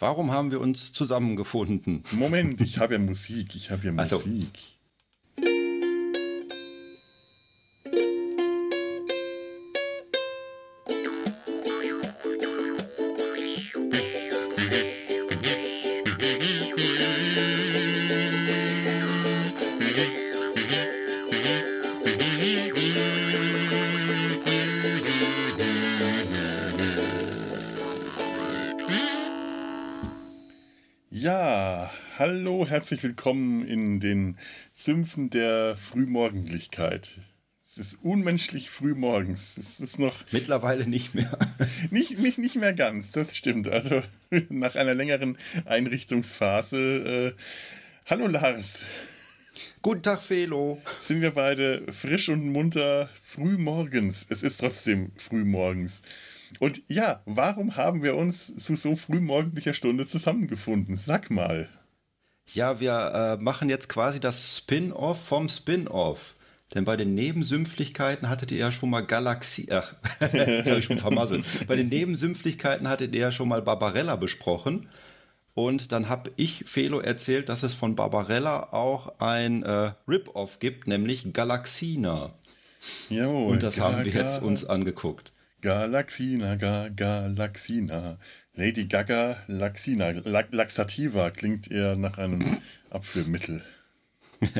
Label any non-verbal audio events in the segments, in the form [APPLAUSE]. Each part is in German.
Warum haben wir uns zusammengefunden? Moment, ich habe ja Musik, ich habe ja Musik. Also. Herzlich willkommen in den Sümpfen der Frühmorgendlichkeit. Es ist unmenschlich früh morgens. Es ist noch. Mittlerweile nicht mehr. [LAUGHS] nicht, nicht, nicht mehr ganz, das stimmt. Also [LAUGHS] nach einer längeren Einrichtungsphase. Äh, hallo Lars. Guten Tag, Felo. Sind wir beide frisch und munter früh morgens. Es ist trotzdem früh morgens. Und ja, warum haben wir uns zu so frühmorgendlicher Stunde zusammengefunden? Sag mal. Ja, wir äh, machen jetzt quasi das Spin-off vom Spin-off. Denn bei den Nebensümpflichkeiten hattet ihr ja schon mal Galaxie. Ach, [LAUGHS] jetzt habe ich schon vermasselt. bei den Nebensümpflichkeiten hattet ihr ja schon mal Barbarella besprochen. Und dann habe ich Felo erzählt, dass es von Barbarella auch ein äh, Rip-Off gibt, nämlich Galaxina. Jawohl, Und das haben wir jetzt uns angeguckt. Galaxina, Ga Galaxina. Lady Gaga Laxina. Laxativa klingt eher nach einem [CLEARS THROAT] Abführmittel. [LAUGHS]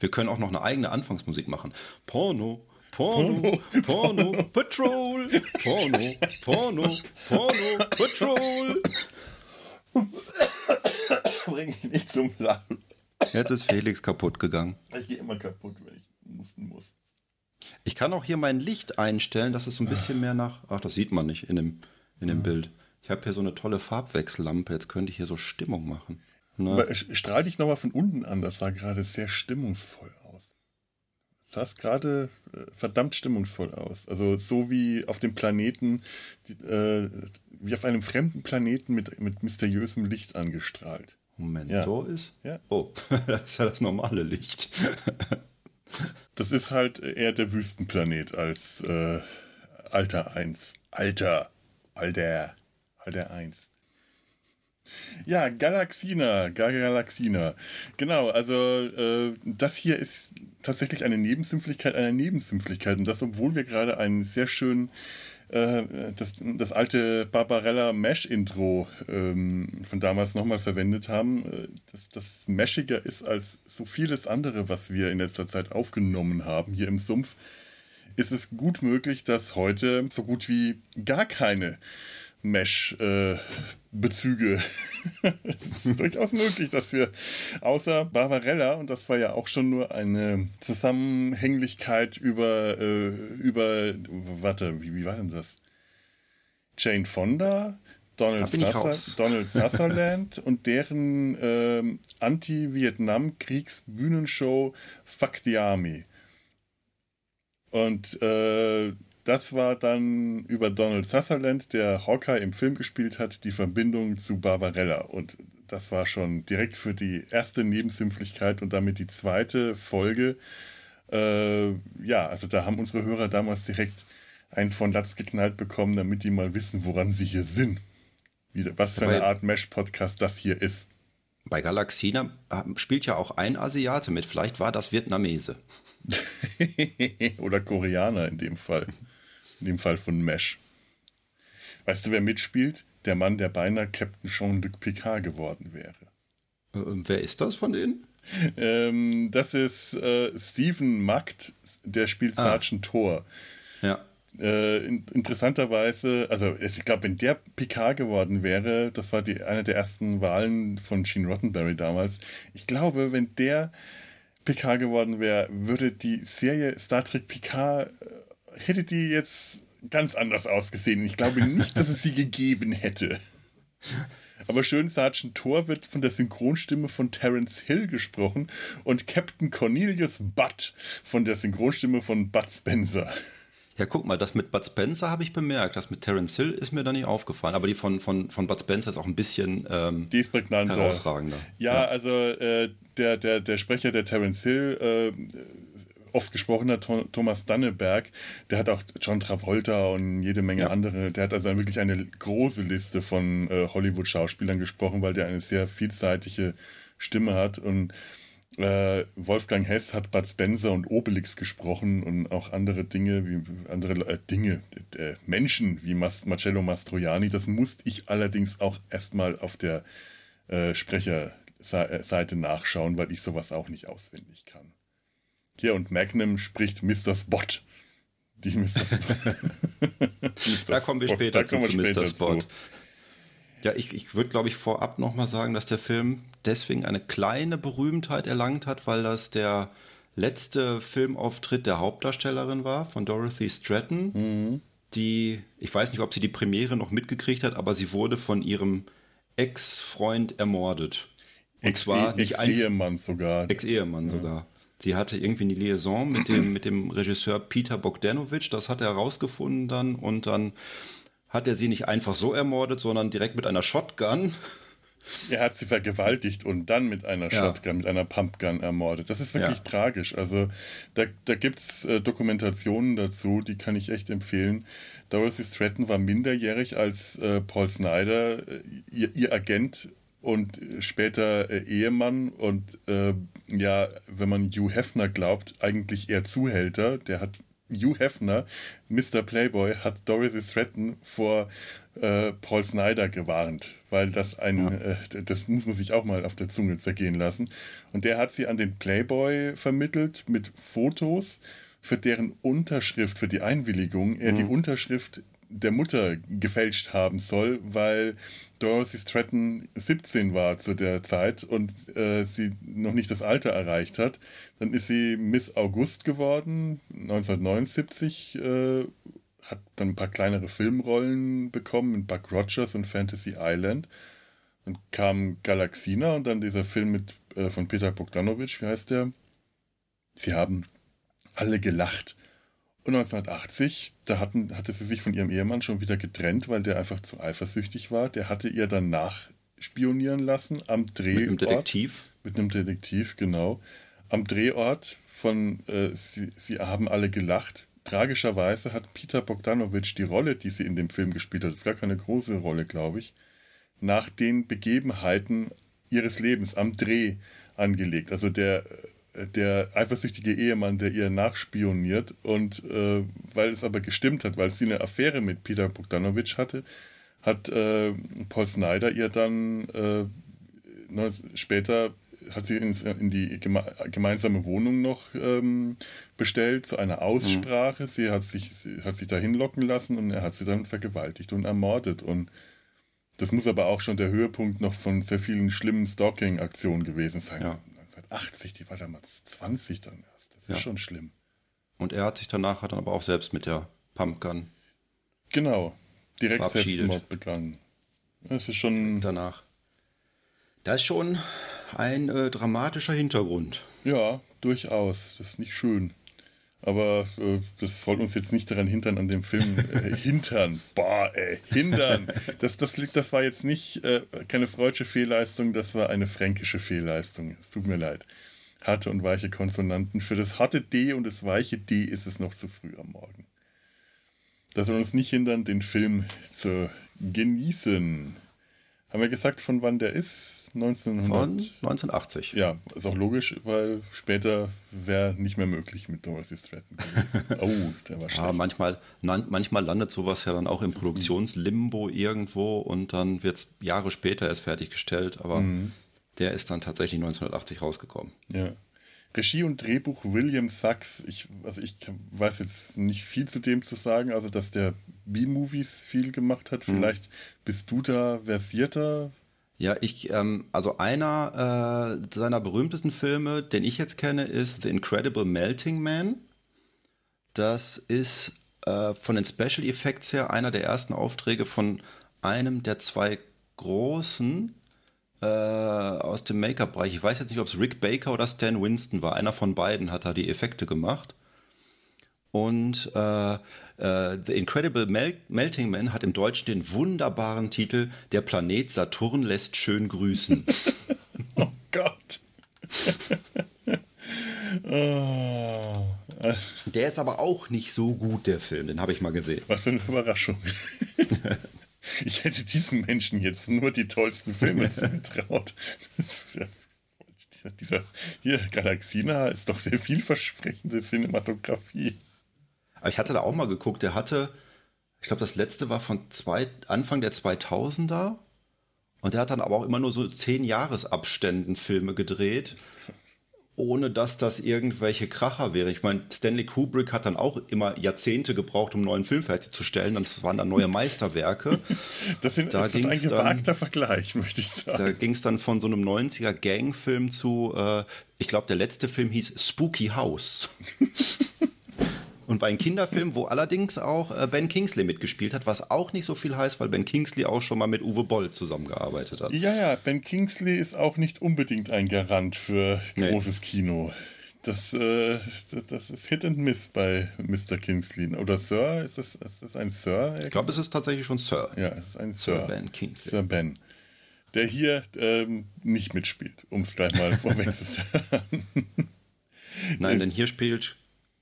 Wir können auch noch eine eigene Anfangsmusik machen. Porno, Porno, Porno, Porno Patrol, Porno, Porno, Porno, Patrol. [COUGHS] Bring ich nicht zum Lachen. Jetzt ist Felix kaputt gegangen. Ich gehe immer kaputt, wenn ich mussten muss. Ich kann auch hier mein Licht einstellen, dass es ein bisschen mehr nach. Ach, das sieht man nicht in dem in dem mhm. Bild. Ich habe hier so eine tolle Farbwechsellampe, jetzt könnte ich hier so Stimmung machen. Ne? Aber strahl dich nochmal von unten an, das sah gerade sehr stimmungsvoll aus. Das sah gerade äh, verdammt stimmungsvoll aus. Also so wie auf dem Planeten, die, äh, wie auf einem fremden Planeten mit, mit mysteriösem Licht angestrahlt. Moment, ja. so ist? Ja. Oh, [LAUGHS] das ist ja das normale Licht. [LAUGHS] das ist halt eher der Wüstenplanet als äh, Alter 1. Alter Alter, Alter 1. Ja, Galaxina, Galaxina. Genau, also äh, das hier ist tatsächlich eine Nebensümpflichkeit einer Nebensümpflichkeit. Und das, obwohl wir gerade einen sehr schönen, das, das alte Barbarella Mesh-Intro ähm, von damals nochmal verwendet haben. Äh, das, das meshiger ist als so vieles andere, was wir in letzter Zeit aufgenommen haben hier im Sumpf ist es gut möglich, dass heute so gut wie gar keine Mesh-Bezüge. Äh, [LAUGHS] es ist durchaus möglich, dass wir außer Barbarella, und das war ja auch schon nur eine Zusammenhänglichkeit über, äh, über warte, wie, wie war denn das? Jane Fonda, Donald, Sasser, [LAUGHS] Donald Sutherland und deren äh, Anti-Vietnam-Kriegs-Bühnenshow Fuck the Army. Und äh, das war dann über Donald Sutherland, der Hawkeye im Film gespielt hat, die Verbindung zu Barbarella. Und das war schon direkt für die erste Nebensümpflichkeit und damit die zweite Folge. Äh, ja, also da haben unsere Hörer damals direkt einen von Latz geknallt bekommen, damit die mal wissen, woran sie hier sind. Wie, was für eine Art Mesh-Podcast das hier ist. Bei Galaxina äh, spielt ja auch ein Asiate mit. Vielleicht war das Vietnamese. [LAUGHS] Oder Koreaner in dem Fall. In dem Fall von Mesh. Weißt du, wer mitspielt? Der Mann, der beinahe Captain Jean-Luc Picard geworden wäre. Äh, wer ist das von denen? Ähm, das ist äh, Stephen Magd, der spielt ah. Sergeant Thor. Ja. Äh, in, interessanterweise, also ich glaube, wenn der Picard geworden wäre, das war die, eine der ersten Wahlen von Gene Roddenberry damals. Ich glaube, wenn der Picard geworden wäre, würde die Serie Star Trek Picard, äh, hätte die jetzt ganz anders ausgesehen. Ich glaube nicht, dass es sie gegeben hätte. Aber schön, Sergeant Thor wird von der Synchronstimme von Terence Hill gesprochen und Captain Cornelius Butt von der Synchronstimme von Bud Spencer. Ja, guck mal, das mit Bud Spencer habe ich bemerkt. Das mit Terence Hill ist mir da nicht aufgefallen. Aber die von, von, von Bud Spencer ist auch ein bisschen ähm, die ist herausragender. Ja, ja. also äh, der, der, der Sprecher der Terence Hill äh, oft gesprochen hat, Thomas Danneberg, der hat auch John Travolta und jede Menge ja. andere, der hat also wirklich eine große Liste von äh, Hollywood-Schauspielern gesprochen, weil der eine sehr vielseitige Stimme hat und äh, Wolfgang Hess hat Bud Spencer und Obelix gesprochen und auch andere Dinge, wie andere äh, Dinge, äh, Menschen wie Mas Marcello Mastroianni. Das musste ich allerdings auch erstmal auf der äh, Sprecherseite nachschauen, weil ich sowas auch nicht auswendig kann. Hier und Magnum spricht Mr. Spot. Die Mr. Spot. [LAUGHS] da kommen wir später zu, zu Mr. Spot. Zu. Ja, ich, ich würde, glaube ich, vorab nochmal sagen, dass der Film deswegen eine kleine Berühmtheit erlangt hat, weil das der letzte Filmauftritt der Hauptdarstellerin war, von Dorothy Stratton, mhm. die, ich weiß nicht, ob sie die Premiere noch mitgekriegt hat, aber sie wurde von ihrem Ex-Freund ermordet. Und Ex Ex-Ehemann sogar. Ex-Ehemann ja. sogar. Sie hatte irgendwie eine Liaison mit dem, mit dem Regisseur Peter Bogdanovich, das hat er herausgefunden dann und dann hat er sie nicht einfach so ermordet, sondern direkt mit einer Shotgun. Er hat sie vergewaltigt und dann mit einer ja. Shotgun, mit einer Pumpgun ermordet. Das ist wirklich ja. tragisch. Also da, da gibt es äh, Dokumentationen dazu, die kann ich echt empfehlen. Dorothy Stratton war minderjährig, als äh, Paul Snyder, äh, ihr, ihr, Agent und später äh, Ehemann und äh, ja, wenn man Hugh Hefner glaubt, eigentlich eher Zuhälter. Der hat Hugh Hefner, Mr. Playboy, hat Dorothy Stratton vor äh, Paul Snyder gewarnt, weil das ein, ja. äh, das muss man sich auch mal auf der Zunge zergehen lassen. Und der hat sie an den Playboy vermittelt mit Fotos, für deren Unterschrift, für die Einwilligung, er mhm. die Unterschrift der Mutter gefälscht haben soll, weil Dorothy Stratton 17 war zu der Zeit und äh, sie noch nicht das Alter erreicht hat. Dann ist sie Miss August geworden, 1979, äh, hat dann ein paar kleinere Filmrollen bekommen in Buck Rogers und Fantasy Island. Dann kam Galaxina und dann dieser Film mit, äh, von Peter Bogdanovich, wie heißt der? Sie haben alle gelacht. Und 1980, da hatten, hatte sie sich von ihrem Ehemann schon wieder getrennt, weil der einfach zu eifersüchtig war. Der hatte ihr dann nachspionieren lassen am Drehort. Mit einem Detektiv? Mit einem Detektiv, genau. Am Drehort von äh, sie, sie haben alle gelacht. Tragischerweise hat Peter Bogdanovich die Rolle, die sie in dem Film gespielt hat, das ist gar keine große Rolle, glaube ich, nach den Begebenheiten ihres Lebens am Dreh angelegt. Also der der eifersüchtige Ehemann, der ihr nachspioniert. Und äh, weil es aber gestimmt hat, weil sie eine Affäre mit Peter Bogdanovich hatte, hat äh, Paul Snyder ihr dann äh, später hat sie ins, in die geme gemeinsame Wohnung noch ähm, bestellt zu einer Aussprache. Mhm. Sie hat sich, sie hat sich dahin locken lassen und er hat sie dann vergewaltigt und ermordet. Und das muss aber auch schon der Höhepunkt noch von sehr vielen schlimmen Stalking-Aktionen gewesen sein. Ja. 80, die war damals 20 dann erst. Das ist ja. schon schlimm. Und er hat sich danach hat dann aber auch selbst mit der Pumpgun. Genau. Direkt Selbstmord begangen. Das ist schon. Danach. Da ist schon ein äh, dramatischer Hintergrund. Ja, durchaus. Das ist nicht schön. Aber äh, das soll uns jetzt nicht daran hindern, an dem Film äh, [LAUGHS] hintern. Boah, ey, hindern. Das, das, das war jetzt nicht äh, keine freudsche Fehlleistung, das war eine fränkische Fehlleistung. Es tut mir leid. Harte und weiche Konsonanten. Für das harte D und das weiche D ist es noch zu früh am Morgen. Das soll uns nicht hindern, den Film zu genießen. Haben wir gesagt, von wann der ist? 1900? Von 1980. Ja, ist auch logisch, weil später wäre nicht mehr möglich mit Dorothy Stratton gewesen. [LAUGHS] oh, der war schlecht. Ja, manchmal, manchmal landet sowas ja dann auch im Produktionslimbo irgendwo und dann wird es Jahre später erst fertiggestellt, aber mhm. der ist dann tatsächlich 1980 rausgekommen. Ja. Regie und Drehbuch William Sachs. Ich, also ich weiß jetzt nicht viel zu dem zu sagen, also dass der B-Movies viel gemacht hat. Mhm. Vielleicht mhm. bist du da versierter. Ja, ich, ähm, also einer äh, seiner berühmtesten Filme, den ich jetzt kenne, ist The Incredible Melting Man. Das ist äh, von den Special Effects her einer der ersten Aufträge von einem der zwei großen äh, aus dem Make-up-Bereich. Ich weiß jetzt nicht, ob es Rick Baker oder Stan Winston war. Einer von beiden hat da die Effekte gemacht. Und äh, äh, The Incredible Mel Melting Man hat im Deutschen den wunderbaren Titel Der Planet Saturn lässt schön grüßen. [LAUGHS] oh Gott. oh. [LAUGHS] der ist aber auch nicht so gut, der Film. Den habe ich mal gesehen. Was für eine Überraschung. [LAUGHS] ich hätte diesen Menschen jetzt nur die tollsten Filme zugetraut. Dieser hier, Galaxina ist doch sehr vielversprechende Cinematografie. Aber ich hatte da auch mal geguckt, der hatte, ich glaube, das letzte war von zwei, Anfang der 2000er. Und der hat dann aber auch immer nur so zehn Jahresabständen Filme gedreht ohne dass das irgendwelche Kracher wären. Ich meine, Stanley Kubrick hat dann auch immer Jahrzehnte gebraucht, um einen neuen Film fertigzustellen. Das waren dann neue Meisterwerke. [LAUGHS] Das, sind, da das ist ein gewagter Vergleich, möchte ich sagen. Da ging es dann von so einem 90er Gangfilm zu, äh, ich glaube, der letzte Film hieß Spooky House. [LAUGHS] Und war ein Kinderfilm, wo allerdings auch äh, Ben Kingsley mitgespielt hat, was auch nicht so viel heißt, weil Ben Kingsley auch schon mal mit Uwe Boll zusammengearbeitet hat. Ja, ja, Ben Kingsley ist auch nicht unbedingt ein Garant für großes nee. Kino. Das, äh, das ist Hit and Miss bei Mr. Kingsley. Oder Sir? Ist das, ist das ein Sir? Ich glaube, es ist tatsächlich schon Sir. Ja, es ist ein Sir. Sir Ben Kingsley. Sir Ben. Der hier ähm, nicht mitspielt, um es gleich mal [LAUGHS] vorweg zu sagen. Nein, denn hier spielt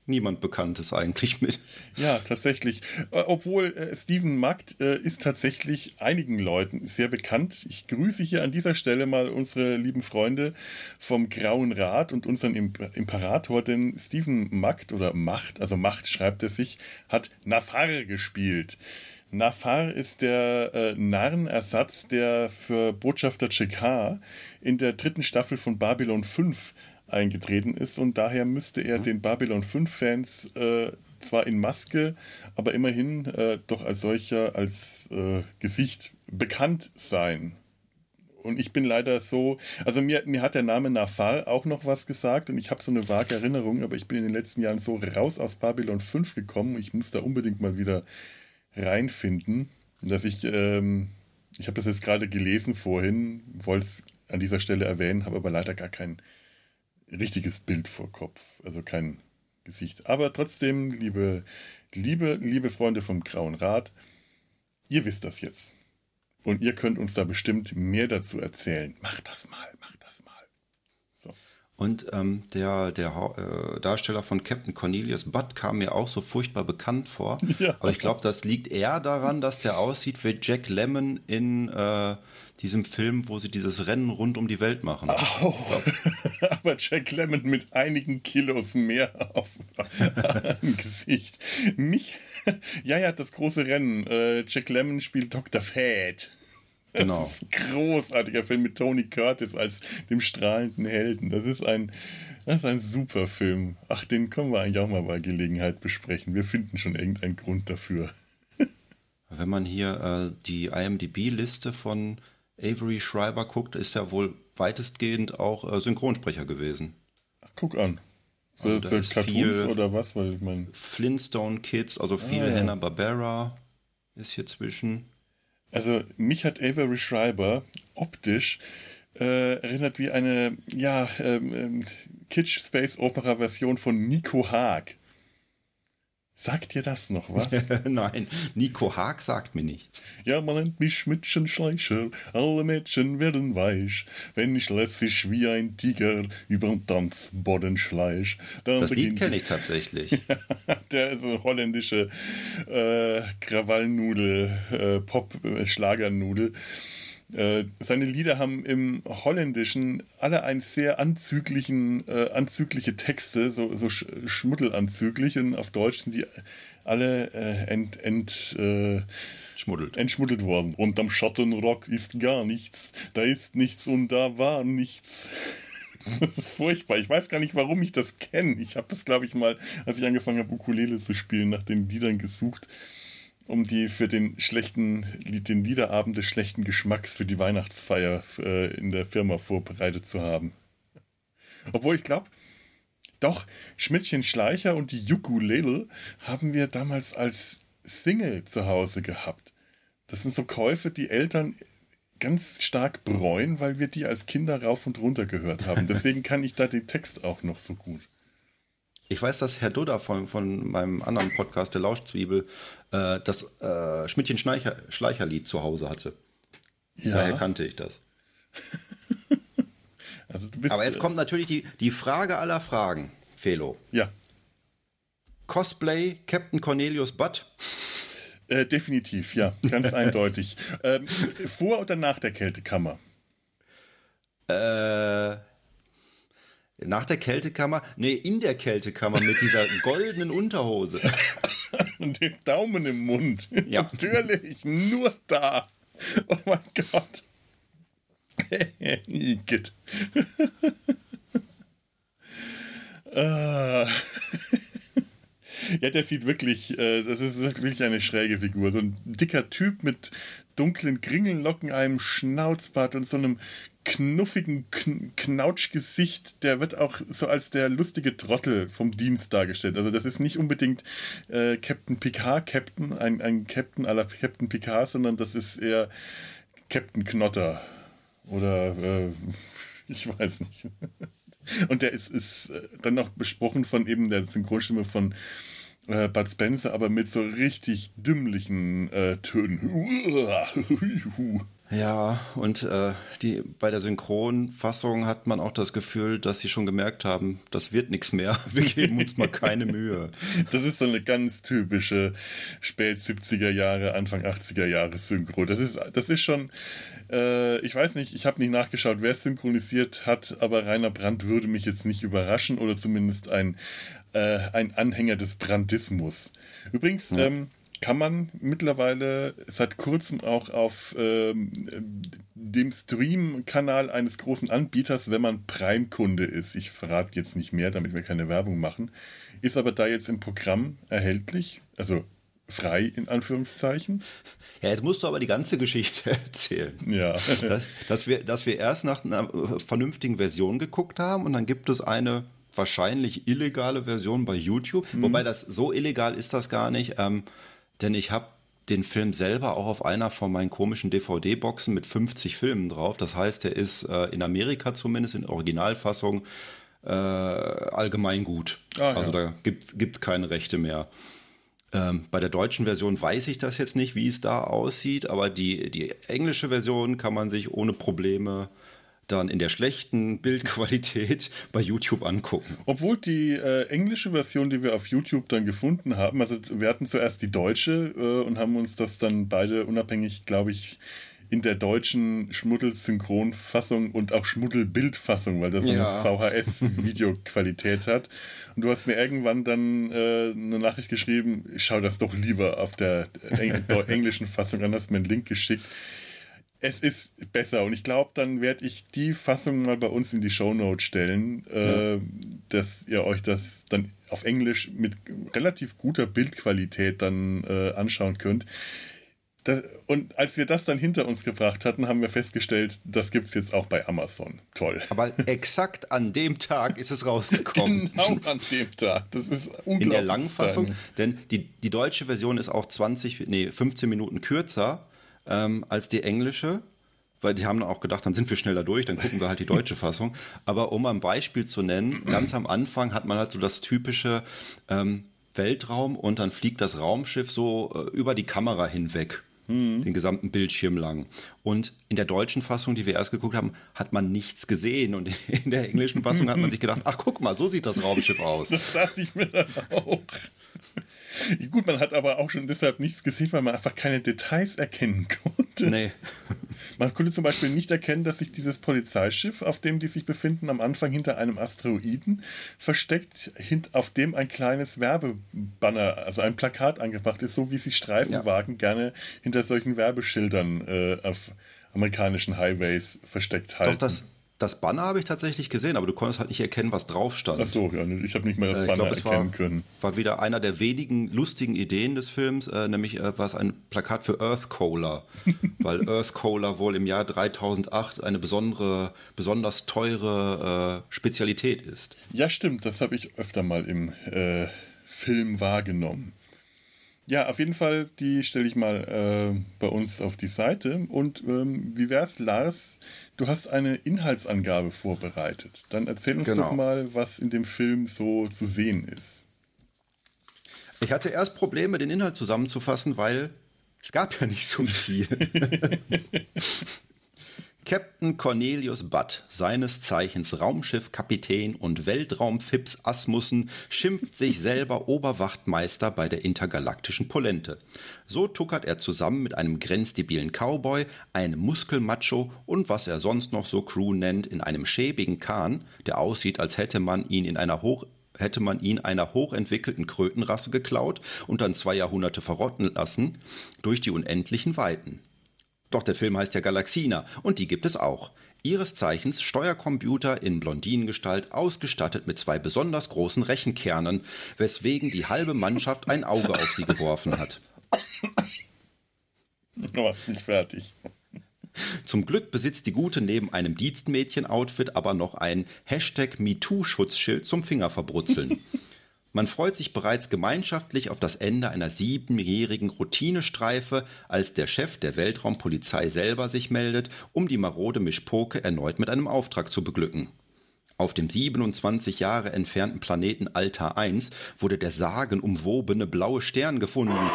niemand Bekanntes eigentlich mit. Ja, tatsächlich. Äh, obwohl äh, Steven Magd äh, ist tatsächlich einigen Leuten sehr bekannt. Ich grüße hier an dieser Stelle mal unsere lieben Freunde vom Grauen Rat und unseren Imp Imperator, denn Steven Magd oder Macht, also Macht schreibt er sich, hat Nafar gespielt. Nafar ist der äh, Narrenersatz, der für Botschafter Chekar in der dritten Staffel von Babylon 5 eingetreten ist und daher müsste er mhm. den Babylon 5-Fans äh, zwar in Maske, aber immerhin äh, doch als solcher, als äh, Gesicht bekannt sein. Und ich bin leider so, also mir, mir hat der Name Nafar auch noch was gesagt und ich habe so eine vage Erinnerung, aber ich bin in den letzten Jahren so raus aus Babylon 5 gekommen, ich muss da unbedingt mal wieder reinfinden, dass ich, ähm, ich habe das jetzt gerade gelesen vorhin, wollte es an dieser Stelle erwähnen, habe aber leider gar keinen richtiges Bild vor Kopf, also kein Gesicht. Aber trotzdem, liebe, liebe, liebe Freunde vom Grauen Rat, ihr wisst das jetzt. Und ihr könnt uns da bestimmt mehr dazu erzählen. Macht das mal, macht das mal. So. Und ähm, der, der äh, Darsteller von Captain Cornelius Butt kam mir auch so furchtbar bekannt vor. [LAUGHS] Ja. Aber ich glaube, das liegt eher daran, dass der aussieht wie Jack Lemmon in äh, diesem Film, wo sie dieses Rennen rund um die Welt machen. Oh, [LAUGHS] aber Jack Lemmon mit einigen Kilos mehr auf [LAUGHS] dem Gesicht. Mich, [LAUGHS] ja, ja, das große Rennen. Äh, Jack Lemmon spielt Dr. Fad. Genau. Das ist ein großartiger Film mit Tony Curtis als dem strahlenden Helden. Das ist ein, das ist ein super Film. Ach, den können wir eigentlich auch mal bei Gelegenheit besprechen. Wir finden schon irgendeinen Grund dafür. Wenn man hier äh, die IMDb-Liste von Avery Schreiber guckt, ist er wohl weitestgehend auch äh, Synchronsprecher gewesen. Ach, guck an. Für, für Cartoons oder was? Weil ich mein Flintstone Kids, also viel ah, ja. Hanna-Barbera ist hier zwischen. Also mich hat Avery Schreiber optisch äh, erinnert wie eine ja, ähm, ähm Kitsch Space Opera Version von Nico Haag. Sagt dir das noch was? [LAUGHS] Nein, Nico Haag sagt mir nichts. Ja, man nennt mich Schmittchenschleicher, alle Mädchen werden weich, wenn ich lässig wie ein Tiger über den Tanzboden schleich. das Lied kenne ich tatsächlich. [LAUGHS] der ist eine holländische äh, Krawallnudel, äh, Pop-Schlagernudel. Äh, seine Lieder haben im Holländischen alle einen sehr anzüglichen, äh, anzügliche Texte, so, so sch schmuddelanzüglich. Und auf Deutsch sind die alle äh, ent, ent, äh, Schmuddelt. entschmuddelt worden. Unterm Schattenrock ist gar nichts. Da ist nichts und da war nichts. [LAUGHS] Das ist furchtbar. Ich weiß gar nicht, warum ich das kenne. Ich habe das, glaube ich, mal, als ich angefangen habe, Ukulele zu spielen, nach den Liedern gesucht um die für den schlechten, den Liederabend des schlechten Geschmacks für die Weihnachtsfeier äh, in der Firma vorbereitet zu haben. Obwohl ich glaube, doch, Schmidtchen Schleicher und die Ukulele haben wir damals als Single zu Hause gehabt. Das sind so Käufe, die Eltern ganz stark bereuen, weil wir die als Kinder rauf und runter gehört haben. [LAUGHS] Deswegen kann ich da den Text auch noch so gut. Ich weiß, dass Herr Dudda von, von meinem anderen Podcast, der Lauschzwiebel, äh, das äh, Schmidtchen-Schleicher-Lied zu Hause hatte. Ja. Daher kannte ich das. [LAUGHS] also Aber jetzt äh, kommt natürlich die, die Frage aller Fragen, Felo. Ja. Cosplay Captain Cornelius Butt? Äh, definitiv, ja, ganz [LAUGHS] eindeutig. Ähm, vor oder nach der Kältekammer? Äh, nach der Kältekammer? Nee, in der Kältekammer mit dieser [LAUGHS] goldenen Unterhose. [LAUGHS] Und dem Daumen im Mund. [LAUGHS] Ja. Natürlich, nur da. Oh mein Gott. Igitt. Ah. Ja, der sieht wirklich, äh, das ist wirklich eine schräge Figur. So ein dicker Typ mit dunklen Kringellocken, einem Schnauzbart und so einem knuffigen Kn Knautschgesicht, der wird auch so als der lustige Trottel vom Dienst dargestellt. Also das ist nicht unbedingt äh, Captain Picard Captain, ein, ein Captain aller Captain Picard, sondern das ist eher Captain Knotter oder äh, ich weiß nicht. [LAUGHS] Und der ist, ist äh, dann noch besprochen von eben der Synchronstimme von äh, Bud Spencer, aber mit so richtig dümmlichen äh, Tönen. Ja, und äh, die, bei der Synchronfassung hat man auch das Gefühl, dass sie schon gemerkt haben, das wird nichts mehr. [LAUGHS] Wir geben uns mal keine Mühe. Das ist so eine ganz typische spät 70er Jahre, Anfang 80er Jahre Synchro. Das ist, das ist schon, äh, ich weiß nicht, ich habe nicht nachgeschaut, wer es synchronisiert hat, aber Rainer Brandt würde mich jetzt nicht überraschen oder zumindest ein, äh, ein Anhänger des Brandismus. Übrigens, ja. ähm, kann man mittlerweile seit kurzem auch auf ähm, dem Stream-Kanal eines großen Anbieters, wenn man Prime-Kunde ist, ich verrate jetzt nicht mehr, damit wir keine Werbung machen, ist aber da jetzt im Programm erhältlich, also frei in Anführungszeichen. Ja, jetzt musst du aber die ganze Geschichte [LAUGHS] erzählen. Ja. dass, dass, wir, dass wir erst nach einer vernünftigen Version geguckt haben und dann gibt es eine wahrscheinlich illegale Version bei YouTube, mhm. wobei das so illegal ist das gar nicht. Ähm, denn ich habe den Film selber auch auf einer von meinen komischen DVD-Boxen mit 50 Filmen drauf. Das heißt, er ist äh, in Amerika zumindest in Originalfassung äh, allgemein gut. Ah, also ja. da gibt es keine Rechte mehr. Ähm, bei der deutschen Version weiß ich das jetzt nicht, wie es da aussieht, aber die, die englische Version kann man sich ohne Probleme äh, dann in der schlechten [LAUGHS] Bildqualität bei YouTube angucken. Obwohl die äh, englische Version, die wir auf YouTube dann gefunden haben, also wir hatten zuerst die deutsche äh, und haben uns das dann beide unabhängig, glaube ich, in der deutschen Schmuddel-Synchronfassung und auch Schmuddel-Bildfassung, weil das so ja. eine VHS-Videoqualität hat. Und du hast mir irgendwann dann äh, eine Nachricht geschrieben, schau das doch lieber auf der [LAUGHS] englischen Fassung an, hast mir einen Link geschickt es ist besser und ich glaube, dann werde ich die Fassung mal bei uns in die Shownote stellen, ja. äh, dass ihr euch das dann auf Englisch mit relativ guter Bildqualität dann äh, anschauen könnt. Das, und als wir das dann hinter uns gebracht hatten, haben wir festgestellt, das gibt es jetzt auch bei Amazon. Toll. Aber exakt an dem Tag ist es rausgekommen. [LAUGHS] genau an dem Tag. Das ist unglaublich. In der Langfassung, denn die, die deutsche Version ist auch 20, nee, 15 Minuten kürzer ähm, als die englische, weil die haben dann auch gedacht, dann sind wir schneller durch, dann gucken wir halt die deutsche [LAUGHS] Fassung. Aber um ein Beispiel zu nennen, ganz am Anfang hat man halt so das typische ähm, Weltraum und dann fliegt das Raumschiff so äh, über die Kamera hinweg. Mhm. Den gesamten Bildschirm lang. Und in der deutschen Fassung, die wir erst geguckt haben, hat man nichts gesehen. Und [LAUGHS] in der englischen Fassung hat man sich gedacht, ach guck mal, so sieht das Raumschiff [LAUGHS] aus. Das dachte ich mir dann auch. [LAUGHS] Gut, man hat aber auch schon deshalb nichts gesehen, weil man einfach keine Details erkennen [LAUGHS] konnte. Nee. [LAUGHS] Man konnte zum Beispiel nicht erkennen, dass sich dieses Polizeischiff, auf dem die sich befinden, am Anfang hinter einem Asteroiden versteckt, auf dem ein kleines Werbebanner, also ein Plakat angebracht ist, so wie sich Streifenwagen ja. gerne hinter solchen Werbeschildern äh, auf amerikanischen Highways versteckt halten. Doch, das, das Banner habe ich tatsächlich gesehen, aber du konntest halt nicht erkennen, was drauf stand. Ach so, ja, ich habe nicht mehr das äh, Banner glaub, erkennen war, können. War wieder einer der wenigen lustigen Ideen des Films, äh, nämlich äh, war es ein Plakat für Earth Cola, [LAUGHS] weil Earth Cola wohl im Jahr 3008 eine besondere, besonders teure äh, Spezialität ist. Ja, stimmt, das habe ich öfter mal im äh, Film wahrgenommen. Ja, auf jeden Fall, die stelle ich mal äh, bei uns auf die Seite. Und ähm, wie wär's, Lars? Du hast eine Inhaltsangabe vorbereitet. Dann erzähl uns genau. doch mal, was in dem Film so zu sehen ist. Ich hatte erst Probleme, den Inhalt zusammenzufassen, weil es gab ja nicht so viel. [LAUGHS] Captain Cornelius Budd, seines Zeichens Raumschiffkapitän und Weltraumfips Asmussen, schimpft sich [LAUGHS] selber Oberwachtmeister bei der intergalaktischen Polente. So tuckert er zusammen mit einem grenzdebilen Cowboy, einem Muskelmacho und was er sonst noch so Crew nennt, in einem schäbigen Kahn, der aussieht, als hätte man ihn in einer hoch hätte man ihn einer hochentwickelten Krötenrasse geklaut und dann zwei Jahrhunderte verrotten lassen, durch die unendlichen Weiten. Doch der Film heißt ja Galaxina und die gibt es auch. Ihres Zeichens Steuercomputer in Blondinengestalt, ausgestattet mit zwei besonders großen Rechenkernen, weswegen die halbe Mannschaft ein Auge auf sie geworfen hat. [LAUGHS] Du warst nicht fertig. Zum Glück besitzt die Gute neben einem Dienstmädchen-Outfit aber noch ein Hashtag MeToo-Schutzschild zum Fingerverbrutzeln. [LAUGHS] Man freut sich bereits gemeinschaftlich auf das Ende einer siebenjährigen Routinestreife, als der Chef der Weltraumpolizei selber sich meldet, um die marode Mischpoke erneut mit einem Auftrag zu beglücken. Auf dem 27 Jahre entfernten Planeten Altar 1 wurde der sagenumwobene blaue Stern gefunden.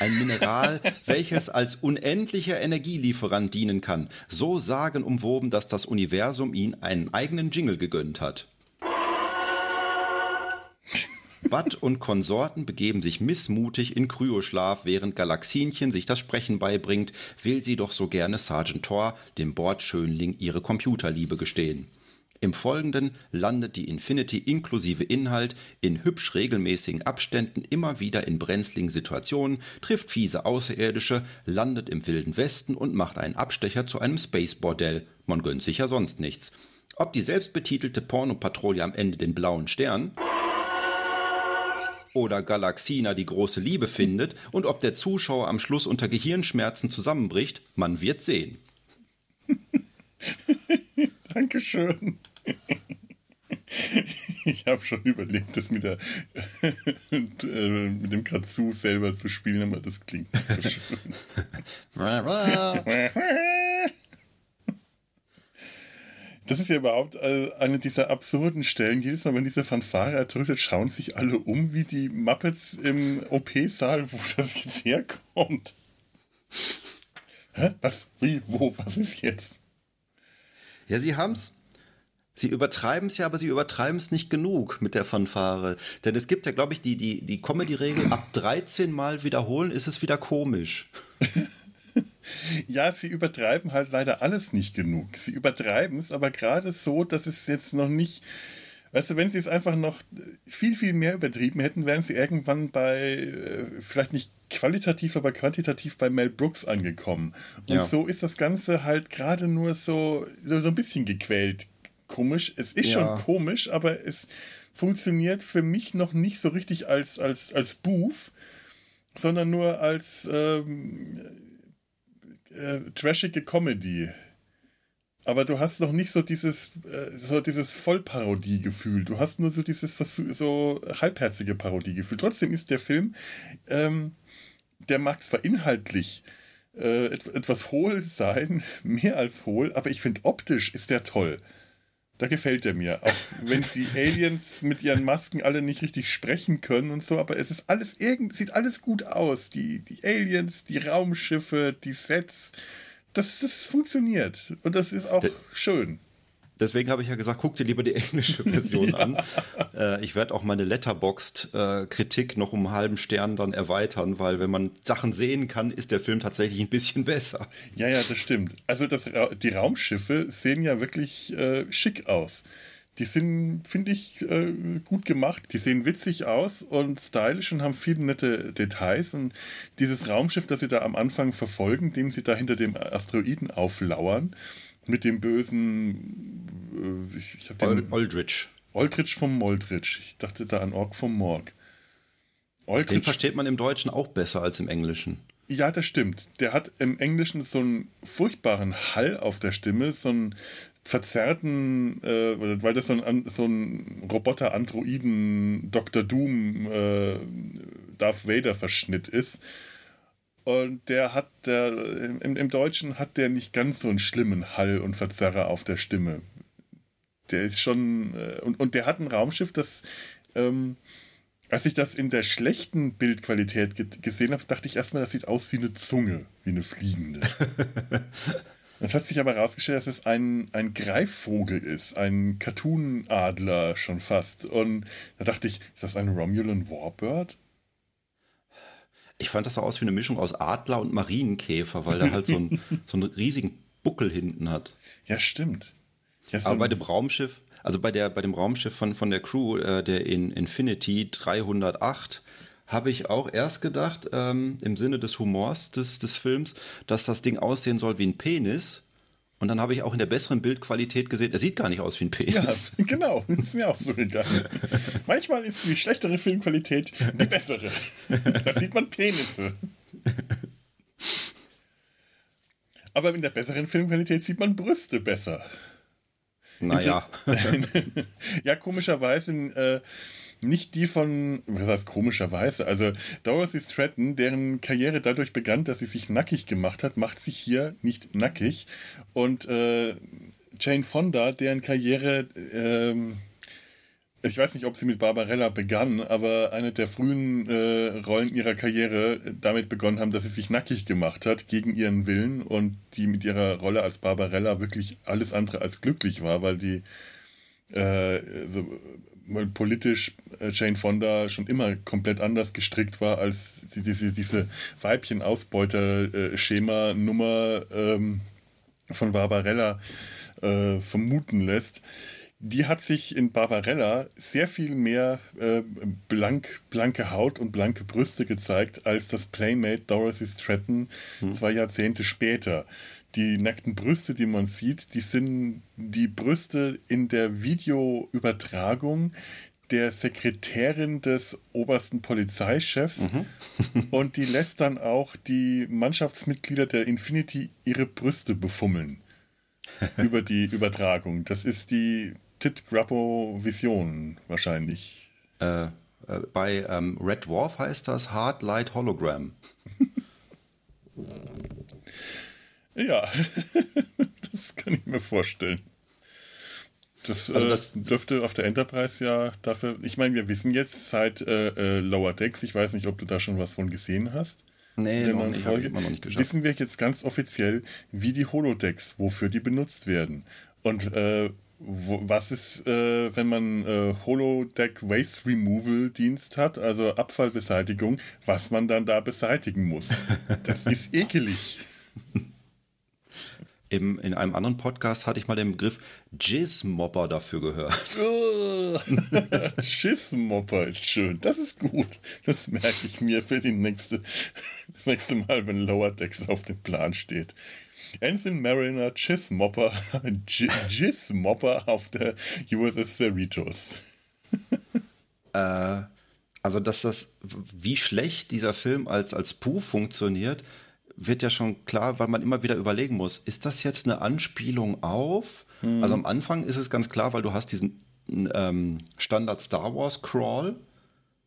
Ein Mineral, welches als unendlicher Energielieferant dienen kann, so sagenumwoben, dass das Universum ihn einen eigenen Jingle gegönnt hat. Bud und Konsorten begeben sich missmutig in Kryoschlaf, während Galaxinchen sich das Sprechen beibringt, will sie doch so gerne Sergeant Thor, dem Bordschönling, ihre Computerliebe gestehen. Im Folgenden landet die Infinity inklusive Inhalt in hübsch regelmäßigen Abständen immer wieder in brenzligen Situationen, trifft fiese Außerirdische, landet im Wilden Westen und macht einen Abstecher zu einem Space-Bordell. Man gönnt sich ja sonst nichts. Ob die selbstbetitelte Pornopatrouille am Ende den blauen Stern oder Galaxina die große Liebe findet und ob der Zuschauer am Schluss unter Gehirnschmerzen zusammenbricht, man wird sehen. [LAUGHS] Dankeschön. Ich habe schon überlegt, das mit, der, und, [LAUGHS] äh, mit dem Katsu selber zu spielen, aber das klingt nicht so schön. [LAUGHS] Das ist ja überhaupt äh, eine dieser absurden Stellen. Jedes Mal, wenn diese Fanfare ertötet, schauen sich alle um wie die Muppets im OP-Saal, wo [LAUGHS] das jetzt herkommt. Hä? Was? Wie? Wo? Was ist jetzt? Ja, sie haben's. Sie übertreiben es ja, aber sie übertreiben es nicht genug mit der Fanfare. Denn es gibt ja, glaube ich, die, die, die Comedy-Regel, ab 13 Mal wiederholen ist es wieder komisch. [LAUGHS] [LAUGHS] Ja, sie übertreiben halt leider alles nicht genug. Sie übertreiben es, aber gerade so, dass es jetzt noch nicht. Weißt du, wenn sie es einfach noch viel, viel mehr übertrieben hätten, wären sie irgendwann bei, äh, vielleicht nicht qualitativ, aber quantitativ bei Mel Brooks angekommen. Und ja. so ist das Ganze halt gerade nur so, so, so ein bisschen gequält. Komisch. Es ist ja. schon komisch, aber es funktioniert für mich noch nicht so richtig als, als, als Boof, sondern nur als. Ähm, äh, trashige Comedy. Aber du hast noch nicht so dieses, äh, so dieses Vollparodie-Gefühl. Du hast nur so dieses so halbherzige Parodie-Gefühl. Trotzdem ist der Film, ähm, der mag zwar inhaltlich äh, etwas hohl sein, [LAUGHS] mehr als hohl, aber ich finde optisch ist der toll. Da gefällt er mir. Auch wenn die Aliens mit ihren Masken alle nicht richtig sprechen können und so, aber es ist alles irgend, sieht alles gut aus. Die, die Aliens, die Raumschiffe, die Sets. Das, das funktioniert. Und das ist auch schön. Deswegen habe ich ja gesagt, guck dir lieber die englische Version [LAUGHS] ja. an. Äh, ich werde auch meine Letterboxd-Kritik noch um einen halben Stern dann erweitern, weil wenn man Sachen sehen kann, ist der Film tatsächlich ein bisschen besser. Ja, ja, das stimmt. Also das, die Raumschiffe sehen ja wirklich äh, schick aus. Die sind, finde ich, äh, gut gemacht. Die sehen witzig aus und stylisch und haben viele nette Details. Und dieses Raumschiff, das sie da am Anfang verfolgen, dem sie da hinter dem Asteroiden auflauern, mit dem bösen. Äh, ich, ich den, Aldrich. Aldrich vom Moldrich. Ich dachte da an Ork vom Morg. Aldrich. Den versteht man im Deutschen auch besser als im Englischen. Ja, das stimmt. Der hat im Englischen so einen furchtbaren Hall auf der Stimme, so einen verzerrten, äh, weil das so ein, so ein Roboter-Androiden Dr. Doom äh, Darth Vader-Verschnitt ist. Und der hat, der, im, im Deutschen hat der nicht ganz so einen schlimmen Hall und Verzerrer auf der Stimme. Der ist schon, äh, und, und der hat ein Raumschiff, das, ähm, als ich das in der schlechten Bildqualität ge gesehen habe, dachte ich erstmal, das sieht aus wie eine Zunge, wie eine fliegende. [LAUGHS] Es hat sich aber herausgestellt, dass es ein, ein Greifvogel ist, ein Cartoon-Adler schon fast. Und da dachte ich, ist das ein Romulan Warbird? Ich fand das so aus wie eine Mischung aus Adler und Marienkäfer, weil der halt so, ein, [LAUGHS] so einen riesigen Buckel hinten hat. Ja, stimmt. Ja, aber bei dem Raumschiff, also bei, der, bei dem Raumschiff von, von der Crew, äh, der in Infinity 308, habe ich auch erst gedacht, ähm, im Sinne des Humors des, des Films, dass das Ding aussehen soll wie ein Penis. Und dann habe ich auch in der besseren Bildqualität gesehen, er sieht gar nicht aus wie ein Penis. Ja, [LAUGHS] genau, das ist mir auch so gegangen. Manchmal ist die schlechtere Filmqualität die bessere. Da sieht man Penisse. Aber in der besseren Filmqualität sieht man Brüste besser. Naja. [LAUGHS] ja, komischerweise äh, nicht die von, was heißt komischerweise, also Dorothy Stratton, deren Karriere dadurch begann, dass sie sich nackig gemacht hat, macht sich hier nicht nackig. Und äh, Jane Fonda, deren Karriere, äh, ich weiß nicht, ob sie mit Barbarella begann, aber eine der frühen äh, Rollen ihrer Karriere damit begonnen haben, dass sie sich nackig gemacht hat gegen ihren Willen und die mit ihrer Rolle als Barbarella wirklich alles andere als glücklich war, weil die äh, so, politisch äh, Jane Fonda schon immer komplett anders gestrickt war, als die, diese, diese Weibchen-Ausbeuter-Schema-Nummer ähm, von Barbarella äh, vermuten lässt. Die hat sich in Barbarella sehr viel mehr äh, blank, blanke Haut und blanke Brüste gezeigt als das Playmate Dorothy Stratton hm. zwei Jahrzehnte später die nackten Brüste, die man sieht, die sind die Brüste in der Videoübertragung der Sekretärin des obersten Polizeichefs mhm. [LAUGHS] und die lässt dann auch die Mannschaftsmitglieder der Infinity ihre Brüste befummeln [LAUGHS] über die Übertragung. Das ist die Tit Grappo Vision wahrscheinlich. Äh, äh, bei ähm, Red Dwarf heißt das Hard Light Hologram. [LAUGHS] Ja, [LAUGHS] das kann ich mir vorstellen. Das, also äh, das äh, dürfte auf der Enterprise ja dafür. Ich meine, wir wissen jetzt seit äh, äh, Lower Decks, ich weiß nicht, ob du da schon was von gesehen hast. Nee, noch nicht, Folge, immer noch nicht geschafft. Wissen wir jetzt ganz offiziell, wie die Holodecks, wofür die benutzt werden. Und äh, wo, was ist, äh, wenn man äh, Holodeck Waste Removal Dienst hat, also Abfallbeseitigung, was man dann da beseitigen muss. [LAUGHS] Das ist ekelig. [LAUGHS] Im, in einem anderen Podcast hatte ich mal den Begriff Jizzmopper dafür gehört. [LAUGHS] Jizzmopper ist schön. Das ist gut. Das merke ich mir für die nächste, das nächste Mal, wenn Lower Decks auf dem Plan steht. Ensign Mariner Jizzmopper, [LAUGHS] Jizzmopper auf der USS Cerritos. [LAUGHS] äh, also, dass das, wie schlecht dieser Film als, als Pooh funktioniert, wird ja schon klar, weil man immer wieder überlegen muss, ist das jetzt eine Anspielung auf? Mhm. Also am Anfang ist es ganz klar, weil du hast diesen ähm, Standard Star Wars Crawl,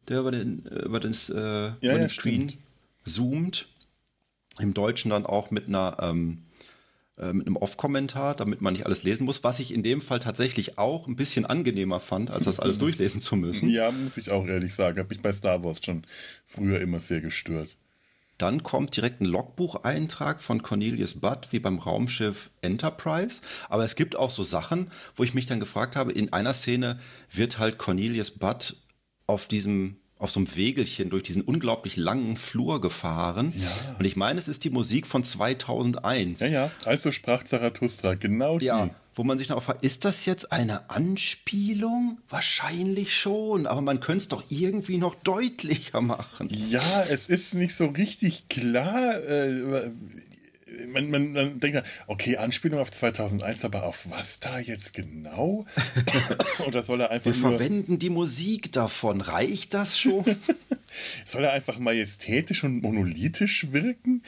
der über den, über den, äh, ja, über den ja, Screen stimmt. zoomt. Im Deutschen dann auch mit einer ähm, äh, mit einem Off-Kommentar, damit man nicht alles lesen muss, was ich in dem Fall tatsächlich auch ein bisschen angenehmer fand, als das alles [LAUGHS] durchlesen zu müssen. Ja, muss ich auch ehrlich sagen. Habe mich bei Star Wars schon früher immer sehr gestört. Dann kommt direkt ein Logbucheintrag von Cornelius Budd, wie beim Raumschiff Enterprise. Aber es gibt auch so Sachen, wo ich mich dann gefragt habe, in einer Szene wird halt Cornelius Budd auf diesem auf so einem Wegelchen durch diesen unglaublich langen Flur gefahren. Ja. Und ich meine, es ist die Musik von 2001. Ja, ja, also sprach Zarathustra, genau die. Ja, wo man sich noch fragt, ist das jetzt eine Anspielung? Wahrscheinlich schon, aber man könnte es doch irgendwie noch deutlicher machen. Ja, es ist nicht so richtig klar. Äh, man, man, man denkt, okay, Anspielung auf 2001, aber auf was da jetzt genau? [LAUGHS] Oder soll er einfach Wir nur, verwenden die Musik davon. Reicht das schon? [LAUGHS] soll er einfach majestätisch und monolithisch wirken?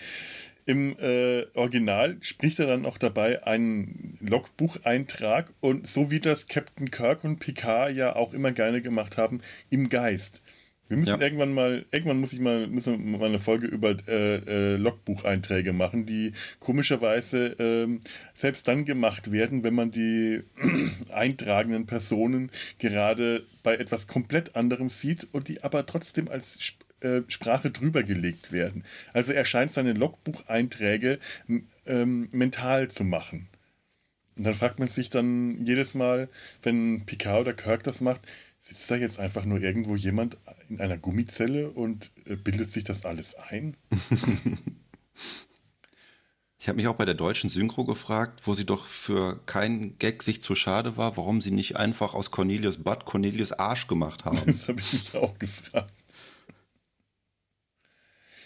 Im äh, Original spricht er dann auch dabei einen Logbucheintrag und so wie das Captain Kirk und Picard ja auch immer gerne gemacht haben, im Geist. Wir müssen ja. irgendwann mal, irgendwann muss ich mal, müssen wir mal eine Folge über äh, äh, Logbucheinträge machen, die komischerweise äh, selbst dann gemacht werden, wenn man die [CLEARS THROAT] eintragenden Personen gerade bei etwas komplett anderem sieht und die aber trotzdem als äh, Sprache drüber gelegt werden. Also er scheint seine Logbucheinträge ähm, mental zu machen. Und dann fragt man sich dann jedes Mal, wenn Picard oder Kirk das macht, sitzt da jetzt einfach nur irgendwo jemand in einer Gummizelle und äh, bildet sich das alles ein? [LAUGHS] Ich habe mich auch bei der deutschen Synchro gefragt, wo sie doch für keinen Gag sich zu schade war, warum sie nicht einfach aus Cornelius Butt Cornelius Arsch gemacht haben. [LAUGHS] Das habe ich mich auch gefragt.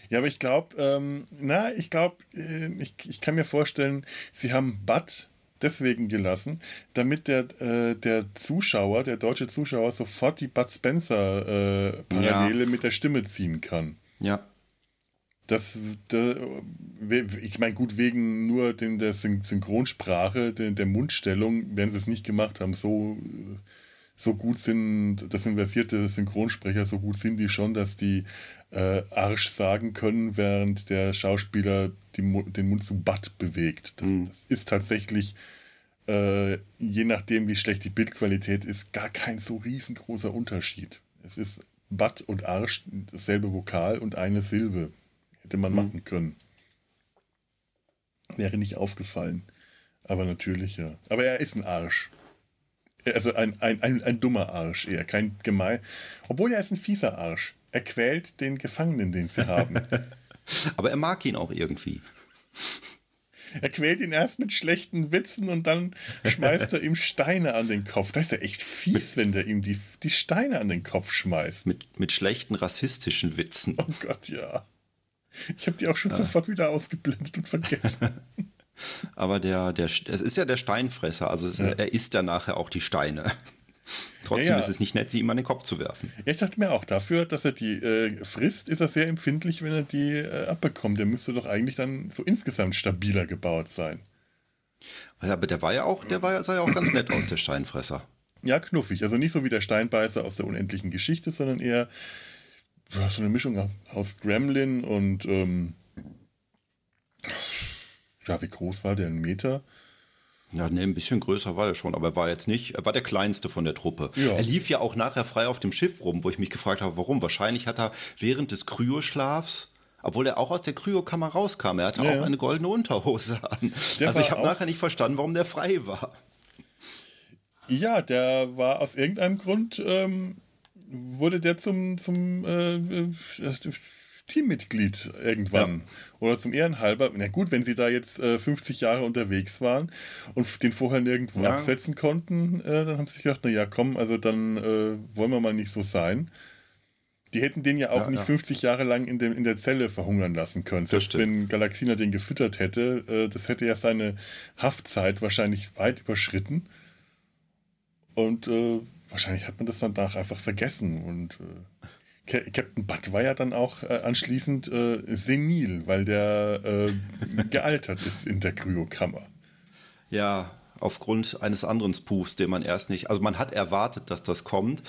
Ja, aber ich glaube, ähm, na, ich glaube, äh, ich, ich kann mir vorstellen, sie haben Butt deswegen gelassen, damit der, äh, der Zuschauer, der deutsche Zuschauer, sofort die Bud Spencer-Parallele äh, mit der Stimme ziehen kann. Ja. Das, da, ich meine, gut, wegen nur den, der Synchronsprache, der, der Mundstellung, werden sie es nicht gemacht haben. So, so gut sind, das sind versierte Synchronsprecher, so gut sind die schon, dass die äh, Arsch sagen können, während der Schauspieler die, den Mund zu Butt bewegt. Das, mhm. das ist tatsächlich, äh, je nachdem, wie schlecht die Bildqualität ist, gar kein so riesengroßer Unterschied. Es ist Butt und Arsch dasselbe Vokal und eine Silbe. Hätte man mhm. machen können. Wäre nicht aufgefallen. Aber natürlich, ja. Aber er ist ein Arsch. Also ein, ein, ein, ein dummer Arsch eher, kein gemein. Obwohl er ist ein fieser Arsch. Er quält den Gefangenen, den sie haben. [LAUGHS] Aber er mag ihn auch irgendwie. Er quält ihn erst mit schlechten Witzen und dann schmeißt er ihm Steine an den Kopf. Das ist ja echt fies, wenn der ihm die, die Steine an den Kopf schmeißt. Mit, mit schlechten rassistischen Witzen. Oh Gott, ja. Ich habe die auch schon ah. sofort wieder ausgeblendet und vergessen. [LAUGHS] Aber der, der, es ist ja der Steinfresser, also es, ja. er isst ja nachher auch die Steine. Trotzdem ja, ja. ist es nicht nett, sie ihm an den Kopf zu werfen. Ja, ich dachte mir auch, dafür, dass er die äh, frisst, ist er sehr empfindlich, wenn er die äh, abbekommt. Der müsste doch eigentlich dann so insgesamt stabiler gebaut sein. Ja, aber der war ja auch, der war, sah ja auch ganz nett aus, der Steinfresser. Ja, knuffig. Also nicht so wie der Steinbeißer aus der unendlichen Geschichte, sondern eher so eine Mischung aus, aus Gremlin und ähm, ja, wie groß war der? Ein Meter? Ja, ne, ein bisschen größer war er schon, aber er war jetzt nicht, er war der kleinste von der Truppe. Ja. Er lief ja auch nachher frei auf dem Schiff rum, wo ich mich gefragt habe, warum. Wahrscheinlich hat er während des Kryoschlafs, obwohl er auch aus der Kryokammer rauskam, er hatte ja, auch eine goldene Unterhose an. Der also ich habe nachher nicht verstanden, warum der frei war. Ja, der war aus irgendeinem Grund, ähm, wurde der zum, zum äh, äh Teammitglied irgendwann. Ja. Oder zum Ehrenhalber. Na gut, wenn sie da jetzt äh, 50 Jahre unterwegs waren und den vorher nirgendwo ja. absetzen konnten, äh, dann haben sie sich gedacht, na ja, komm, also dann äh, wollen wir mal nicht so sein. Die hätten den ja auch ja, nicht 50 Jahre lang in, dem, in der Zelle verhungern lassen können. Selbst wenn Galaxina den gefüttert hätte, äh, das hätte ja seine Haftzeit wahrscheinlich weit überschritten. Und äh, wahrscheinlich hat man das danach einfach vergessen und äh, Captain Butt war ja dann auch äh, anschließend äh, senil, weil der äh, [LAUGHS] gealtert ist in der Kryokammer. Ja, aufgrund eines anderen Spoofs, den man erst nicht, also man hat erwartet, dass das kommt,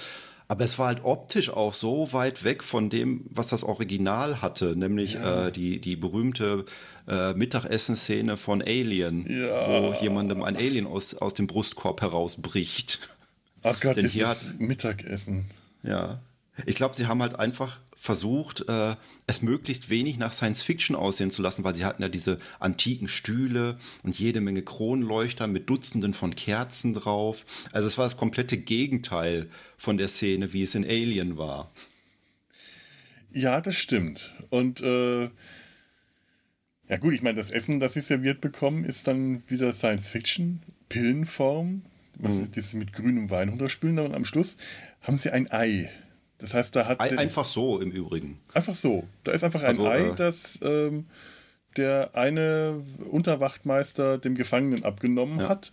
aber es war halt optisch auch so weit weg von dem, was das Original hatte, nämlich ja. äh, die, die berühmte äh, Mittagessenszene von Alien, ja. wo jemandem ein Alien aus, aus dem Brustkorb herausbricht. Ach Gott, [LAUGHS] Denn das hier ist hat, Mittagessen. Ja, ich glaube, sie haben halt einfach versucht, äh, es möglichst wenig nach Science Fiction aussehen zu lassen, weil sie hatten ja diese antiken Stühle und jede Menge Kronleuchter mit Dutzenden von Kerzen drauf. Also es war das komplette Gegenteil von der Szene, wie es in Alien war. Ja, das stimmt. Und äh, ja gut, ich meine, das Essen, das sie serviert bekommen, ist dann wieder Science Fiction, Pillenform, was mhm. sie mit grünem Wein runterspülen. Und am Schluss haben sie ein Ei das heißt, da hat. Einfach so im Übrigen. Einfach so. Da ist einfach ein also, Ei, äh, das ähm, der eine Unterwachtmeister dem Gefangenen abgenommen ja. hat.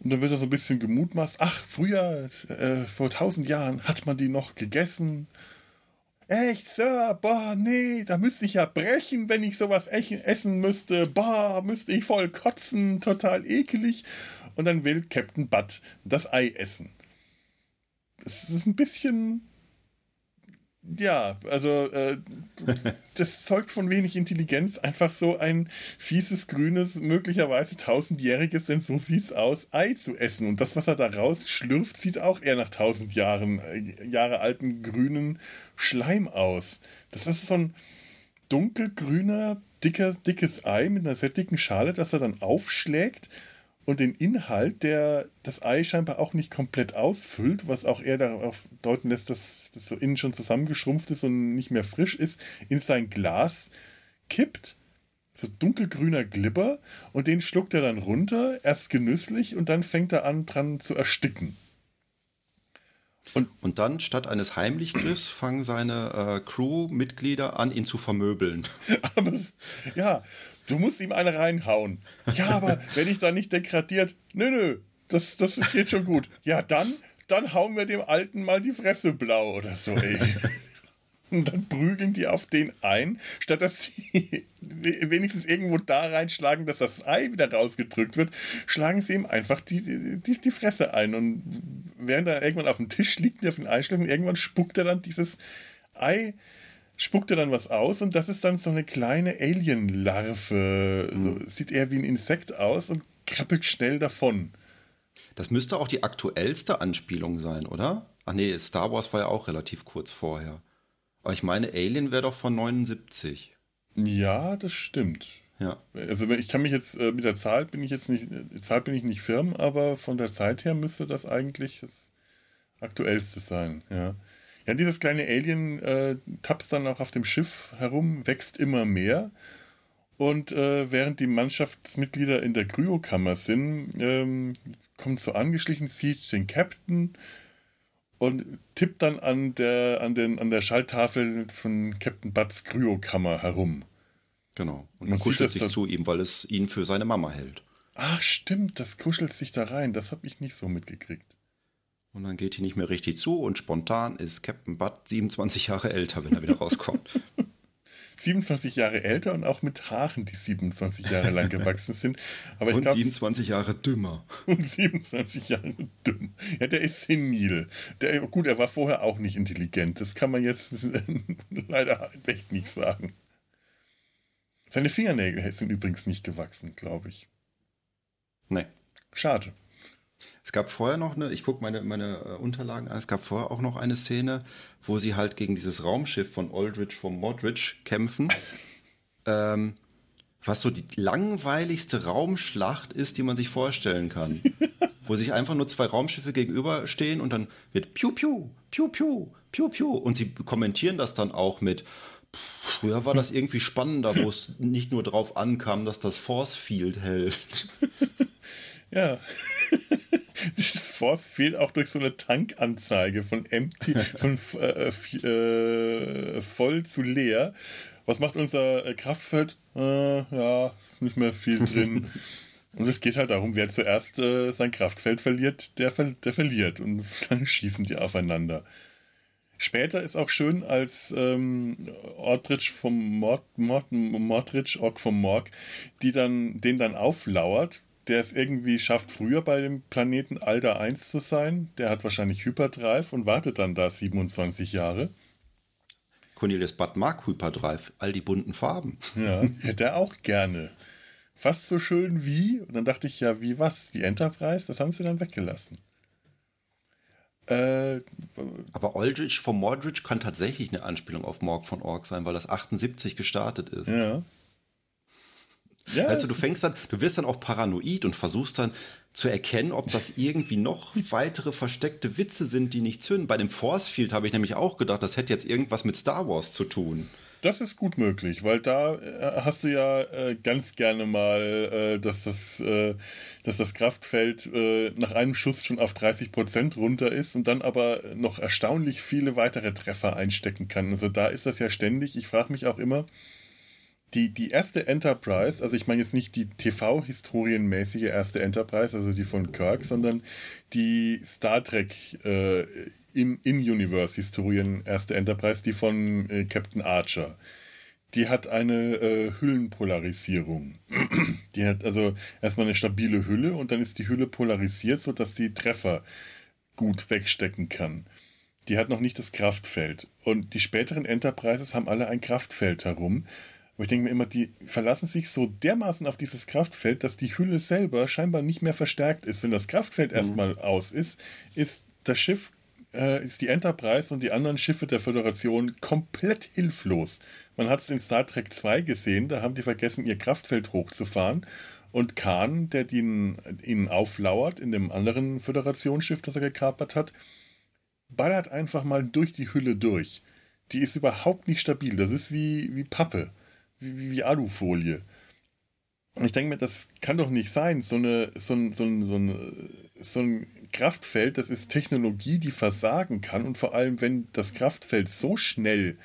Und dann wird er so ein bisschen gemutmaßt. Ach, früher, äh, vor tausend Jahren, hat man die noch gegessen. Echt, Sir? Boah, nee, da müsste ich ja brechen, wenn ich sowas essen müsste. Boah, müsste ich voll kotzen, total ekelig. Und dann will Captain Butt das Ei essen. Es ist ein bisschen ja, also äh, [LAUGHS] das zeugt von wenig Intelligenz, einfach so ein fieses, grünes, möglicherweise tausendjähriges, denn so sieht's aus, Ei zu essen. Und das, was er da rausschlürft, sieht auch eher nach tausend Jahren, äh, Jahre alten grünen Schleim aus. Das ist so ein dunkelgrüner, dicker, dickes Ei mit einer sehr dicken Schale, das er dann aufschlägt und den Inhalt, der das Ei scheinbar auch nicht komplett ausfüllt, was auch eher darauf deuten lässt, dass das so innen schon zusammengeschrumpft ist und nicht mehr frisch ist, in sein Glas kippt. So dunkelgrüner Glibber und den schluckt er dann runter, erst genüsslich und dann fängt er an dran zu ersticken. Und, und dann, statt eines Heimlichgriffs, fangen seine äh, Crewmitglieder an, ihn zu vermöbeln. [LAUGHS] Aber ja, du musst ihm eine reinhauen. Ja, aber wenn ich da nicht degradiert, nö, nö, das, das geht schon gut. Ja, dann, dann hauen wir dem Alten mal die Fresse blau oder so, ey. Und dann prügeln die auf den ein, statt dass sie [LAUGHS] wenigstens irgendwo da reinschlagen, dass das Ei wieder rausgedrückt wird, schlagen sie ihm einfach die, die, die Fresse ein. Und während er irgendwann auf dem Tisch liegt, der auf den Einschlägen, irgendwann spuckt er dann dieses Ei spuckt er dann was aus und das ist dann so eine kleine Alien-Larve. Mhm. sieht eher wie ein Insekt aus und krabbelt schnell davon. Das müsste auch die aktuellste Anspielung sein, oder? Ach nee, Star Wars war ja auch relativ kurz vorher. Aber ich meine, Alien wäre doch von 79. Ja, das stimmt. Ja. Also ich kann mich jetzt äh, mit der Zahl bin ich jetzt nicht, die Zahl bin ich nicht firm, aber von der Zeit her müsste das eigentlich das aktuellste sein, ja. Ja, dieses kleine Alien äh, tapst dann auch auf dem Schiff herum, wächst immer mehr. Und äh, während die Mannschaftsmitglieder in der Kryokammer sind, ähm, kommt so angeschlichen, sieht den Captain und tippt dann an der, an den, an der Schalltafel von Captain Butts Kryokammer herum. Genau. Und man kuschelt sich zu ihm, weil es ihn für seine Mama hält. Ach, stimmt, das kuschelt sich da rein. Das habe ich nicht so mitgekriegt. Und dann geht die nicht mehr richtig zu und spontan ist Captain Butt 27 Jahre älter, wenn er wieder rauskommt. [LAUGHS] 27 Jahre älter und auch mit Haaren, die 27 Jahre lang gewachsen sind. Aber und glaub, 27 Jahre dümmer. [LAUGHS] Und 27 Jahre dümm. Ja, der ist senil. Der, gut, er war vorher auch nicht intelligent. Das kann man jetzt [LAUGHS] leider echt nicht sagen. Seine Fingernägel sind übrigens nicht gewachsen, glaube ich. Nee. Schade. Es gab vorher noch eine, ich gucke meine, meine äh, Unterlagen an, es gab vorher auch noch eine Szene, wo sie halt gegen dieses Raumschiff von Aldrich von Modrich kämpfen. ähm, was so die langweiligste Raumschlacht ist, die man sich vorstellen kann. [LAUGHS] wo sich einfach nur zwei Raumschiffe gegenüberstehen und dann wird Piu Piu, Piu Piu, Piu Piu. Und sie kommentieren das dann auch mit, früher war das irgendwie spannender, wo es nicht nur drauf ankam, dass das Force Field hält. [LAUGHS] Ja. [LAUGHS] Dieses Force fehlt auch durch so eine Tankanzeige von empty, [LAUGHS] von äh, äh, voll zu leer. Was macht unser äh, Kraftfeld? Äh, ja, nicht mehr viel drin. [LAUGHS] Und es geht halt darum, wer zuerst äh, sein Kraftfeld verliert, der, der verliert. Und dann schießen die aufeinander. Später ist auch schön, als ähm, Ordrich vom Mord, Mord, Mordrich, Ork vom Morg, die dann, den dann auflauert, der es irgendwie schafft, früher bei dem Planeten Alter 1 zu sein. Der hat wahrscheinlich Hyperdrive und wartet dann da 27 Jahre. Cornelius Bad mag Hyperdrive, all die bunten Farben. Ja, [LAUGHS] hätte er auch gerne. Fast so schön wie, und dann dachte ich, ja, wie was? Die Enterprise? Das haben sie dann weggelassen. Äh, Aber Aldrich von Mordrich kann tatsächlich eine Anspielung auf Morg von Org sein, weil das 78 gestartet ist. Ja. Ja, weißt du, du fängst dann, du wirst dann auch paranoid und versuchst dann zu erkennen, ob das irgendwie noch [LAUGHS] weitere versteckte Witze sind, die nicht zünden. Bei dem Force Field habe ich nämlich auch gedacht, das hätte jetzt irgendwas mit Star Wars zu tun. Das ist gut möglich, weil da äh, hast du ja äh, ganz gerne mal, äh, dass, das, äh, dass das Kraftfeld äh, nach einem Schuss schon auf 30 Prozent runter ist und dann aber noch erstaunlich viele weitere Treffer einstecken kann. Also da ist das ja ständig. Ich frage mich auch immer, die, die erste Enterprise, also ich meine jetzt nicht die TV-historienmäßige erste Enterprise, also die von Kirk, sondern die Star Trek äh, in, In-Universe-Historien erste Enterprise, die von äh, Captain Archer. Die hat eine äh, Hüllenpolarisierung. [CLEARS THROAT] die hat also erstmal eine stabile Hülle und dann ist die Hülle polarisiert, sodass die Treffer gut wegstecken kann. Die hat noch nicht das Kraftfeld. Und die späteren Enterprises haben alle ein Kraftfeld herum. Aber ich denke mir immer, die verlassen sich so dermaßen auf dieses Kraftfeld, dass die Hülle selber scheinbar nicht mehr verstärkt ist. Wenn das Kraftfeld mhm. erstmal aus ist, ist das Schiff, äh, ist die Enterprise und die anderen Schiffe der Föderation komplett hilflos. Man hat es in Star Trek 2 gesehen, da haben die vergessen, ihr Kraftfeld hochzufahren. Und Khan, der ihnen, ihnen auflauert in dem anderen Föderationsschiff, das er gekapert hat, ballert einfach mal durch die Hülle durch. Die ist überhaupt nicht stabil. Das ist wie, wie Pappe, wie, wie Alufolie. Und ich denke mir, das kann doch nicht sein. So, eine, so, ein, so, ein, so, ein, so ein Kraftfeld, das ist Technologie, die versagen kann. Und vor allem, wenn das Kraftfeld so schnell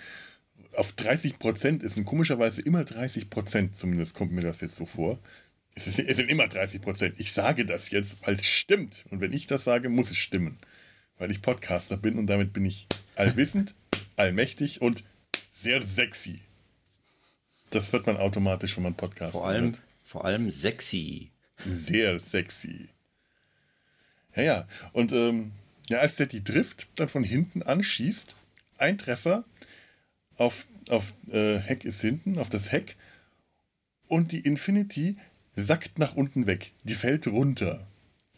auf 30 Prozent ist, und komischerweise immer 30 Prozent, zumindest kommt mir das jetzt so vor, es, ist, es sind immer 30 Prozent. Ich sage das jetzt, weil es stimmt. Und wenn ich das sage, muss es stimmen. Weil ich Podcaster bin und damit bin ich allwissend, [LAUGHS] allmächtig und sehr sexy. Das wird man automatisch, wenn man Podcast vor allem, hört. Vor allem sexy. Sehr sexy. Ja, ja. Und ähm, ja, als der die Drift dann von hinten anschießt, ein Treffer auf, auf äh, Heck ist hinten, auf das Heck. Und die Infinity sackt nach unten weg. Die fällt runter.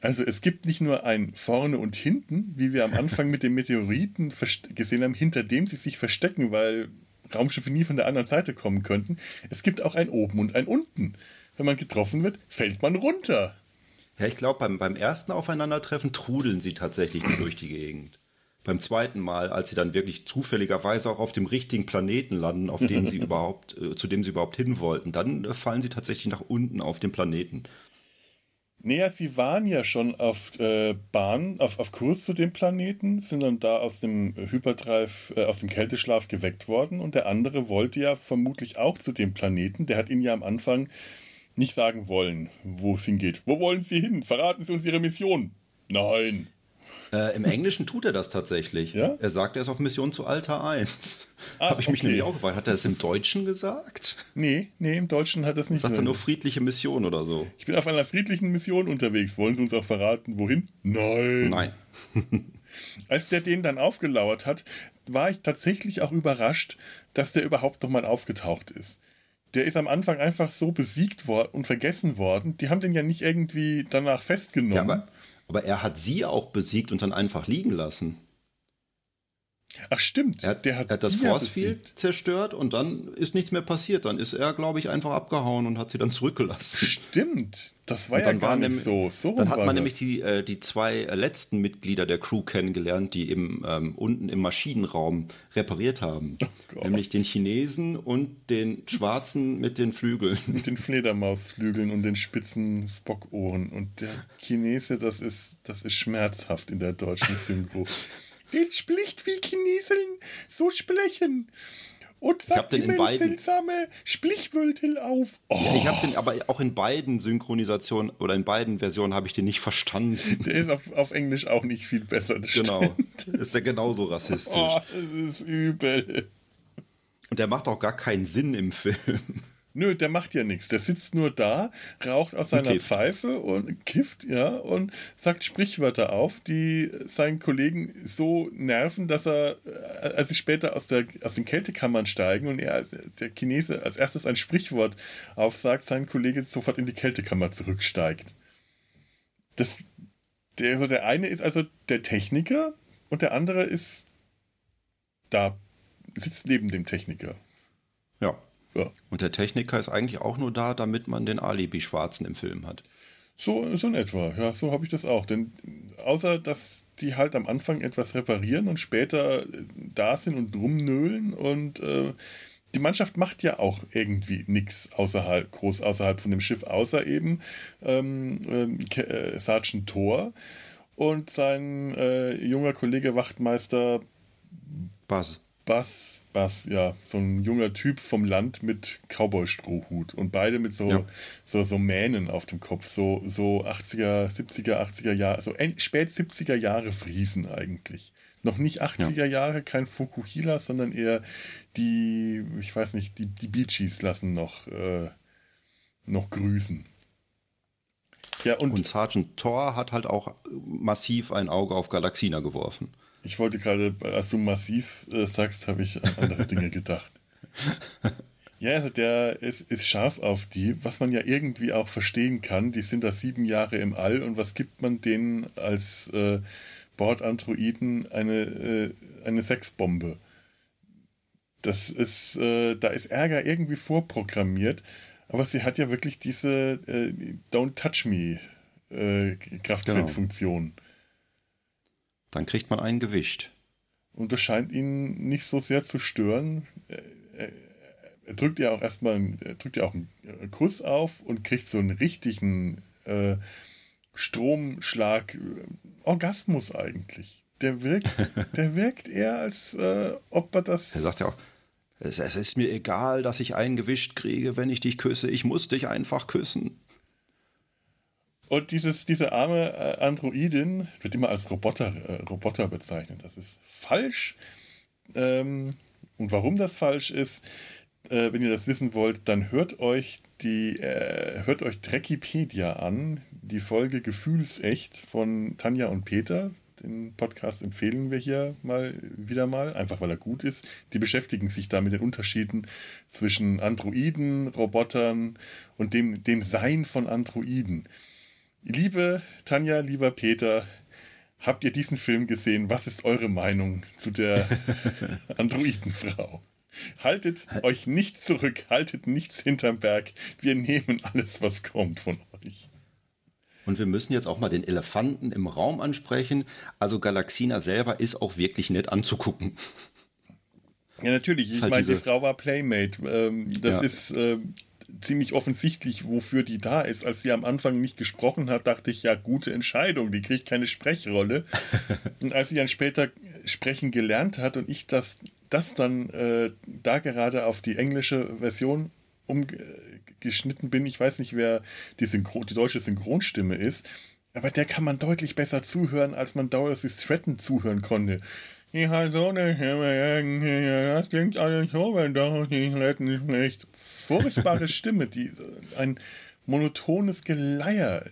Also es gibt nicht nur ein vorne und hinten, wie wir am Anfang mit den Meteoriten gesehen haben, hinter dem sie sich verstecken, weil Raumschiffe nie von der anderen Seite kommen könnten. Es gibt auch ein oben und ein unten. Wenn man getroffen wird, fällt man runter. Ja, ich glaube, beim, beim ersten Aufeinandertreffen trudeln sie tatsächlich durch die Gegend beim zweiten Mal, als sie dann wirklich zufälligerweise auch auf dem richtigen Planeten landen, auf dem sie [LAUGHS] überhaupt, äh, zu dem sie überhaupt hin wollten, dann äh, fallen sie tatsächlich nach unten auf den Planeten. Naja, sie waren ja schon auf äh, Bahn, auf, auf Kurs zu dem Planeten, sind dann da aus dem Hyperdrive, äh, aus dem Kälteschlaf geweckt worden und der andere wollte ja vermutlich auch zu dem Planeten. Der hat ihnen ja am Anfang nicht sagen wollen, wo es hingeht. Wo wollen Sie hin? Verraten Sie uns Ihre Mission. Nein. Äh, Im Englischen tut er das tatsächlich. Ja? Er sagt, er ist auf Mission zu Alter 1. Ah, Habe ich mich okay. nämlich auch gefragt. Hat er es im Deutschen gesagt? Nee, nee, im Deutschen hat er es nicht gesagt. Sagt er nur friedliche Mission oder so? Ich bin auf einer friedlichen Mission unterwegs. Wollen Sie uns auch verraten, wohin? Nein. Nein. [LAUGHS] Als der den dann aufgelauert hat, war ich tatsächlich auch überrascht, dass der überhaupt nochmal aufgetaucht ist. Der ist am Anfang einfach so besiegt worden und vergessen worden. Die haben den ja nicht irgendwie danach festgenommen. Ja, aber aber er hat sie auch besiegt und dann einfach liegen lassen. Ach stimmt, er hat, der hat, er hat das Force Field zerstört und dann ist nichts mehr passiert. Dann ist er, glaube ich, einfach abgehauen und hat sie dann zurückgelassen. Stimmt, das war und ja gar nicht so. so dann hat man das. nämlich die, äh, die zwei äh, letzten Mitglieder der Crew kennengelernt, die eben ähm, unten im Maschinenraum repariert haben. [LAUGHS] Oh nämlich den Chinesen und den Schwarzen mit den Flügeln. [LAUGHS] Mit den Fledermausflügeln und den spitzen Spockohren. Und der Chinese, das ist, das ist schmerzhaft in der deutschen Synchro. [LAUGHS] Den spricht wie Chineseln so sprechen. Und sagt immer beiden, seltsame Sprichwörter auf. Oh. Ja, ich habe den aber auch in beiden Synchronisationen oder in beiden Versionen habe ich den nicht verstanden. Der ist auf, auf Englisch auch nicht viel besser. genau. Ist der genauso rassistisch. Oh, das ist übel. Und der macht auch gar keinen Sinn im Film. Nö, der macht ja nichts. Der sitzt nur da, raucht aus seiner Pfeife und kifft, ja, und sagt Sprichwörter auf, die seinen Kollegen so nerven, dass er, äh, als sie später aus, der, aus den Kältekammern steigen und er, der Chinese, als erstes ein Sprichwort aufsagt, sein Kollege sofort in die Kältekammer zurücksteigt. Das, der, also der eine ist also der Techniker und der andere ist da, sitzt neben dem Techniker. Ja. Ja. Und der Techniker ist eigentlich auch nur da, damit man den Alibi-Schwarzen im Film hat. So, so in etwa, ja, so habe ich das auch. Denn außer, dass die halt am Anfang etwas reparieren und später äh, da sind und rumnöhlen und äh, die Mannschaft macht ja auch irgendwie nichts außerhalb, groß außerhalb von dem Schiff, außer eben ähm, äh, Sergeant Thor und sein äh, junger Kollege Wachtmeister Buzz. Buzz Bass, ja, so ein junger Typ vom Land mit Cowboy-Strohhut und beide mit so, ja. so, so Mähnen auf dem Kopf, so, so 80er, 70er, 80er Jahre, so spät 70er Jahre Friesen eigentlich. Noch nicht 80er ja. Jahre, kein Fukuhila, sondern eher die, ich weiß nicht, die, die Beachies lassen noch, äh, noch grüßen. Ja, und, und Sergeant Thor hat halt auch massiv ein Auge auf Galaxina geworfen. Ich wollte gerade, als du massiv äh, sagst, habe ich an andere Dinge gedacht. [LAUGHS] Ja, also der ist, ist scharf auf die, was man ja irgendwie auch verstehen kann. Die sind da sieben Jahre im All und was gibt man denen als äh, Bordandroiden? Eine, äh, eine Sexbombe. Das ist, äh, da ist Ärger irgendwie vorprogrammiert, aber sie hat ja wirklich diese äh, Don't Touch Me äh, Kraftfeldfunktion. Genau. Dann kriegt man einen gewischt. Und das scheint ihn nicht so sehr zu stören. Er, er drückt ja auch erstmal er drückt ja auch einen Kuss auf und kriegt so einen richtigen äh, Stromschlag, äh, Orgasmus eigentlich. Der wirkt, [LAUGHS] der wirkt eher, als äh, ob er das. Er sagt ja auch, es, es, ist mir egal, dass ich einen gewischt kriege, wenn ich dich küsse. Ich muss dich einfach küssen. Und dieses, diese arme äh, Androidin wird immer als Roboter, äh, Roboter bezeichnet. Das ist falsch. Ähm, und warum das falsch ist, äh, wenn ihr das wissen wollt, dann hört euch die, äh, hört euch Dreckipedia an, die Folge Gefühlsecht von Tanja und Peter. Den Podcast empfehlen wir hier mal wieder mal, einfach weil er gut ist. Die beschäftigen sich da mit den Unterschieden zwischen Androiden, Robotern und dem, dem Sein von Androiden. Liebe Tanja, lieber Peter, habt ihr diesen Film gesehen? Was ist eure Meinung zu der [LAUGHS] Androidenfrau? Haltet euch nicht zurück, haltet nichts hinterm Berg. Wir nehmen alles, was kommt von euch. Und wir müssen jetzt auch mal den Elefanten im Raum ansprechen. Also Galaxina selber ist auch wirklich nett anzugucken. Ja, natürlich. Ich halt meine, die Frau war Playmate. Ähm, das ja. ist äh, ziemlich offensichtlich, wofür die da ist. Als sie am Anfang nicht gesprochen hat, dachte ich, ja, gute Entscheidung, die kriegt keine Sprechrolle. [LAUGHS] und als sie dann später sprechen gelernt hat und ich das, das dann äh, da gerade auf die englische Version umgeschnitten bin, ich weiß nicht, wer die, Synchron, die deutsche Synchronstimme ist, aber der kann man deutlich besser zuhören, als man Dorothy Stratton zuhören konnte. Ich habe so eine Stimme, das klingt alles so, wenn Dorothy Stratton spricht furchtbare [LAUGHS] Stimme, die ein monotones Geleier.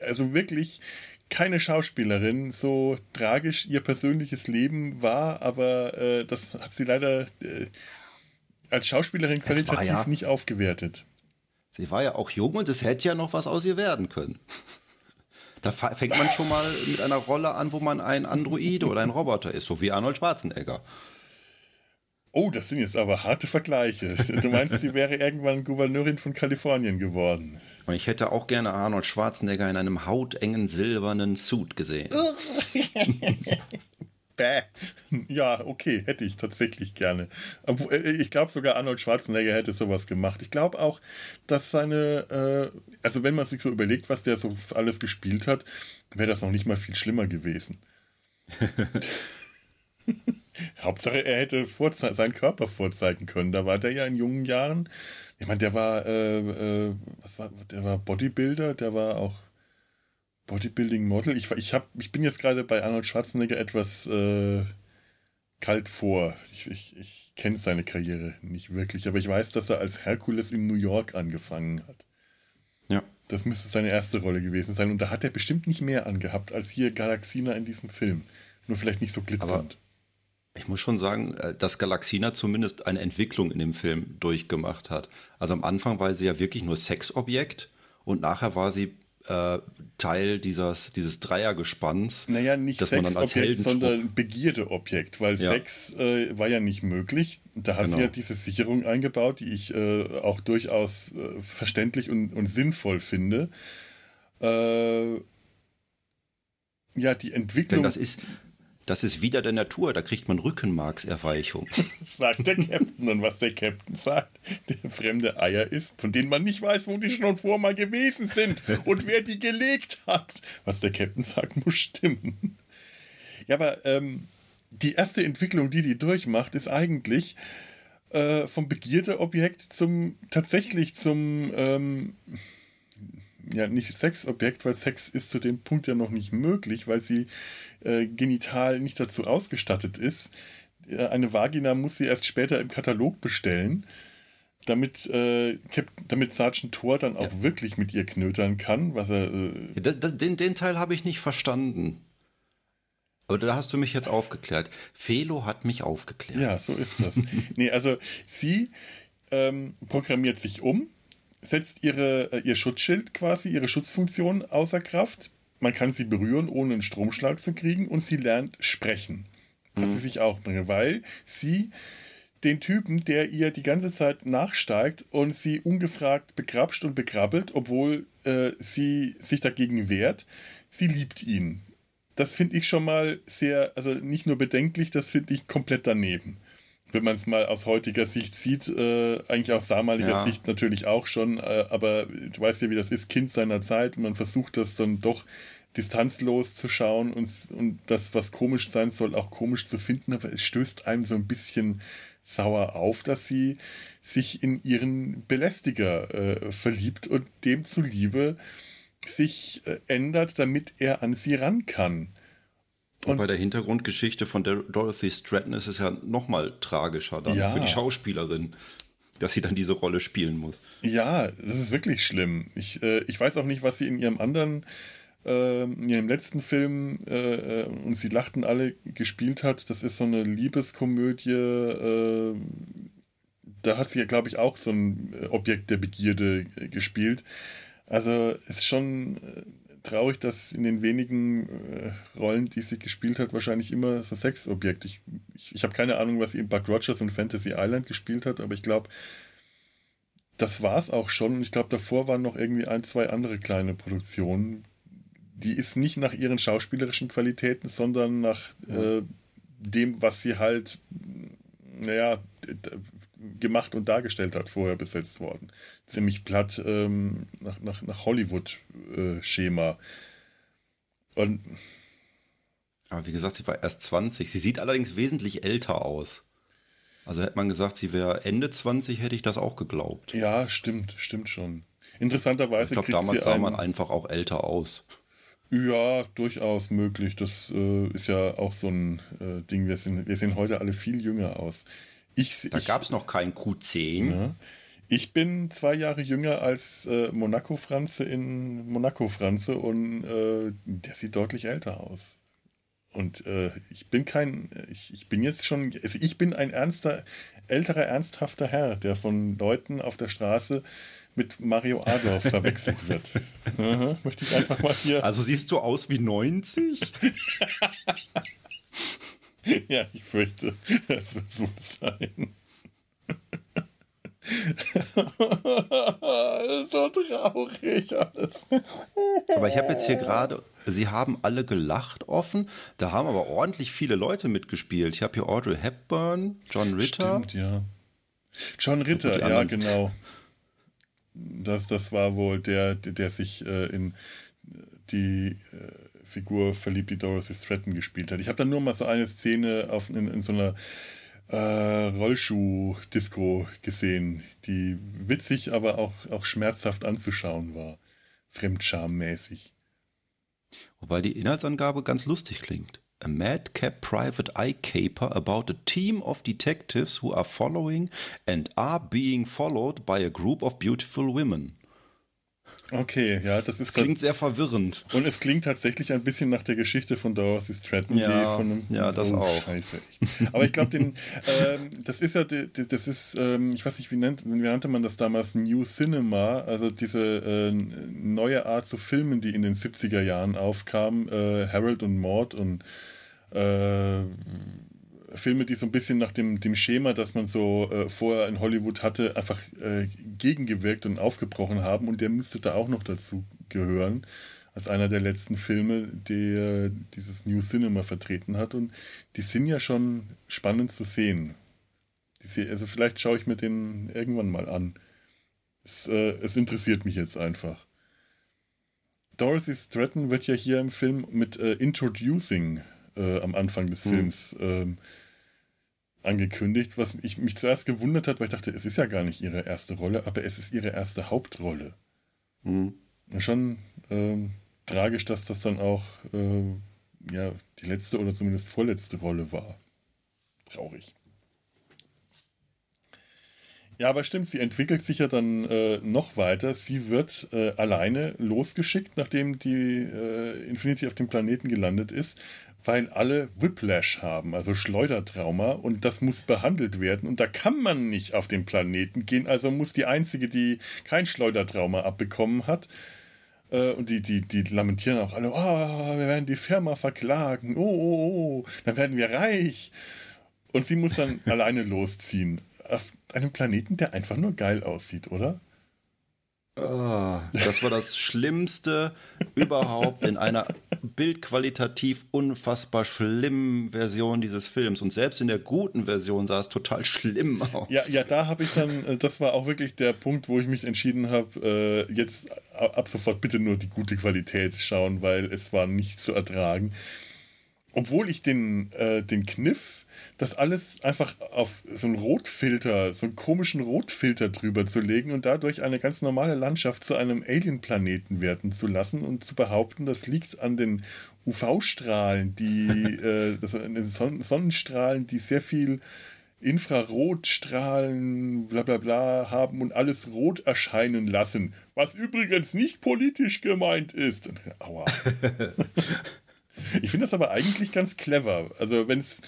Also wirklich keine Schauspielerin, so tragisch ihr persönliches Leben war, aber äh, das hat sie leider äh, als Schauspielerin qualitativ ja, nicht aufgewertet. Sie war ja auch jung und es hätte ja noch was aus ihr werden können. Da fängt man schon mal mit einer Rolle an, wo man ein Androide oder ein Roboter ist, so wie Arnold Schwarzenegger. Oh, das sind jetzt aber harte Vergleiche. Du meinst, sie wäre irgendwann Gouverneurin von Kalifornien geworden. Und ich hätte auch gerne Arnold Schwarzenegger in einem hautengen silbernen Suit gesehen. [LAUGHS] Bäh. Ja, okay, hätte ich tatsächlich gerne. Äh, ich glaube sogar Arnold Schwarzenegger hätte sowas gemacht. Ich glaube auch, dass seine, äh, also wenn man sich so überlegt, was der so alles gespielt hat, wäre das noch nicht mal viel schlimmer gewesen. [LAUGHS] Hauptsache, er hätte seinen Körper vorzeigen können. Da war der ja in jungen Jahren. Ich meine, der war, äh, äh, was war, der war Bodybuilder, der war auch Bodybuilding-Model. Ich, ich, ich bin jetzt gerade bei Arnold Schwarzenegger etwas äh, kalt vor. Ich, ich, ich kenne seine Karriere nicht wirklich, aber ich weiß, dass er als Herkules in New York angefangen hat. Ja. Das müsste seine erste Rolle gewesen sein. Und da hat er bestimmt nicht mehr angehabt als hier Galaxina in diesem Film. Nur vielleicht nicht so glitzernd. Aber ich muss schon sagen, äh, dass Galaxina zumindest eine Entwicklung in dem Film durchgemacht hat. Also am Anfang war sie ja wirklich nur Sexobjekt und nachher war sie äh, Teil dieses, dieses Dreiergespanns. Naja, nicht Sexobjekt, sondern Begierdeobjekt, weil ja. Sex äh, war ja nicht möglich. Da hat genau. sie ja diese Sicherung eingebaut, die ich äh, auch durchaus äh, verständlich und, und sinnvoll finde. Äh, ja, die Entwicklung. Denn das ist, das ist wieder der Natur, da kriegt man Rückenmarkserweichung. [LAUGHS] sagt der Captain. Und was der Captain sagt, der fremde Eier ist, von denen man nicht weiß, wo die schon vor mal gewesen sind und wer die gelegt hat. Was der Captain sagt, muss stimmen. Ja, aber ähm, die erste Entwicklung, die die durchmacht, ist eigentlich äh, vom Begierdeobjekt zum tatsächlich zum ähm, ja nicht Sexobjekt, weil Sex ist zu dem Punkt ja noch nicht möglich, weil sie äh, genital nicht dazu ausgestattet ist. Äh, eine Vagina muss sie erst später im Katalog bestellen, damit, äh, damit Sergeant Thor dann auch ja. wirklich mit ihr knötern kann, was er. Äh, das, das, den, den Teil habe ich nicht verstanden. Aber da hast du mich jetzt aufgeklärt. Felo hat mich aufgeklärt. Ja, so ist das. [LAUGHS] nee, also sie ähm, programmiert sich um, setzt ihre, äh, ihr Schutzschild quasi, ihre Schutzfunktion außer Kraft. Man kann sie berühren, ohne einen Stromschlag zu kriegen und sie lernt sprechen. Kann mhm. sie sich auch bringen, weil sie den Typen, der ihr die ganze Zeit nachsteigt und sie ungefragt begrapscht und begrabbelt, obwohl äh, sie sich dagegen wehrt, sie liebt ihn das finde ich schon mal sehr, also nicht nur bedenklich, das finde ich komplett daneben. Wenn man es mal aus heutiger Sicht sieht, äh, eigentlich aus damaliger ja. Sicht natürlich auch schon, äh, aber du weißt ja, wie das ist, Kind seiner Zeit und man versucht das dann doch distanzlos zu schauen und, und das, was komisch sein soll, auch komisch zu finden, aber es stößt einem so ein bisschen sauer auf, dass sie sich in ihren Belästiger äh, verliebt und dem zuliebe sich äh, ändert, damit er an sie ran kann. Und, und bei der Hintergrundgeschichte von Dorothy Stratton ist es ja noch mal tragischer dann ja. für die Schauspielerin, dass sie dann diese Rolle spielen muss. Ja, das ist wirklich schlimm. Ich, äh, ich weiß auch nicht, was sie in ihrem anderen, äh, in ihrem letzten Film, äh, äh, und sie lachten alle, gespielt hat. Das ist so eine Liebeskomödie. Äh, da hat sie ja, glaube ich, auch so ein Objekt der Begierde gespielt. Also es ist schon äh, traurig, dass in den wenigen äh, Rollen, die sie gespielt hat, wahrscheinlich immer so Sexobjekt. Ich, ich, ich habe keine Ahnung, was sie in Buck Rogers und Fantasy Island gespielt hat, aber ich glaube, das war es auch schon. Und ich glaube, davor waren noch irgendwie ein, zwei andere kleine Produktionen. Die ist nicht nach ihren schauspielerischen Qualitäten, sondern nach äh, dem, was sie halt, naja, gemacht und dargestellt hat, vorher besetzt worden. Ziemlich platt ähm, nach, nach, nach Hollywood-Schema. Äh, und aber wie gesagt, sie war erst 20. Sie sieht allerdings wesentlich älter aus. Also hätte man gesagt, sie wäre Ende 20, hätte ich das auch geglaubt. Ja, stimmt, stimmt schon. Interessanterweise ich glaube, damals sah man einfach auch älter aus. Ja, durchaus möglich. Das äh, ist ja auch so ein äh, Ding. Wir, sind, wir sehen heute alle viel jünger aus. Ich, da gab es noch kein Q10. Ja. Ich bin zwei Jahre jünger als äh, Monaco Franze in Monaco Franze und äh, der sieht deutlich älter aus. Und äh, ich bin kein, ich, ich bin jetzt schon, also ich bin ein ernster, älterer, ernsthafter Herr, der von Leuten auf der Straße mit Mario Adolf [LAUGHS] verwechselt wird. Aha, möchte ich einfach mal hier. Also siehst du aus wie 90? [LAUGHS] ja, ich fürchte, es wird so sein. [LAUGHS] so traurig alles. Aber ich habe jetzt hier gerade, sie haben alle gelacht offen, da haben aber ordentlich viele Leute mitgespielt. Ich habe hier Audrey Hepburn, John Ritter. Stimmt, ja. John Ritter, ja, genau. Das, das war wohl der, der, der sich äh, in die äh, Figur verliebt, die Dorothy Stratton gespielt hat. Ich habe dann nur mal so eine Szene auf, in, in so einer äh, Rollschuh-Disco gesehen, die witzig, aber auch, auch schmerzhaft anzuschauen war. Fremdschammäßig. Wobei die Inhaltsangabe ganz lustig klingt. A madcap private eye caper about a team of detectives who are following and are being followed by a group of beautiful women. Okay, ja, das ist. Das klingt sehr verwirrend. Und es klingt tatsächlich ein bisschen nach der Geschichte von Dorothy Stratton, ja, von einem. Ja, das oh, auch. Scheiße. Aber ich glaube, den, [LAUGHS] ähm, das ist ja, das ist, ähm, ich weiß nicht, wie, nennt, wie nannte man das damals? New Cinema, also diese äh, neue Art zu filmen, die in den 70er Jahren aufkam. Äh, Harold und Maud und. Äh, Filme, die so ein bisschen nach dem, dem Schema, das man so äh, vorher in Hollywood hatte, einfach äh, gegengewirkt und aufgebrochen haben. Und der müsste da auch noch dazu gehören, als einer der letzten Filme, der dieses New Cinema vertreten hat. Und die sind ja schon spannend zu sehen. Die, also vielleicht schaue ich mir den irgendwann mal an. Es, äh, es interessiert mich jetzt einfach. Dorothy Stratton wird ja hier im Film mit äh, Introducing äh, am Anfang des hm. Films ähm, angekündigt, was ich, mich zuerst gewundert hat, weil ich dachte, es ist ja gar nicht ihre erste Rolle, aber es ist ihre erste Hauptrolle. Mhm. Schon ähm, tragisch, dass das dann auch äh, ja, die letzte oder zumindest vorletzte Rolle war. Traurig. Ja, aber stimmt, sie entwickelt sich ja dann äh, noch weiter. Sie wird äh, alleine losgeschickt, nachdem die äh, Infinity auf dem Planeten gelandet ist, weil alle Whiplash haben, also Schleudertrauma, und das muss behandelt werden. Und da kann man nicht auf den Planeten gehen, also muss die Einzige, die kein Schleudertrauma abbekommen hat, äh, und die, die, die lamentieren auch alle, oh, wir werden die Firma verklagen, oh, oh, oh, dann werden wir reich. Und sie muss dann [LAUGHS] alleine losziehen auf einem Planeten, der einfach nur geil aussieht, oder? Oh, das war das Schlimmste überhaupt in einer bildqualitativ unfassbar schlimmen Version dieses Films. Und selbst in der guten Version sah es total schlimm aus. Ja, ja da habe ich dann, äh, das war auch wirklich der Punkt, wo ich mich entschieden habe, äh, jetzt ab sofort bitte nur die gute Qualität schauen, weil es war nicht zu ertragen. Obwohl ich den, äh, den Kniff das alles einfach auf so einen Rotfilter, so einen komischen Rotfilter drüber zu legen und dadurch eine ganz normale Landschaft zu einem Alien-Planeten werden zu lassen und zu behaupten, das liegt an den UV-Strahlen, die [LAUGHS] äh, das, Son Sonnenstrahlen, die sehr viel Infrarotstrahlen, bla bla bla haben und alles rot erscheinen lassen. Was übrigens nicht politisch gemeint ist. Aua. [LAUGHS] ich finde das aber eigentlich ganz clever. Also wenn es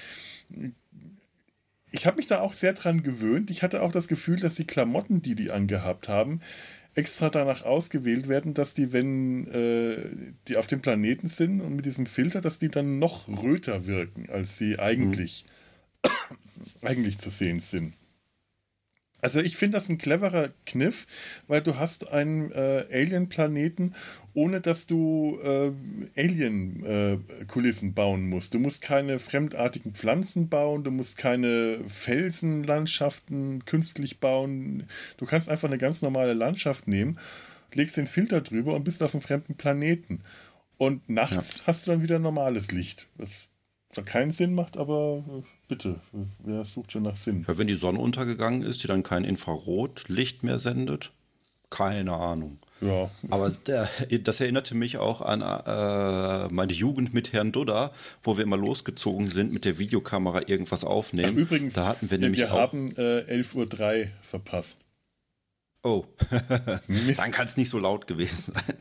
ich habe mich da auch sehr dran gewöhnt. Ich hatte auch das Gefühl, dass die Klamotten, die die angehabt haben, extra danach ausgewählt werden, dass die, wenn äh, die auf dem Planeten sind und mit diesem Filter, dass die dann noch röter wirken, als sie eigentlich, mhm. [COUGHS] eigentlich zu sehen sind. Also ich finde das ein cleverer Kniff, weil du hast einen äh, Alien-Planeten, ohne dass du äh, Alien-Kulissen äh, bauen musst. Du musst keine fremdartigen Pflanzen bauen, du musst keine Felsenlandschaften künstlich bauen. Du kannst einfach eine ganz normale Landschaft nehmen, legst den Filter drüber und bist auf einem fremden Planeten. Und nachts ja. hast du dann wieder normales Licht. Das keinen Sinn macht, aber äh, bitte, wer sucht schon nach Sinn? Ja, wenn die Sonne untergegangen ist, die dann kein Infrarotlicht mehr sendet, keine Ahnung. Ja. Aber der, das erinnerte mich auch an äh, meine Jugend mit Herrn Dudda, wo wir immer losgezogen sind mit der Videokamera irgendwas aufnehmen. Ach, übrigens, da hatten wir nämlich wir haben äh, 11.03 Uhr verpasst. Oh, [LAUGHS] dann kann es nicht so laut gewesen sein.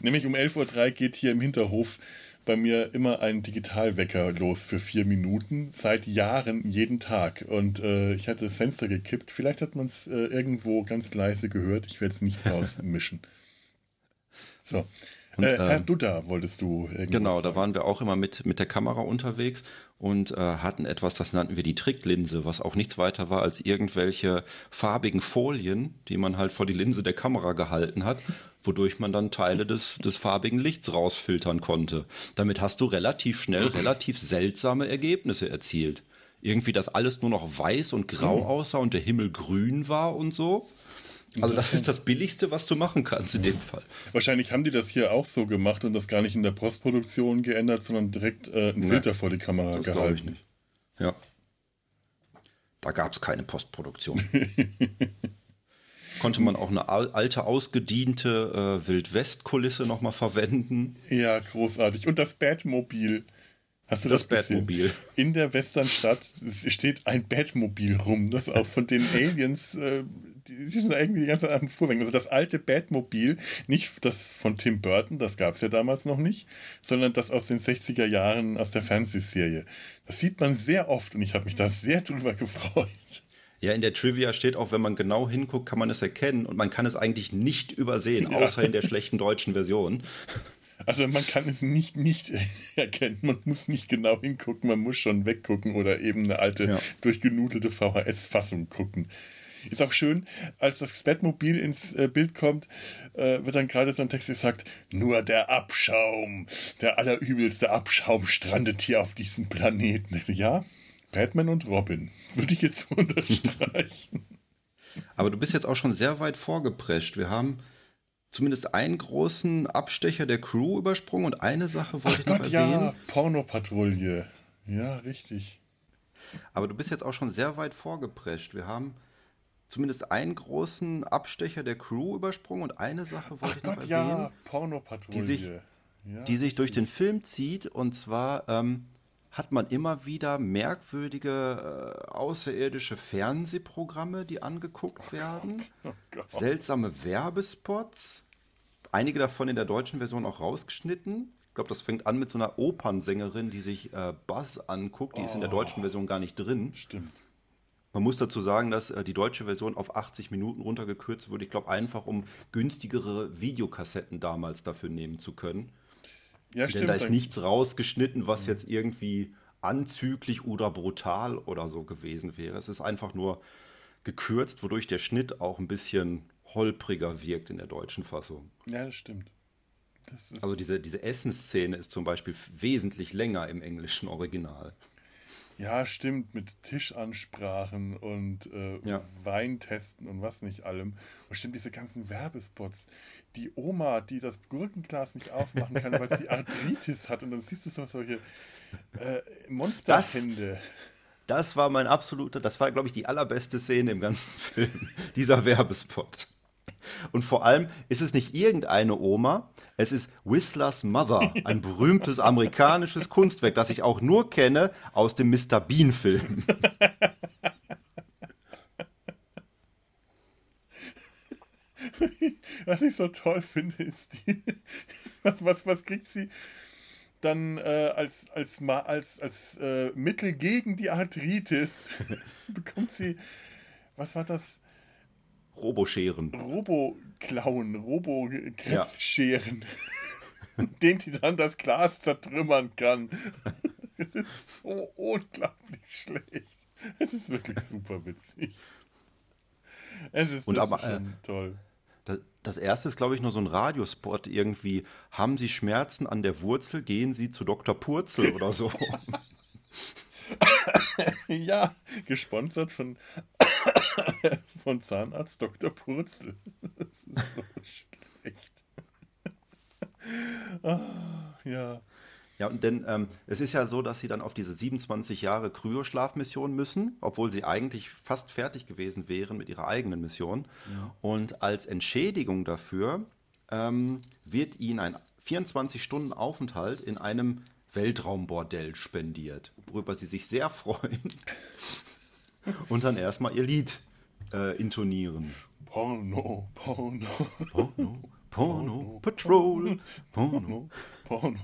Nämlich um 11.03 Uhr geht hier im Hinterhof bei mir immer ein Digitalwecker los für vier Minuten, seit Jahren, jeden Tag. Und äh, ich hatte das Fenster gekippt. Vielleicht hat man es äh, irgendwo ganz leise gehört. Ich werde es nicht [LAUGHS] rausmischen. So. Und, äh, Herr ähm, Dudda, wolltest du Genau, sagen? da waren wir auch immer mit, mit der Kamera unterwegs und äh, hatten etwas, das nannten wir die Tricklinse, was auch nichts weiter war als irgendwelche farbigen Folien, die man halt vor die Linse der Kamera gehalten hat, wodurch man dann Teile des, des farbigen Lichts rausfiltern konnte. Damit hast du relativ schnell relativ seltsame Ergebnisse erzielt. Irgendwie, dass alles nur noch weiß und grau mhm. aussah und der Himmel grün war und so. Also das ist das Billigste, was du machen kannst in dem Fall. Wahrscheinlich haben die das hier auch so gemacht und das gar nicht in der Postproduktion geändert, sondern direkt äh, einen Filter vor die Kamera das gehalten. Ich nicht. Ja. Da gab es keine Postproduktion. [LAUGHS] Konnte man auch eine alte, ausgediente äh, Wildwest-Kulisse nochmal verwenden. Ja, großartig. Und das Batmobil. Hast du das, das Batmobil? In der Westernstadt steht ein Batmobil rum, das auch von den Aliens äh, die, sind irgendwie die ganze Zeit am Fuhrwerk. Also das alte Batmobil, nicht das von Tim Burton, das gab es ja damals noch nicht, sondern das aus den 60er Jahren aus der Fernsehserie. Das sieht man sehr oft und ich habe mich da sehr drüber [LAUGHS] gefreut. Ja, in der Trivia steht auch, wenn man genau hinguckt, kann man es erkennen und man kann es eigentlich nicht übersehen, ja. außer in der [LAUGHS] schlechten deutschen Version. Also man kann es nicht nicht [LAUGHS] erkennen, man muss nicht genau hingucken, man muss schon weggucken oder eben eine alte ja. durchgenudelte VHS-Fassung gucken. Ist auch schön, als das Batmobil ins äh, Bild kommt, äh, wird dann gerade so ein Text gesagt, nur der Abschaum, der allerübelste Abschaum strandet hier auf diesem Planeten. Ja, Batman und Robin, würde ich jetzt [LAUGHS] unterstreichen. Aber du bist jetzt auch schon sehr weit vorgeprescht. Wir haben zumindest einen großen Abstecher der Crew übersprungen und eine Sache wollte Ach ich Gott, noch erwähnen. ja, Pornopatrouille. Ja, richtig. Aber du bist jetzt auch schon sehr weit vorgeprescht. Wir haben zumindest einen großen Abstecher der Crew übersprungen und eine Sache wollte Ach ich Gott, noch erwähnen, ja, Pornopatrouille. Die sich, ja, die sich durch den Film zieht und zwar ähm, hat man immer wieder merkwürdige äh, außerirdische Fernsehprogramme, die angeguckt werden. Oh Seltsame Werbespots. Einige davon in der deutschen Version auch rausgeschnitten. Ich glaube, das fängt an mit so einer Opernsängerin, die sich äh, Buzz anguckt. Die oh. ist in der deutschen Version gar nicht drin. Stimmt. Man muss dazu sagen, dass äh, die deutsche Version auf 80 Minuten runtergekürzt wurde. Ich glaube, einfach um günstigere Videokassetten damals dafür nehmen zu können. Ja, Denn stimmt. da ist nichts rausgeschnitten, was mhm. jetzt irgendwie anzüglich oder brutal oder so gewesen wäre. Es ist einfach nur gekürzt, wodurch der Schnitt auch ein bisschen holpriger wirkt in der deutschen Fassung. Ja, das stimmt. Das also diese, diese Essensszene ist zum Beispiel wesentlich länger im englischen Original. Ja, stimmt, mit Tischansprachen und äh, ja. Weintesten und was nicht allem. Und stimmt, diese ganzen Werbespots. Die Oma, die das Gurkenglas nicht aufmachen kann, weil sie [LAUGHS] Arthritis hat. Und dann siehst du so solche äh, Monsterhände. Das, das war mein absoluter, das war, glaube ich, die allerbeste Szene im ganzen [LAUGHS] Film, dieser Werbespot. Und vor allem ist es nicht irgendeine Oma, es ist Whistlers Mother, ein berühmtes amerikanisches Kunstwerk, das ich auch nur kenne aus dem Mr. Bean-Film. [LAUGHS] Was ich so toll finde, ist die. Was, was, was kriegt sie dann äh, als, als, als, als äh, Mittel gegen die Arthritis? [LAUGHS] bekommt sie. Was war das? Roboscheren. Robo-Klauen, Robo-Krebsscheren. Ja. [LAUGHS] den die dann das Glas zertrümmern kann. Es ist so unglaublich schlecht. Es ist wirklich super witzig. Es ist, Und aber, schon äh, toll. Das erste ist, glaube ich, nur so ein Radiospot irgendwie. Haben Sie Schmerzen an der Wurzel? Gehen Sie zu Dr. Purzel oder so. [LAUGHS] ja, gesponsert von von Zahnarzt Dr. Purzel. Das ist so [LAUGHS] schlecht. ah, ja. Ja, und denn ähm, es ist ja so, dass sie dann auf diese 27 Jahre Kryoschlafmission müssen, obwohl sie eigentlich fast fertig gewesen wären mit ihrer eigenen Mission. Ja. Und als Entschädigung dafür ähm, wird ihnen ein 24-Stunden-Aufenthalt in einem Weltraumbordell spendiert, worüber sie sich sehr [LAUGHS] freuen und dann erstmal ihr Lied äh, intonieren. Porno, Porno. Porno, Porno, Patrol. Porno, Porno,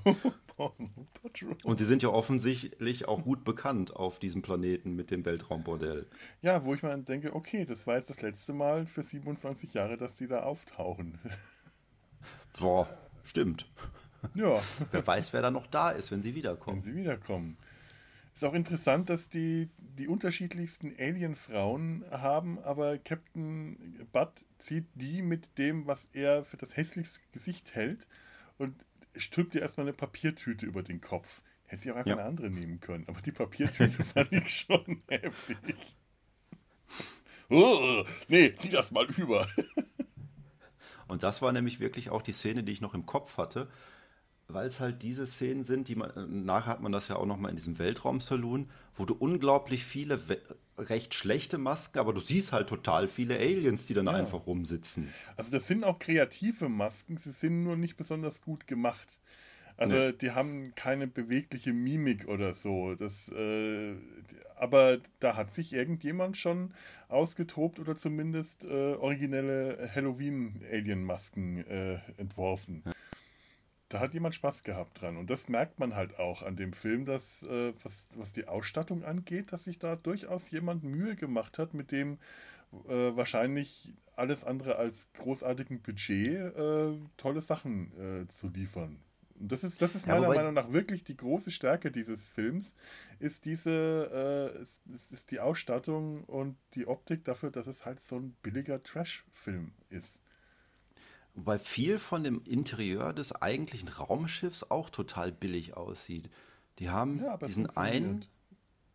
Porno, Patrol. Und sie sind ja offensichtlich auch gut bekannt auf diesem Planeten mit dem Weltraumbordell. Ja, wo ich mal denke, okay, das war jetzt das letzte Mal für 27 Jahre, dass die da auftauchen. [LAUGHS] Boah, stimmt. Ja. Wer weiß, wer da noch da ist, wenn sie wiederkommen. Wenn sie wiederkommen. Ist auch interessant, dass die die unterschiedlichsten Alien-Frauen haben, aber Captain Butt zieht die mit dem, was er für das hässlichste Gesicht hält und stülpt ihr erstmal eine Papiertüte über den Kopf. Hätte sie auch einfach ja. eine andere nehmen können, aber die Papiertüte [LAUGHS] fand ich schon [LAUGHS] heftig. Oh, nee, zieh das mal über. Und das war nämlich wirklich auch die Szene, die ich noch im Kopf hatte, weil es halt diese Szenen sind, die man, äh, nachher hat man das ja auch nochmal in diesem Weltraum-Saloon, wo du unglaublich viele recht schlechte Masken, aber du siehst halt total viele Aliens, die dann ja. einfach rumsitzen. Also das sind auch kreative Masken, sie sind nur nicht besonders gut gemacht. Also nee. die haben keine bewegliche Mimik oder so. Das, äh, aber da hat sich irgendjemand schon ausgetobt oder zumindest äh, originelle Halloween-Alien-Masken äh, entworfen. Ja da hat jemand Spaß gehabt dran. Und das merkt man halt auch an dem Film, dass, äh, was, was die Ausstattung angeht, dass sich da durchaus jemand Mühe gemacht hat, mit dem äh, wahrscheinlich alles andere als großartigen Budget äh, tolle Sachen äh, zu liefern. Und das ist, das ist meiner ja, Meinung nach wirklich die große Stärke dieses Films, ist diese, äh, ist, ist die Ausstattung und die Optik dafür, dass es halt so ein billiger Trash-Film ist. Wobei viel von dem Interieur des eigentlichen Raumschiffs auch total billig aussieht. Die haben ja, diesen einen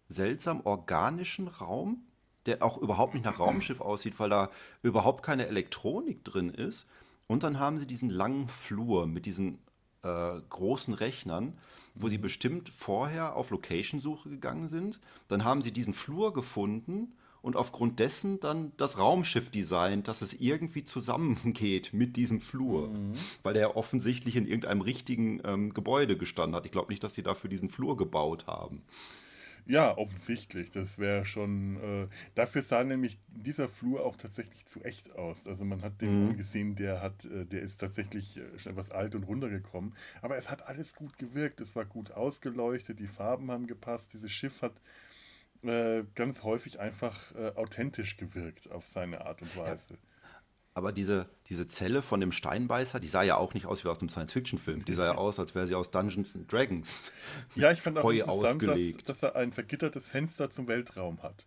seltsam organischen Raum, der auch überhaupt nicht nach Raumschiff aussieht, weil da überhaupt keine Elektronik drin ist. Und dann haben sie diesen langen Flur mit diesen äh, großen Rechnern, wo sie mhm. bestimmt vorher auf Location-Suche gegangen sind. Dann haben sie diesen Flur gefunden und aufgrund dessen dann das Raumschiff designt, dass es irgendwie zusammengeht mit diesem Flur, mhm. weil der offensichtlich in irgendeinem richtigen ähm, Gebäude gestanden hat. Ich glaube nicht, dass sie dafür diesen Flur gebaut haben. Ja, offensichtlich. Das wäre schon. Äh, dafür sah nämlich dieser Flur auch tatsächlich zu echt aus. Also man hat den mhm. gesehen, der hat, äh, der ist tatsächlich äh, schon etwas alt und runtergekommen. Aber es hat alles gut gewirkt. Es war gut ausgeleuchtet, die Farben haben gepasst. Dieses Schiff hat äh, ganz häufig einfach äh, authentisch gewirkt auf seine Art und Weise. Ja. Aber diese, diese Zelle von dem Steinbeißer, die sah ja auch nicht aus wie aus einem Science-Fiction-Film. Die sah ja [LAUGHS] aus, als wäre sie aus Dungeons and Dragons. Ja, ich fand auch interessant, dass, dass, er ein vergittertes Fenster zum Weltraum hat.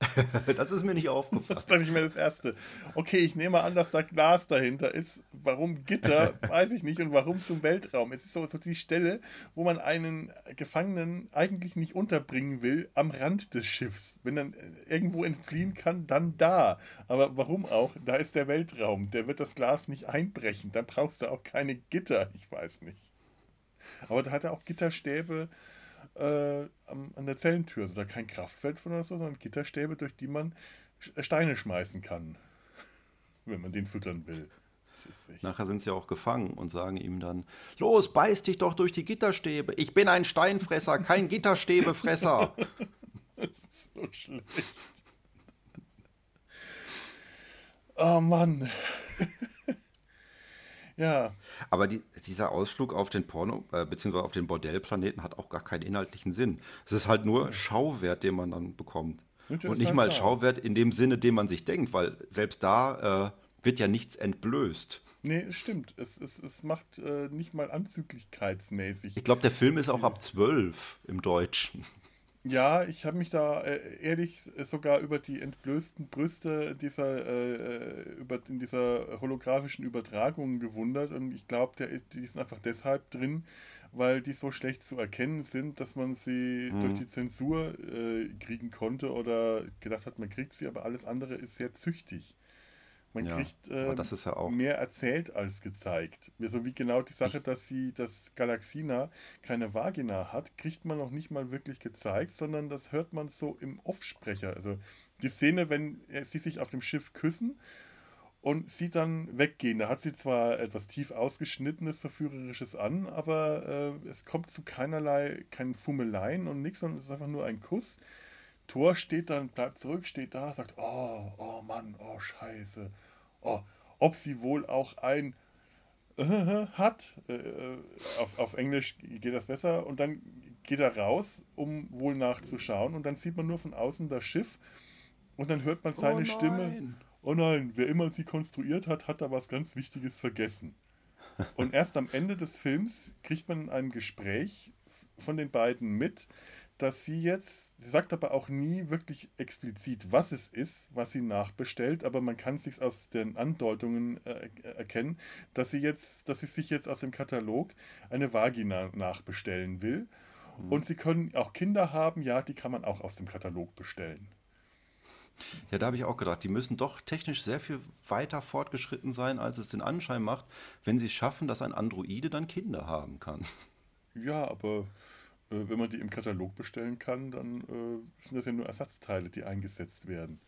[LAUGHS] das ist mir nicht aufgefallen. Das dachte ich mir das Erste. Okay, ich nehme an, dass da Glas dahinter ist. Warum Gitter, [LAUGHS] weiß ich nicht. Und warum zum Weltraum? Es ist so, so die Stelle, wo man einen Gefangenen eigentlich nicht unterbringen will, am Rand des Schiffs. Wenn er irgendwo entfliehen kann, dann da. Aber warum auch? Da ist der Weltraum. Der wird das Glas nicht einbrechen. Dann brauchst du auch keine Gitter. Ich weiß nicht. Aber da hat er auch Gitterstäbe äh, an der Zellentür. Also da kein Kraftfeld von oder so, sondern Gitterstäbe, durch die man äh, Steine schmeißen kann, [LAUGHS] wenn man den füttern will. Nachher sind sie auch gefangen und sagen ihm dann: Los, beiß dich doch durch die Gitterstäbe. Ich bin ein Steinfresser, kein [LAUGHS] Gitterstäbefresser. [LAUGHS] das ist so schlecht. Oh Mann. Ja. Aber die, dieser Ausflug auf den Porno, äh, beziehungsweise auf den Bordellplaneten hat auch gar keinen inhaltlichen Sinn. Es ist halt nur Schauwert, den man dann bekommt. Und nicht halt mal klar. Schauwert in dem Sinne, den man sich denkt, weil selbst da äh, wird ja nichts entblößt. Nee, es stimmt. Es, es, es macht äh, nicht mal anzüglichkeitsmäßig. Ich glaube, der Film ist auch ab zwölf im Deutschen. Ja, ich habe mich da äh, ehrlich sogar über die entblößten Brüste dieser, äh, äh, über, in dieser holographischen Übertragung gewundert und ich glaube, die sind einfach deshalb drin, weil die so schlecht zu erkennen sind, dass man sie mhm. durch die Zensur äh, kriegen konnte oder gedacht hat, man kriegt sie, aber alles andere ist sehr züchtig. Man ja, kriegt äh, ja mehr erzählt als gezeigt. So wie genau die Sache, dass sie, dass Galaxina keine Vagina hat, kriegt man noch nicht mal wirklich gezeigt, sondern das hört man so im Offsprecher. Also die Szene, wenn sie sich auf dem Schiff küssen und sie dann weggehen. Da hat sie zwar etwas tief ausgeschnittenes, verführerisches an, aber äh, es kommt zu keinerlei, keinen Fummeleien und nichts, sondern es ist einfach nur ein Kuss. Tor steht dann, bleibt zurück, steht da, sagt, oh, oh Mann, oh Scheiße. Oh, ob sie wohl auch ein äh, hat. Äh, auf, auf Englisch geht das besser. Und dann geht er raus, um wohl nachzuschauen. Und dann sieht man nur von außen das Schiff. Und dann hört man seine oh Stimme. Oh nein, wer immer sie konstruiert hat, hat da was ganz Wichtiges vergessen. [LAUGHS] Und erst am Ende des Films kriegt man ein Gespräch von den beiden mit, dass sie jetzt, sie sagt aber auch nie wirklich explizit, was es ist, was sie nachbestellt, aber man kann sich aus den Andeutungen äh, erkennen, dass sie jetzt, dass sie sich jetzt aus dem Katalog eine Vagina nachbestellen will. Mhm. Und sie können auch Kinder haben, ja, die kann man auch aus dem Katalog bestellen. Ja, da habe ich auch gedacht, die müssen doch technisch sehr viel weiter fortgeschritten sein, als es den Anschein macht, wenn sie es schaffen, dass ein Androide dann Kinder haben kann. Ja, aber wenn man die im Katalog bestellen kann, dann äh, sind das ja nur Ersatzteile, die eingesetzt werden.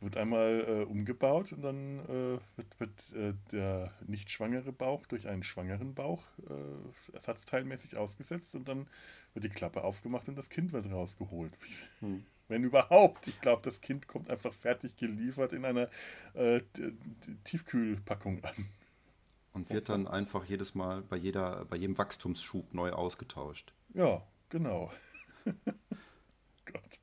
Wird einmal äh, umgebaut und dann äh, wird, wird äh, der nicht schwangere Bauch durch einen schwangeren Bauch äh, ersatzteilmäßig ausgesetzt und dann wird die Klappe aufgemacht und das Kind wird rausgeholt. Hm. Wenn überhaupt. Ich glaube, das Kind kommt einfach fertig geliefert in einer Tiefkühlpackung an. Und wird dann einfach jedes Mal bei, jeder, bei jedem Wachstumsschub neu ausgetauscht. Ja, genau. [LAUGHS] Gott.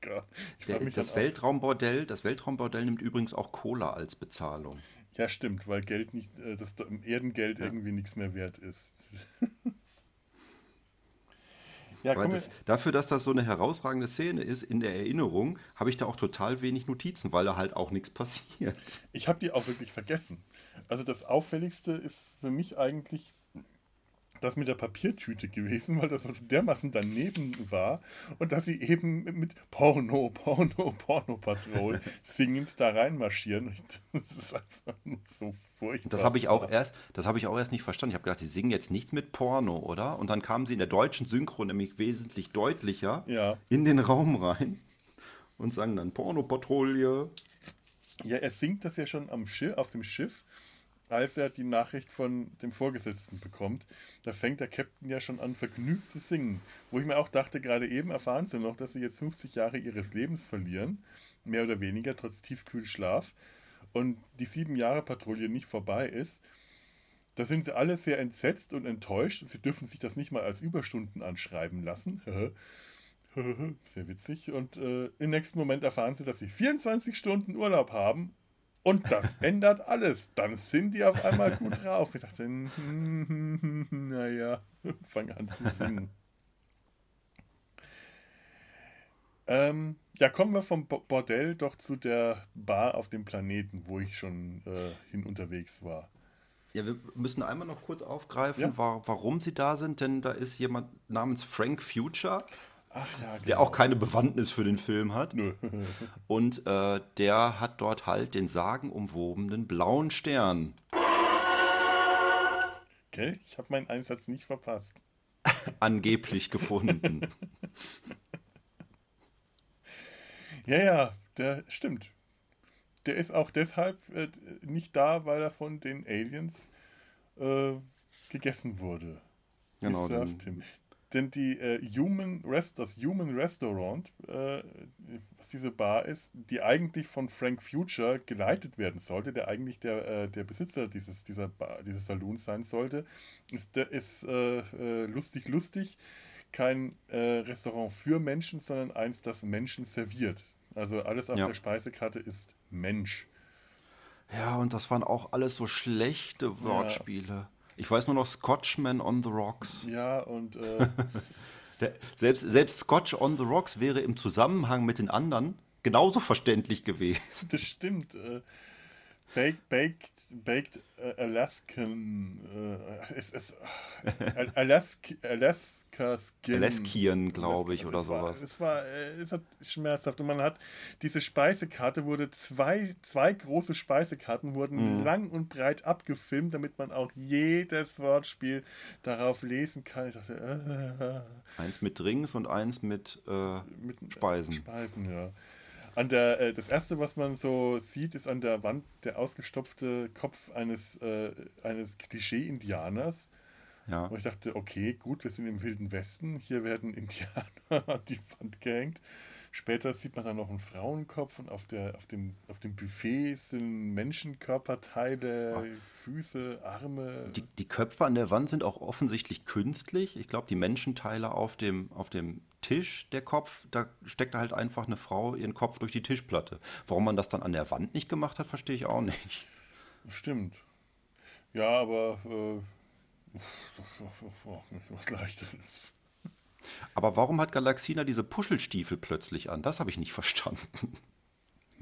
Gott. Der, das Weltraumbordell, das Weltraumbordell nimmt übrigens auch Cola als Bezahlung. Ja, stimmt, weil Geld nicht, äh, das Erdengeld ja. irgendwie nichts mehr wert ist. [LAUGHS] Ja, das, dafür, dass das so eine herausragende Szene ist, in der Erinnerung, habe ich da auch total wenig Notizen, weil da halt auch nichts [LAUGHS] passiert. Ich habe die auch wirklich vergessen. Also das Auffälligste ist für mich eigentlich das mit der Papiertüte gewesen, weil das dermaßen daneben war und dass sie eben mit Porno, Porno, Porno Patrol [LAUGHS] singend da reinmarschieren. Das ist einfach so furchtbar. Das habe ich auch erst, das habe ich auch erst nicht verstanden. Ich habe gedacht, sie singen jetzt nicht mit Porno, oder? Und dann kamen sie in der deutschen Synchro nämlich wesentlich deutlicher ja. in den Raum rein. und sagen dann Pornopatrouille. Ja, er singt das ja schon am Schiff, auf dem Schiff, als er die Nachricht von dem Vorgesetzten bekommt. Da fängt der Captain ja schon an, vergnügt zu singen. Wo ich mir auch dachte, gerade eben erfahren sie noch, dass sie jetzt 50 Jahre ihres Lebens verlieren, mehr oder weniger, trotz Tiefkühlschlaf, und die sieben Jahre Patrouille nicht vorbei ist. Da sind sie alle sehr entsetzt und enttäuscht sie dürfen sich das nicht mal als Überstunden anschreiben lassen. [LAUGHS] Sehr witzig. Und äh, im nächsten Moment erfahren sie, dass sie 24 Stunden Urlaub haben. Und das ändert alles. Dann sind die auf einmal gut drauf. Ich dachte, naja, [LAUGHS] fange an zu singen. Ähm, ja, kommen wir vom Bordell doch zu der Bar auf dem Planeten, wo ich schon äh, hin unterwegs war. Ja, wir müssen einmal noch kurz aufgreifen, ja? warum sie da sind, denn da ist jemand namens Frank Future. Ach, ja, genau. Der auch keine Bewandtnis für den Film hat. Nö. [LAUGHS] Und äh, der hat dort halt den sagenumwobenen blauen Stern. Okay, ich habe meinen Einsatz nicht verpasst. [LAUGHS] Angeblich gefunden. [LAUGHS] ja, ja, der stimmt. Der ist auch deshalb äh, nicht da, weil er von den Aliens äh, gegessen wurde. Genau. Den, denn die äh, Human Rest, das Human Restaurant, äh, was diese Bar ist, die eigentlich von Frank Future geleitet werden sollte, der eigentlich der, äh, der Besitzer dieses, dieser Bar, dieses Saloons sein sollte, ist, ist äh, äh, lustig, lustig. Kein äh, Restaurant für Menschen, sondern eins, das Menschen serviert. Also alles auf ja. der Speisekarte ist Mensch. Ja, und das waren auch alles so schlechte Wortspiele. Ja. Ich weiß nur noch Scotchman on the Rocks. Ja, und. Äh [LAUGHS] Der, selbst, selbst Scotch on the Rocks wäre im Zusammenhang mit den anderen genauso verständlich gewesen. Das stimmt. Äh, baked, baked Baked äh, Alaskan, äh, es, es, äh, Alaska, Alaska Skin. Alaskian, glaube ich, oder sowas. es war, äh, es hat schmerzhaft und man hat diese Speisekarte wurde zwei, zwei große Speisekarten wurden mhm. lang und breit abgefilmt, damit man auch jedes Wortspiel darauf lesen kann. Ich dachte, äh, eins mit Drinks und eins mit, äh, mit Speisen. Speisen, ja. An der, äh, das erste, was man so sieht, ist an der Wand der ausgestopfte Kopf eines, äh, eines Klischee-Indianers. Ja. Und ich dachte, okay, gut, wir sind im Wilden Westen. Hier werden Indianer [LAUGHS] an die Wand gehängt. Später sieht man dann noch einen Frauenkopf und auf, der, auf, dem, auf dem Buffet sind Menschenkörperteile, oh. Füße, Arme. Die, die Köpfe an der Wand sind auch offensichtlich künstlich. Ich glaube, die Menschenteile auf dem, auf dem Tisch, der Kopf, da steckt halt einfach eine Frau ihren Kopf durch die Tischplatte. Warum man das dann an der Wand nicht gemacht hat, verstehe ich auch nicht. Stimmt. Ja, aber äh, [LAUGHS] was leichteres. Aber warum hat Galaxina diese Puschelstiefel plötzlich an? Das habe ich nicht verstanden.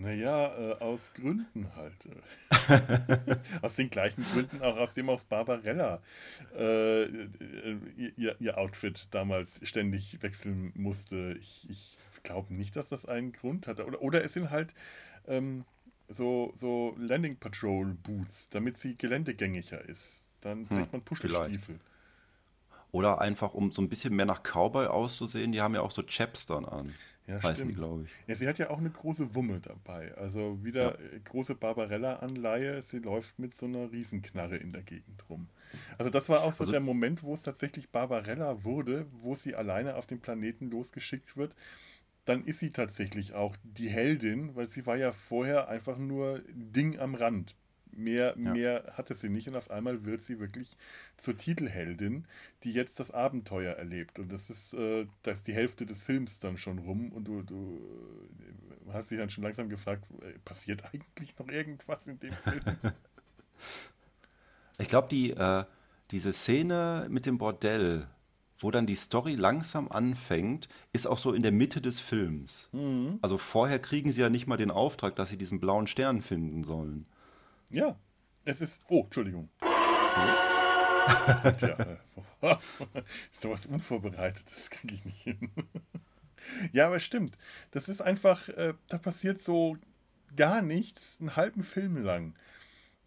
Naja, äh, aus Gründen halt. Äh. [LAUGHS] aus den gleichen Gründen, auch aus dem aus Barbarella äh, ihr, ihr, Outfit damals ständig wechseln musste. Ich, ich glaube nicht, dass das einen Grund hatte. Oder, oder es sind halt ähm, so, so Landing Patrol Boots, damit sie geländegängiger ist. Dann trägt hm, man Puschelstiefel. Vielleicht. Oder einfach, um so ein bisschen mehr nach Cowboy auszusehen, die haben ja auch so Chaps dann an. Ja, heißen glaube ich. Ja, sie hat ja auch eine große Wumme dabei. Also wieder ja. große Barbarella-Anleihe. Sie läuft mit so einer Riesenknarre in der Gegend rum. Also das war auch so also, der Moment, wo es tatsächlich Barbarella wurde, wo sie alleine auf den Planeten losgeschickt wird. Dann ist sie tatsächlich auch die Heldin, weil sie war ja vorher einfach nur Ding am Rand. Mehr, ja. mehr hatte sie nicht und auf einmal wird sie wirklich zur Titelheldin, die jetzt das Abenteuer erlebt. Und das ist, äh, da ist die Hälfte des Films dann schon rum und du, du man hat sich dann schon langsam gefragt, äh, passiert eigentlich noch irgendwas in dem Film? [LAUGHS] ich glaube, die, äh, diese Szene mit dem Bordell, wo dann die Story langsam anfängt, ist auch so in der Mitte des Films. Mhm. Also vorher kriegen sie ja nicht mal den Auftrag, dass sie diesen blauen Stern finden sollen. Ja, es ist. Oh, Entschuldigung. Tja, äh, [LAUGHS] sowas Unvorbereitetes kriege ich nicht hin. [LAUGHS] ja, aber stimmt. Das ist einfach, äh, da passiert so gar nichts, einen halben Film lang.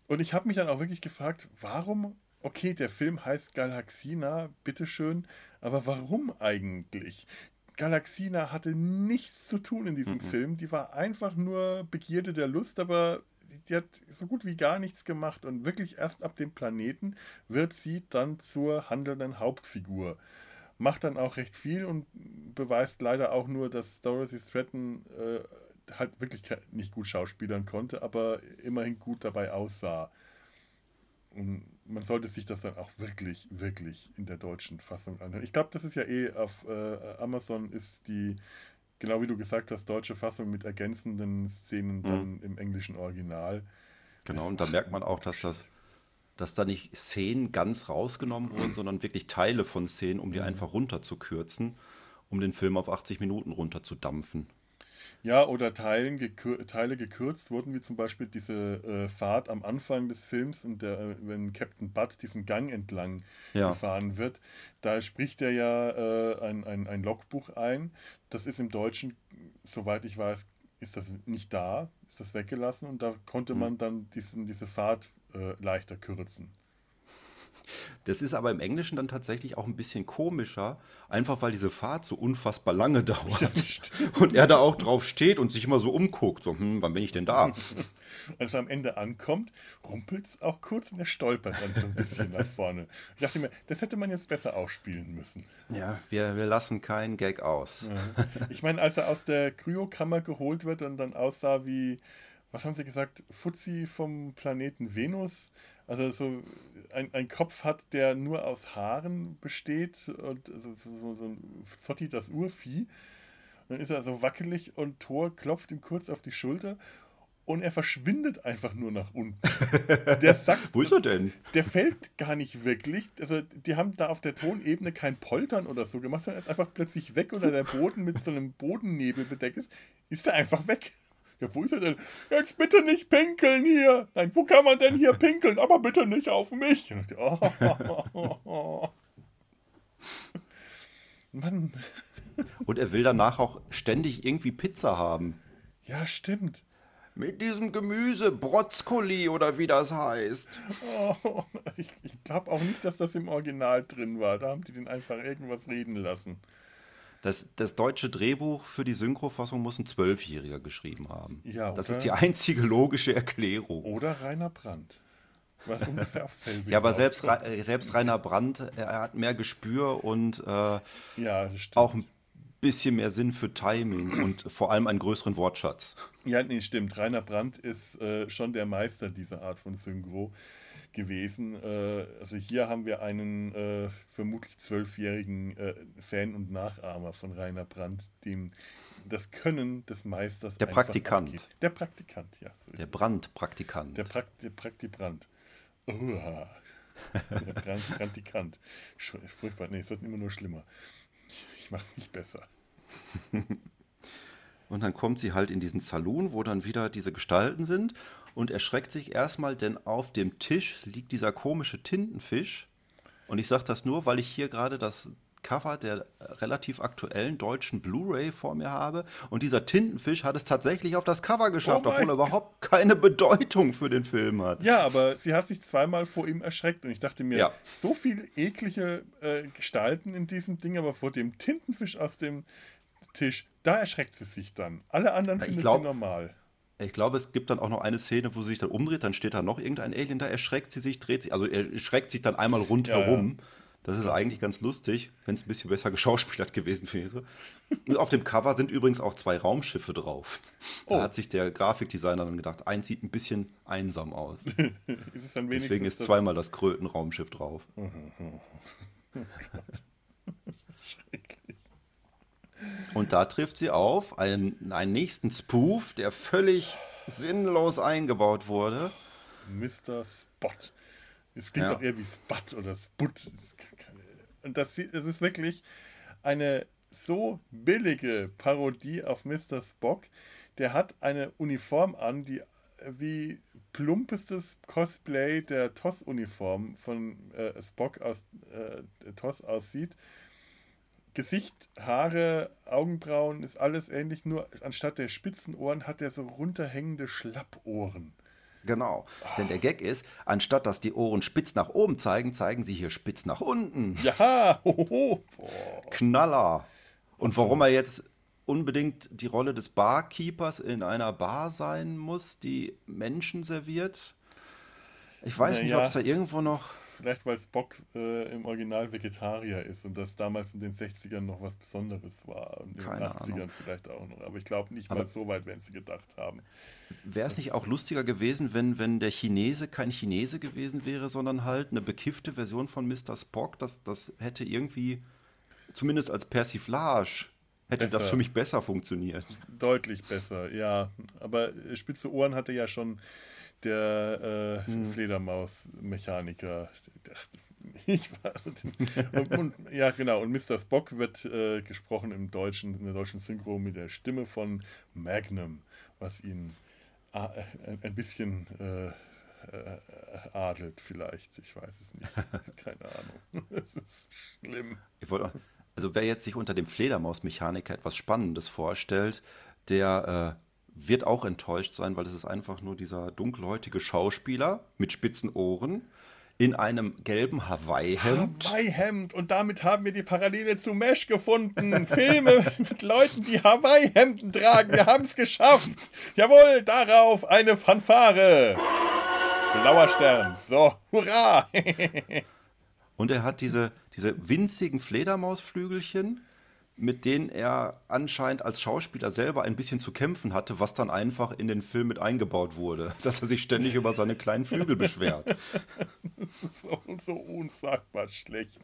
Und ich habe mich dann auch wirklich gefragt, warum, okay, der Film heißt Galaxina, bitteschön, aber warum eigentlich? Galaxina hatte nichts zu tun in diesem mhm. Film. Die war einfach nur Begierde der Lust, aber die hat so gut wie gar nichts gemacht. Und wirklich erst ab dem Planeten wird sie dann zur handelnden Hauptfigur. Macht dann auch recht viel und beweist leider auch nur, dass Dorothy Stratton äh, halt wirklich nicht gut schauspielern konnte, aber immerhin gut dabei aussah. Und man sollte sich das dann auch wirklich, wirklich in der deutschen Fassung anhören. Ich glaube, das ist ja eh auf äh, Amazon ist die, genau wie du gesagt hast, deutsche Fassung mit ergänzenden Szenen mhm. dann im englischen Original. Genau, und da merkt man auch, dass das, dass da nicht Szenen ganz rausgenommen wurden, [CLEARS THROAT] sondern wirklich Teile von Szenen, um die mhm. einfach runterzukürzen, um den Film auf 80 Minuten runterzudampfen. Ja, oder Teilen gekür Teile gekürzt wurden, wie zum Beispiel diese äh, Fahrt am Anfang des Films, und der, äh, wenn Captain Butt diesen Gang entlang ja. gefahren wird. Da spricht er ja äh, ein, ein, ein Logbuch ein. Das ist im Deutschen, soweit ich weiß, ist das nicht da, ist das weggelassen und da konnte mhm. man dann diesen, diese Fahrt äh, leichter kürzen. Das ist aber im Englischen dann tatsächlich auch ein bisschen komischer, einfach weil diese Fahrt so unfassbar lange [LAUGHS] dauert. Und er da auch drauf steht und sich immer so umguckt, so, hm, wann bin ich denn da? [LAUGHS] Als er am Ende ankommt, rumpelt es auch kurz und er stolpert dann so ein bisschen nach vorne. Ich dachte mir, das hätte man jetzt besser ausspielen müssen. Ja, wir, wir lassen keinen Gag aus. Ja. Ich meine, als er aus der Kryokammer geholt wird und dann aussah wie, was haben sie gesagt, Fuzzi vom Planeten Venus, also so ein, ein Kopf hat, der nur aus Haaren besteht und so, so, so ein Zotti, das Urvieh. Und dann ist er so wackelig und Thor klopft ihm kurz auf die Schulter und er verschwindet einfach nur nach unten. [LAUGHS] Der sagt, Wo ist er denn? Der fällt gar nicht wirklich. Also, die haben da auf der Tonebene kein Poltern oder so gemacht, sondern er ist einfach plötzlich weg oder der Boden mit so einem Bodennebel bedeckt ist, ist er einfach weg. Ja, wo ist er denn? Jetzt bitte nicht pinkeln hier. Nein, wo kann man denn hier pinkeln? Aber bitte nicht auf mich. Und ich dachte, oh, [LAUGHS] Mann. Und er will danach auch ständig irgendwie Pizza haben. Ja, stimmt. Mit diesem Gemüse, Brotzkoli oder wie das heißt. Oh, ich, ich glaube auch nicht, dass das im Original drin war. Da haben die den einfach irgendwas reden lassen. Das, das deutsche Drehbuch für die Synchrofassung muss ein Zwölfjähriger geschrieben haben. Ja, das ist die einzige logische Erklärung. Oder Rainer Brandt. Was ungefähr auf Ja, aber selbst, selbst Rainer Brandt, er hat mehr Gespür und äh, ja, auch ein bisschen mehr Sinn für Timing und vor allem einen größeren Wortschatz. Ja, nee, stimmt. Rainer Brandt ist äh, schon der Meister dieser Art von Synchro gewesen. Äh, also hier haben wir einen äh, vermutlich zwölfjährigen äh, Fan und Nachahmer von Rainer Brandt, dem das Können des Meisters. Der Praktikant. Abgeht. Der Praktikant, ja. So der Brandpraktikant. Der, Prakt der Praktibrand. Uha. Der Brand Praktikant. Furchtbar. Nee, es wird immer nur schlimmer. Ich mach's nicht besser. [LAUGHS] Und dann kommt sie halt in diesen Saloon, wo dann wieder diese Gestalten sind und erschreckt sich erstmal, denn auf dem Tisch liegt dieser komische Tintenfisch. Und ich sage das nur, weil ich hier gerade das Cover der relativ aktuellen deutschen Blu-ray vor mir habe. Und dieser Tintenfisch hat es tatsächlich auf das Cover geschafft, oh obwohl er überhaupt keine Bedeutung für den Film hat. Ja, aber sie hat sich zweimal vor ihm erschreckt. Und ich dachte mir, ja. so viele eklige äh, Gestalten in diesem Ding, aber vor dem Tintenfisch aus dem Tisch, da erschreckt sie sich dann. Alle anderen ja, finden glaub, sie normal. Ich glaube, es gibt dann auch noch eine Szene, wo sie sich dann umdreht, dann steht da noch irgendein Alien da, erschreckt sie sich, dreht sich, also er schreckt sich dann einmal rundherum. Ja, ja. Das ist eigentlich ganz lustig, wenn es ein bisschen besser [LAUGHS] geschauspielert gewesen wäre. Und auf dem Cover sind übrigens auch zwei Raumschiffe drauf. Da oh. hat sich der Grafikdesigner dann gedacht, eins sieht ein bisschen einsam aus. [LAUGHS] ist Deswegen ist zweimal das Krötenraumschiff drauf. [LAUGHS] Oh, oh. Und da trifft sie auf einen, einen nächsten Spoof, der völlig sinnlos eingebaut wurde. Mr. Spot. Es klingt ja. auch eher wie Spot oder Sput. Und das, das ist wirklich eine so billige Parodie auf Mr. Spock. Der hat eine Uniform an, die wie plumpestes Cosplay der TOS-Uniform von äh, Spock aus äh, TOS aussieht. Gesicht, Haare, Augenbrauen ist alles ähnlich, nur anstatt der spitzen Ohren hat er so runterhängende Schlappohren. Genau. Oh. Denn der Gag ist, anstatt dass die Ohren spitz nach oben zeigen, zeigen sie hier spitz nach unten. Ja, [LAUGHS] hoho. Knaller. Und warum er jetzt unbedingt die Rolle des Barkeepers in einer Bar sein muss, die Menschen serviert. Ich weiß naja, nicht, ob es da irgendwo noch. Vielleicht, weil Spock äh, im Original Vegetarier ist und das damals in den 60ern noch was Besonderes war. Und in Keine den 80ern Ahnung. vielleicht auch noch. Aber ich glaube nicht Aber mal so weit, wenn sie gedacht haben. Wäre es nicht auch lustiger gewesen, wenn, wenn der Chinese kein Chinese gewesen wäre, sondern halt eine bekiffte Version von Mr. Spock? Das, das hätte irgendwie, zumindest als Persiflage, hätte besser. das für mich besser funktioniert. Deutlich besser, ja. Aber spitze Ohren hatte ja schon der äh, hm. Fledermaus-Mechaniker. Ich weiß. Und, und, ja, genau. Und Mr. Spock wird äh, gesprochen im deutschen, in der deutschen Synchro mit der Stimme von Magnum, was ihn äh, ein bisschen äh, äh, adelt, vielleicht. Ich weiß es nicht. [LAUGHS] Keine Ahnung. Es ist schlimm. Ich wollte also wer jetzt sich unter dem Fledermaus-Mechaniker etwas Spannendes vorstellt, der äh, wird auch enttäuscht sein, weil es ist einfach nur dieser dunkelhäutige Schauspieler mit spitzen Ohren in einem gelben Hawaii-Hemd. Hawaii-Hemd. Und damit haben wir die Parallele zu Mesh gefunden. Filme [LAUGHS] mit Leuten, die Hawaii-Hemden tragen. Wir haben es geschafft. Jawohl, darauf eine Fanfare. Blauer Stern. So, hurra. [LAUGHS] Und er hat diese, diese winzigen Fledermausflügelchen, mit denen er anscheinend als Schauspieler selber ein bisschen zu kämpfen hatte, was dann einfach in den Film mit eingebaut wurde, [LAUGHS] dass er sich ständig über seine kleinen Flügel beschwert. [LAUGHS] das ist so, so unsagbar schlecht.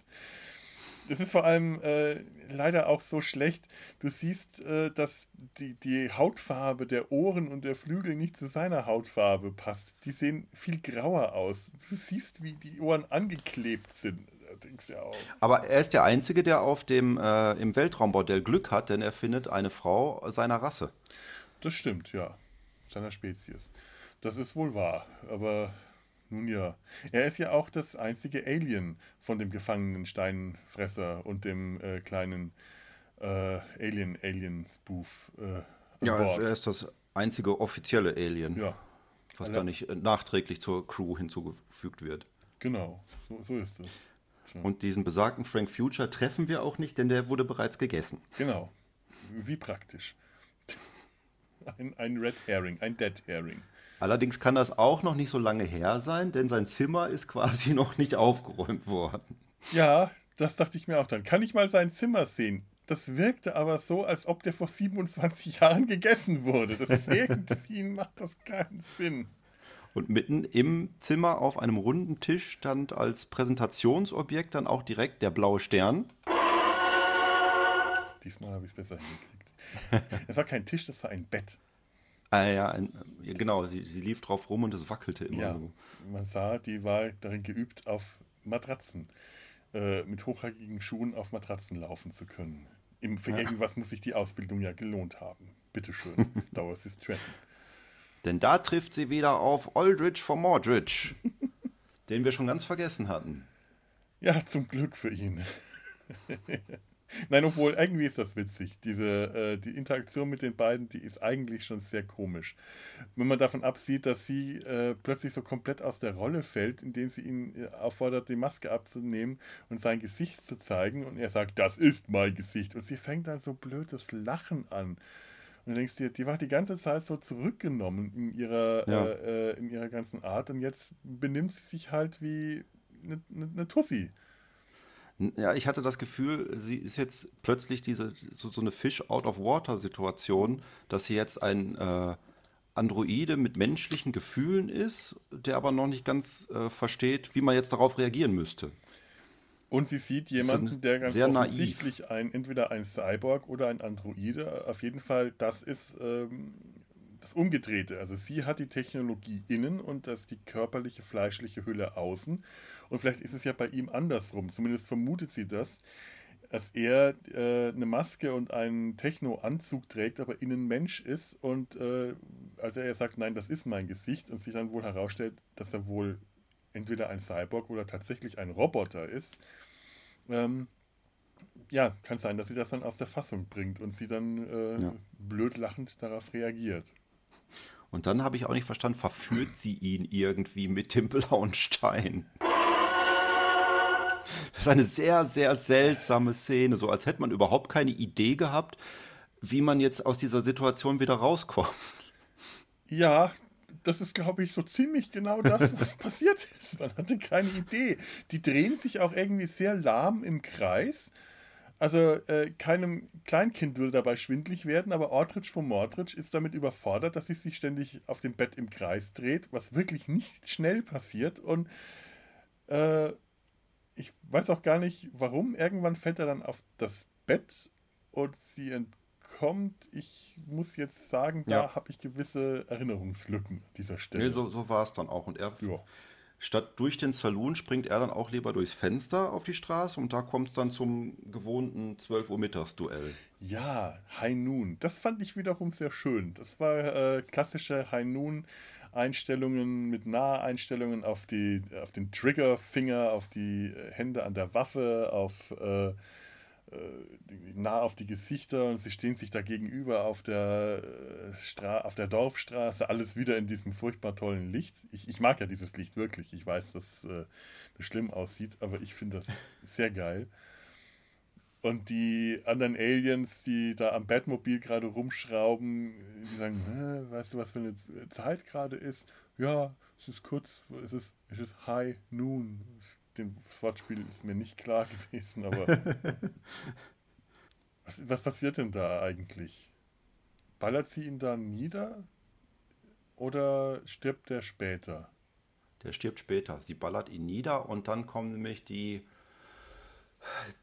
Das ist vor allem äh, leider auch so schlecht. Du siehst, äh, dass die, die Hautfarbe der Ohren und der Flügel nicht zu seiner Hautfarbe passt. Die sehen viel grauer aus. Du siehst, wie die Ohren angeklebt sind. Ja Aber er ist der Einzige, der auf dem äh, im Weltraumbordell Glück hat, denn er findet eine Frau seiner Rasse. Das stimmt, ja. Seiner Spezies. Das ist wohl wahr. Aber nun ja, er ist ja auch das einzige Alien von dem gefangenen Steinfresser und dem äh, kleinen äh, Alien-Alien-Spoof. Äh, ja, Bord. er ist das einzige offizielle Alien, ja. was da nicht äh, nachträglich zur Crew hinzugefügt wird. Genau, so, so ist es. So. Und diesen besagten Frank Future treffen wir auch nicht, denn der wurde bereits gegessen. Genau, wie praktisch. Ein, ein Red Herring, ein Dead Herring. Allerdings kann das auch noch nicht so lange her sein, denn sein Zimmer ist quasi [LAUGHS] noch nicht aufgeräumt worden. Ja, das dachte ich mir auch dann. Kann ich mal sein Zimmer sehen? Das wirkte aber so, als ob der vor 27 Jahren gegessen wurde. Das [LAUGHS] ist irgendwie macht das keinen Sinn. Und mitten im Zimmer auf einem runden Tisch stand als Präsentationsobjekt dann auch direkt der blaue Stern. Diesmal habe ich es besser hingekriegt. Es war kein Tisch, das war ein Bett. Ah, ja, ein, genau, sie, sie lief drauf rum und es wackelte immer ja, so. Man sah, die war darin geübt, auf Matratzen, äh, mit hochhackigen Schuhen auf Matratzen laufen zu können. Im, für ja. irgendwas muss sich die Ausbildung ja gelohnt haben. Bitteschön, [LAUGHS] Dauers ist Trenton. Denn da trifft sie wieder auf Aldrich von Mordrich, [LAUGHS] den wir schon ganz vergessen hatten. Ja, zum Glück für ihn. [LAUGHS] Nein, obwohl, irgendwie ist das witzig. Diese, äh, die Interaktion mit den beiden, die ist eigentlich schon sehr komisch. Wenn man davon absieht, dass sie äh, plötzlich so komplett aus der Rolle fällt, indem sie ihn äh, auffordert, die Maske abzunehmen und sein Gesicht zu zeigen. Und er sagt, das ist mein Gesicht. Und sie fängt dann so blödes Lachen an. Und du denkst dir, die war die ganze Zeit so zurückgenommen in ihrer, ja. äh, äh in ihrer ganzen Art. Und jetzt benimmt sie sich halt wie eine, eine, eine Tussi. Ja, ich hatte das Gefühl, sie ist jetzt plötzlich diese so, so eine Fish-out-of-water-Situation, dass sie jetzt ein äh, Androide mit menschlichen Gefühlen ist, der aber noch nicht ganz äh, versteht, wie man jetzt darauf reagieren müsste. Und sie sieht jemanden, der ganz offensichtlich naiv. ein, entweder ein Cyborg oder ein Androide, auf jeden Fall, das ist ähm, das Umgedrehte. Also sie hat die Technologie innen und das die körperliche, fleischliche Hülle außen. Und vielleicht ist es ja bei ihm andersrum. Zumindest vermutet sie das, dass er äh, eine Maske und einen Techno-Anzug trägt, aber innen Mensch ist. Und äh, als er sagt, nein, das ist mein Gesicht, und sich dann wohl herausstellt, dass er wohl entweder ein Cyborg oder tatsächlich ein Roboter ist, ähm, ja, kann sein, dass sie das dann aus der Fassung bringt und sie dann äh, ja. blöd lachend darauf reagiert. Und dann habe ich auch nicht verstanden, verführt sie ihn irgendwie mit dem blauen Stein? ist eine sehr, sehr seltsame Szene, so als hätte man überhaupt keine Idee gehabt, wie man jetzt aus dieser Situation wieder rauskommt. Ja, das ist, glaube ich, so ziemlich genau das, [LAUGHS] was passiert ist. Man hatte keine Idee. Die drehen sich auch irgendwie sehr lahm im Kreis. Also äh, keinem Kleinkind würde dabei schwindlig werden, aber Ortridge von Mordridge ist damit überfordert, dass sie sich ständig auf dem Bett im Kreis dreht, was wirklich nicht schnell passiert. Und äh, ich weiß auch gar nicht, warum. Irgendwann fällt er dann auf das Bett und sie entkommt. Ich muss jetzt sagen, da ja. habe ich gewisse Erinnerungslücken an dieser Stelle. Nee, so, so war es dann auch. Und er ja statt durch den Saloon springt er dann auch lieber durchs Fenster auf die Straße und da kommt es dann zum gewohnten 12 Uhr Mittagsduell. Ja, High Noon. Das fand ich wiederum sehr schön. Das war äh, klassische High Noon. Einstellungen mit Naheinstellungen auf, die, auf den Triggerfinger, auf die Hände an der Waffe, auf äh, nah auf die Gesichter und sie stehen sich da gegenüber auf der, äh, Stra auf der Dorfstraße, alles wieder in diesem furchtbar tollen Licht. Ich, ich mag ja dieses Licht wirklich. Ich weiß, dass äh, das schlimm aussieht, aber ich finde das sehr geil. Und die anderen Aliens, die da am Batmobil gerade rumschrauben, die sagen, weißt du, was für eine Zeit gerade ist? Ja, es ist kurz, es ist, es ist High Noon dem Wortspiel ist mir nicht klar [LAUGHS] gewesen, aber [LAUGHS] was, was passiert denn da eigentlich? Ballert sie ihn da nieder oder stirbt der später? Der stirbt später. Sie ballert ihn nieder und dann kommen nämlich die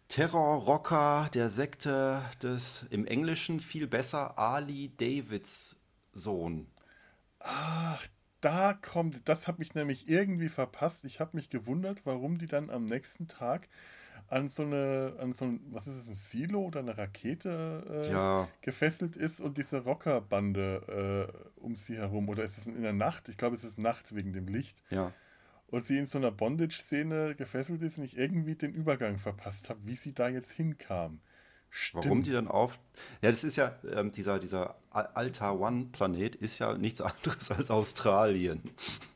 Terrorrocker der Sekte des im Englischen viel besser Ali Davids Sohn. Ach, da kommt, das habe ich nämlich irgendwie verpasst. Ich habe mich gewundert, warum die dann am nächsten Tag an so eine, an so ein, was ist es, ein Silo oder eine Rakete äh, ja. gefesselt ist und diese Rockerbande äh, um sie herum. Oder ist es in der Nacht? Ich glaube, es ist Nacht wegen dem Licht. Ja. Und sie in so einer Bondage-Szene gefesselt ist und ich irgendwie den Übergang verpasst habe, wie sie da jetzt hinkam. Stimmt. Warum die dann auf. Ja, das ist ja, ähm, dieser, dieser Alta One-Planet ist ja nichts [LAUGHS] anderes als Australien.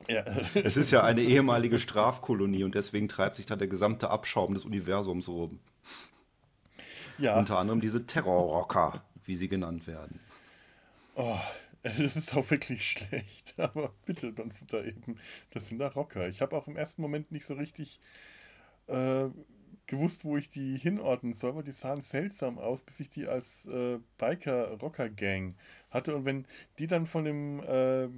Ja. [LAUGHS] es ist ja eine ehemalige Strafkolonie und deswegen treibt sich da der gesamte Abschaum des Universums rum. Ja. Unter anderem diese Terrorrocker, wie sie genannt werden. Oh, es ist auch wirklich schlecht, [LAUGHS] aber bitte, dann sind da eben, das sind da Rocker. Ich habe auch im ersten Moment nicht so richtig. Äh, gewusst, wo ich die hinordnen soll, weil die sahen seltsam aus, bis ich die als äh, Biker-Rocker-Gang hatte. Und wenn die dann von dem äh,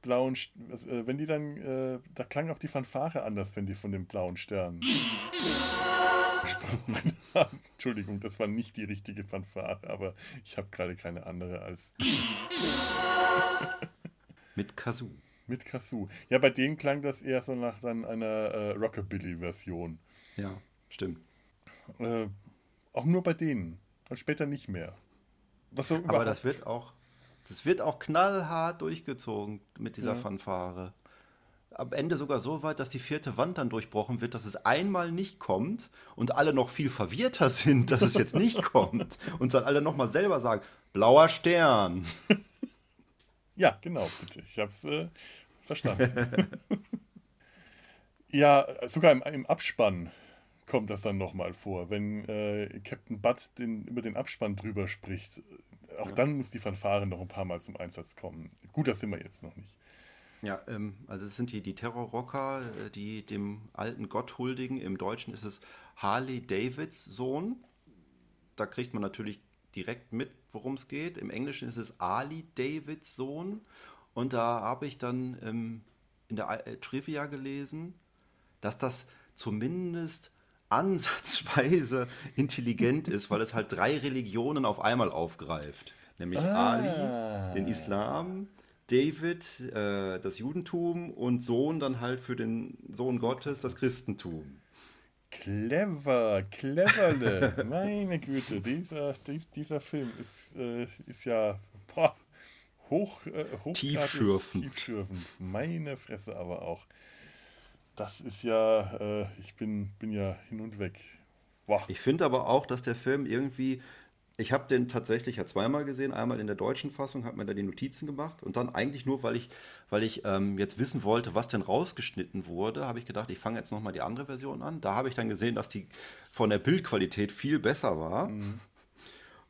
blauen, äh, wenn die dann, äh, da klang auch die Fanfare anders, wenn die von dem blauen Stern [LAUGHS] gesprochen haben. Entschuldigung, das war nicht die richtige Fanfare, aber ich habe gerade keine andere als. [LAUGHS] Mit Kazoo. Mit Kazoo. Ja, bei denen klang das eher so nach dann einer äh, Rockabilly-Version. Ja. Stimmt. Äh, auch nur bei denen. Und später nicht mehr. So Aber das wird auch, das wird auch knallhart durchgezogen mit dieser ja. Fanfare. Am Ende sogar so weit, dass die vierte Wand dann durchbrochen wird, dass es einmal nicht kommt und alle noch viel verwirrter sind, dass es jetzt nicht [LAUGHS] kommt. Und dann alle nochmal selber sagen, blauer Stern. [LAUGHS] Ja, genau, bitte. Ich habe es äh, verstanden. [LAUGHS] ja, sogar im, im Abspann kommt das dann nochmal vor, wenn äh, Captain Butt den, über den Abspann drüber spricht. Auch ja. dann muss die Fanfare noch ein paar Mal zum Einsatz kommen. Gut, das sind wir jetzt noch nicht. Ja, ähm, also es sind die, die Terrorrocker, äh, die dem alten Gott huldigen. Im Deutschen ist es Harley Davids Sohn. Da kriegt man natürlich direkt mit, worum es geht. Im Englischen ist es Ali Davids Sohn. Und da habe ich dann ähm, in der äh, Trivia gelesen, dass das zumindest ansatzweise [LAUGHS] intelligent ist, weil es halt drei Religionen auf einmal aufgreift. Nämlich ah. Ali, den Islam, David, äh, das Judentum und Sohn dann halt für den Sohn Gottes, das Christentum. Clever, cleverle. [LAUGHS] Meine Güte, dieser, dieser Film ist, äh, ist ja boah, hoch, äh, tiefschürfend. tiefschürfend. Meine Fresse aber auch. Das ist ja, äh, ich bin, bin ja hin und weg. Boah. Ich finde aber auch, dass der Film irgendwie ich habe den tatsächlich ja zweimal gesehen. Einmal in der deutschen Fassung, habe mir da die Notizen gemacht und dann eigentlich nur, weil ich, weil ich ähm, jetzt wissen wollte, was denn rausgeschnitten wurde, habe ich gedacht, ich fange jetzt nochmal die andere Version an. Da habe ich dann gesehen, dass die von der Bildqualität viel besser war. Mhm.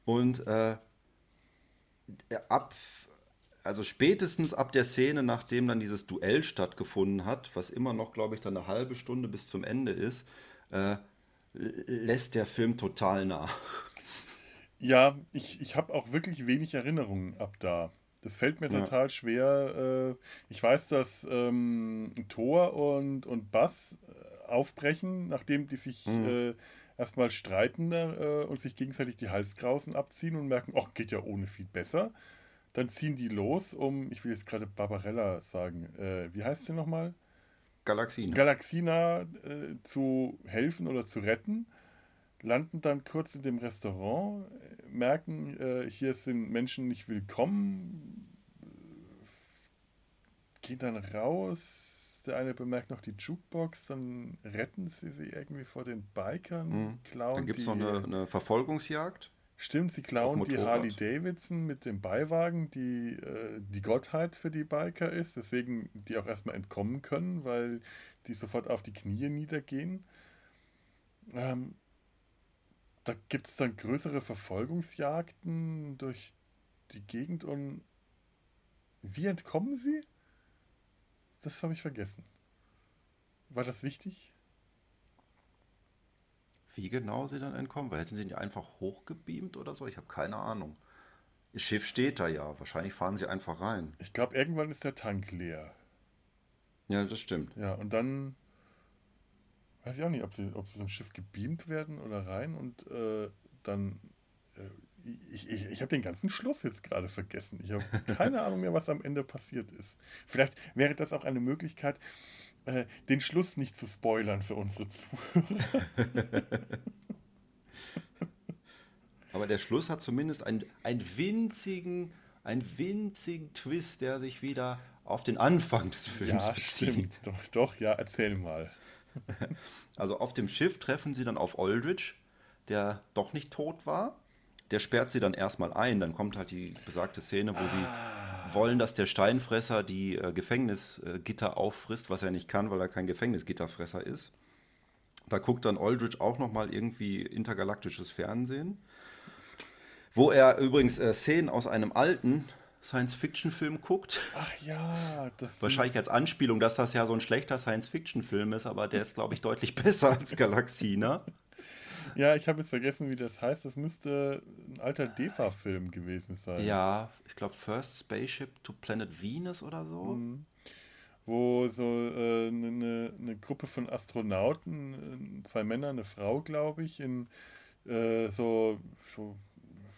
Und äh, ab, also spätestens ab der Szene, nachdem dann dieses Duell stattgefunden hat, was immer noch, glaube ich, dann eine halbe Stunde bis zum Ende ist, äh, lässt der Film total nach. Ja, ich, ich habe auch wirklich wenig Erinnerungen ab da. Das fällt mir ja. total schwer. Äh, ich weiß, dass ähm, Thor und, und Bass äh, aufbrechen, nachdem die sich mhm. äh, erstmal streiten äh, und sich gegenseitig die Halskrausen abziehen und merken, ach, geht ja ohne viel besser. Dann ziehen die los, um, ich will jetzt gerade Barbarella sagen, äh, wie heißt sie nochmal? Galaxina. Galaxina äh, zu helfen oder zu retten landen dann kurz in dem Restaurant, merken, äh, hier sind Menschen nicht willkommen, gehen dann raus. Der eine bemerkt noch die Jukebox, dann retten sie sie irgendwie vor den Bikern, mhm. klauen Dann gibt es noch eine, eine, Verfolgungsjagd. Stimmt, sie klauen die Harley Davidson mit dem Beiwagen, die äh, die Gottheit für die Biker ist, deswegen die auch erstmal entkommen können, weil die sofort auf die Knie niedergehen. Ähm, da gibt es dann größere Verfolgungsjagden durch die Gegend und wie entkommen sie? Das habe ich vergessen. War das wichtig? Wie genau sie dann entkommen? Weil hätten sie nicht einfach hochgebeamt oder so? Ich habe keine Ahnung. Ihr Schiff steht da ja. Wahrscheinlich fahren sie einfach rein. Ich glaube, irgendwann ist der Tank leer. Ja, das stimmt. Ja, und dann weiß ich auch nicht, ob sie, ob sie zum Schiff gebeamt werden oder rein und äh, dann. Äh, ich, ich, ich habe den ganzen Schluss jetzt gerade vergessen. Ich habe keine [LAUGHS] Ahnung mehr, was am Ende passiert ist. Vielleicht wäre das auch eine Möglichkeit, äh, den Schluss nicht zu spoilern für unsere Zuhörer. [LAUGHS] Aber der Schluss hat zumindest einen, einen winzigen, einen winzigen Twist, der sich wieder auf den Anfang des Films ja, bezieht. Stimmt. Doch, doch, ja, erzähl mal. [LAUGHS] Also auf dem Schiff treffen sie dann auf Aldrich, der doch nicht tot war. Der sperrt sie dann erstmal ein. Dann kommt halt die besagte Szene, wo ah. sie wollen, dass der Steinfresser die äh, Gefängnisgitter auffrisst, was er nicht kann, weil er kein Gefängnisgitterfresser ist. Da guckt dann Aldrich auch nochmal irgendwie intergalaktisches Fernsehen. Wo er übrigens äh, Szenen aus einem alten Science-Fiction-Film guckt. Ach ja, das. Wahrscheinlich als Anspielung, dass das ja so ein schlechter Science-Fiction-Film ist, aber der ist, glaube ich, deutlich [LAUGHS] besser als Galaxie, ne? Ja, ich habe jetzt vergessen, wie das heißt. Das müsste ein alter DEFA-Film gewesen sein. Ja, ich glaube First Spaceship to Planet Venus oder so. Mhm. Wo so eine äh, ne, ne, ne Gruppe von Astronauten, äh, zwei Männer, eine Frau, glaube ich, in äh, so, so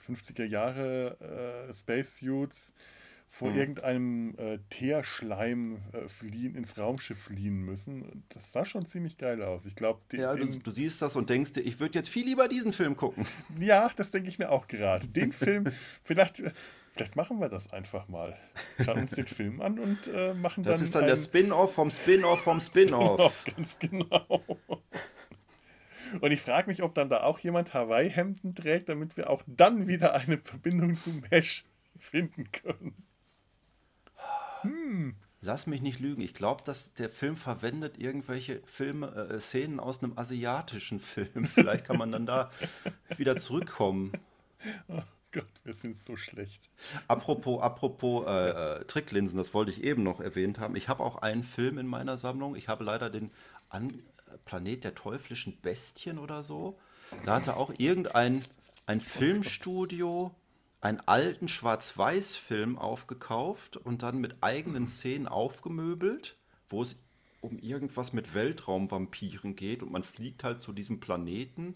50er Jahre äh, Spacesuits vor mhm. irgendeinem äh, Teerschleim äh, fliehen, ins Raumschiff fliehen müssen. Das sah schon ziemlich geil aus. Ich glaube, ja, du, du, siehst das und denkst dir, ich würde jetzt viel lieber diesen Film gucken. [LAUGHS] Ja, das denke ich mir auch gerade. Den Film, [LAUGHS] vielleicht, vielleicht machen wir das einfach mal. Schauen uns den Film an und äh, machen das dann. Das ist dann der Spin-off vom Spin-off vom [LAUGHS] Spin-off. Spin ganz genau. Und ich frage mich, ob dann da auch jemand Hawaii-Hemden trägt, damit wir auch dann wieder eine Verbindung zum Mesh finden können. Hm. Lass mich nicht lügen. Ich glaube, dass der Film verwendet irgendwelche Filme, äh, Szenen aus einem asiatischen Film. [LAUGHS] Vielleicht kann man dann da wieder zurückkommen. Oh Gott, wir sind so schlecht. Apropos, apropos äh, äh, Tricklinsen, das wollte ich eben noch erwähnt haben. Ich habe auch einen Film in meiner Sammlung. Ich habe leider den an, Planet der teuflischen Bestien oder so. Da hatte auch irgendein ein Filmstudio einen alten Schwarz-Weiß-Film aufgekauft und dann mit eigenen Szenen aufgemöbelt, wo es um irgendwas mit Weltraumvampiren geht und man fliegt halt zu diesem Planeten,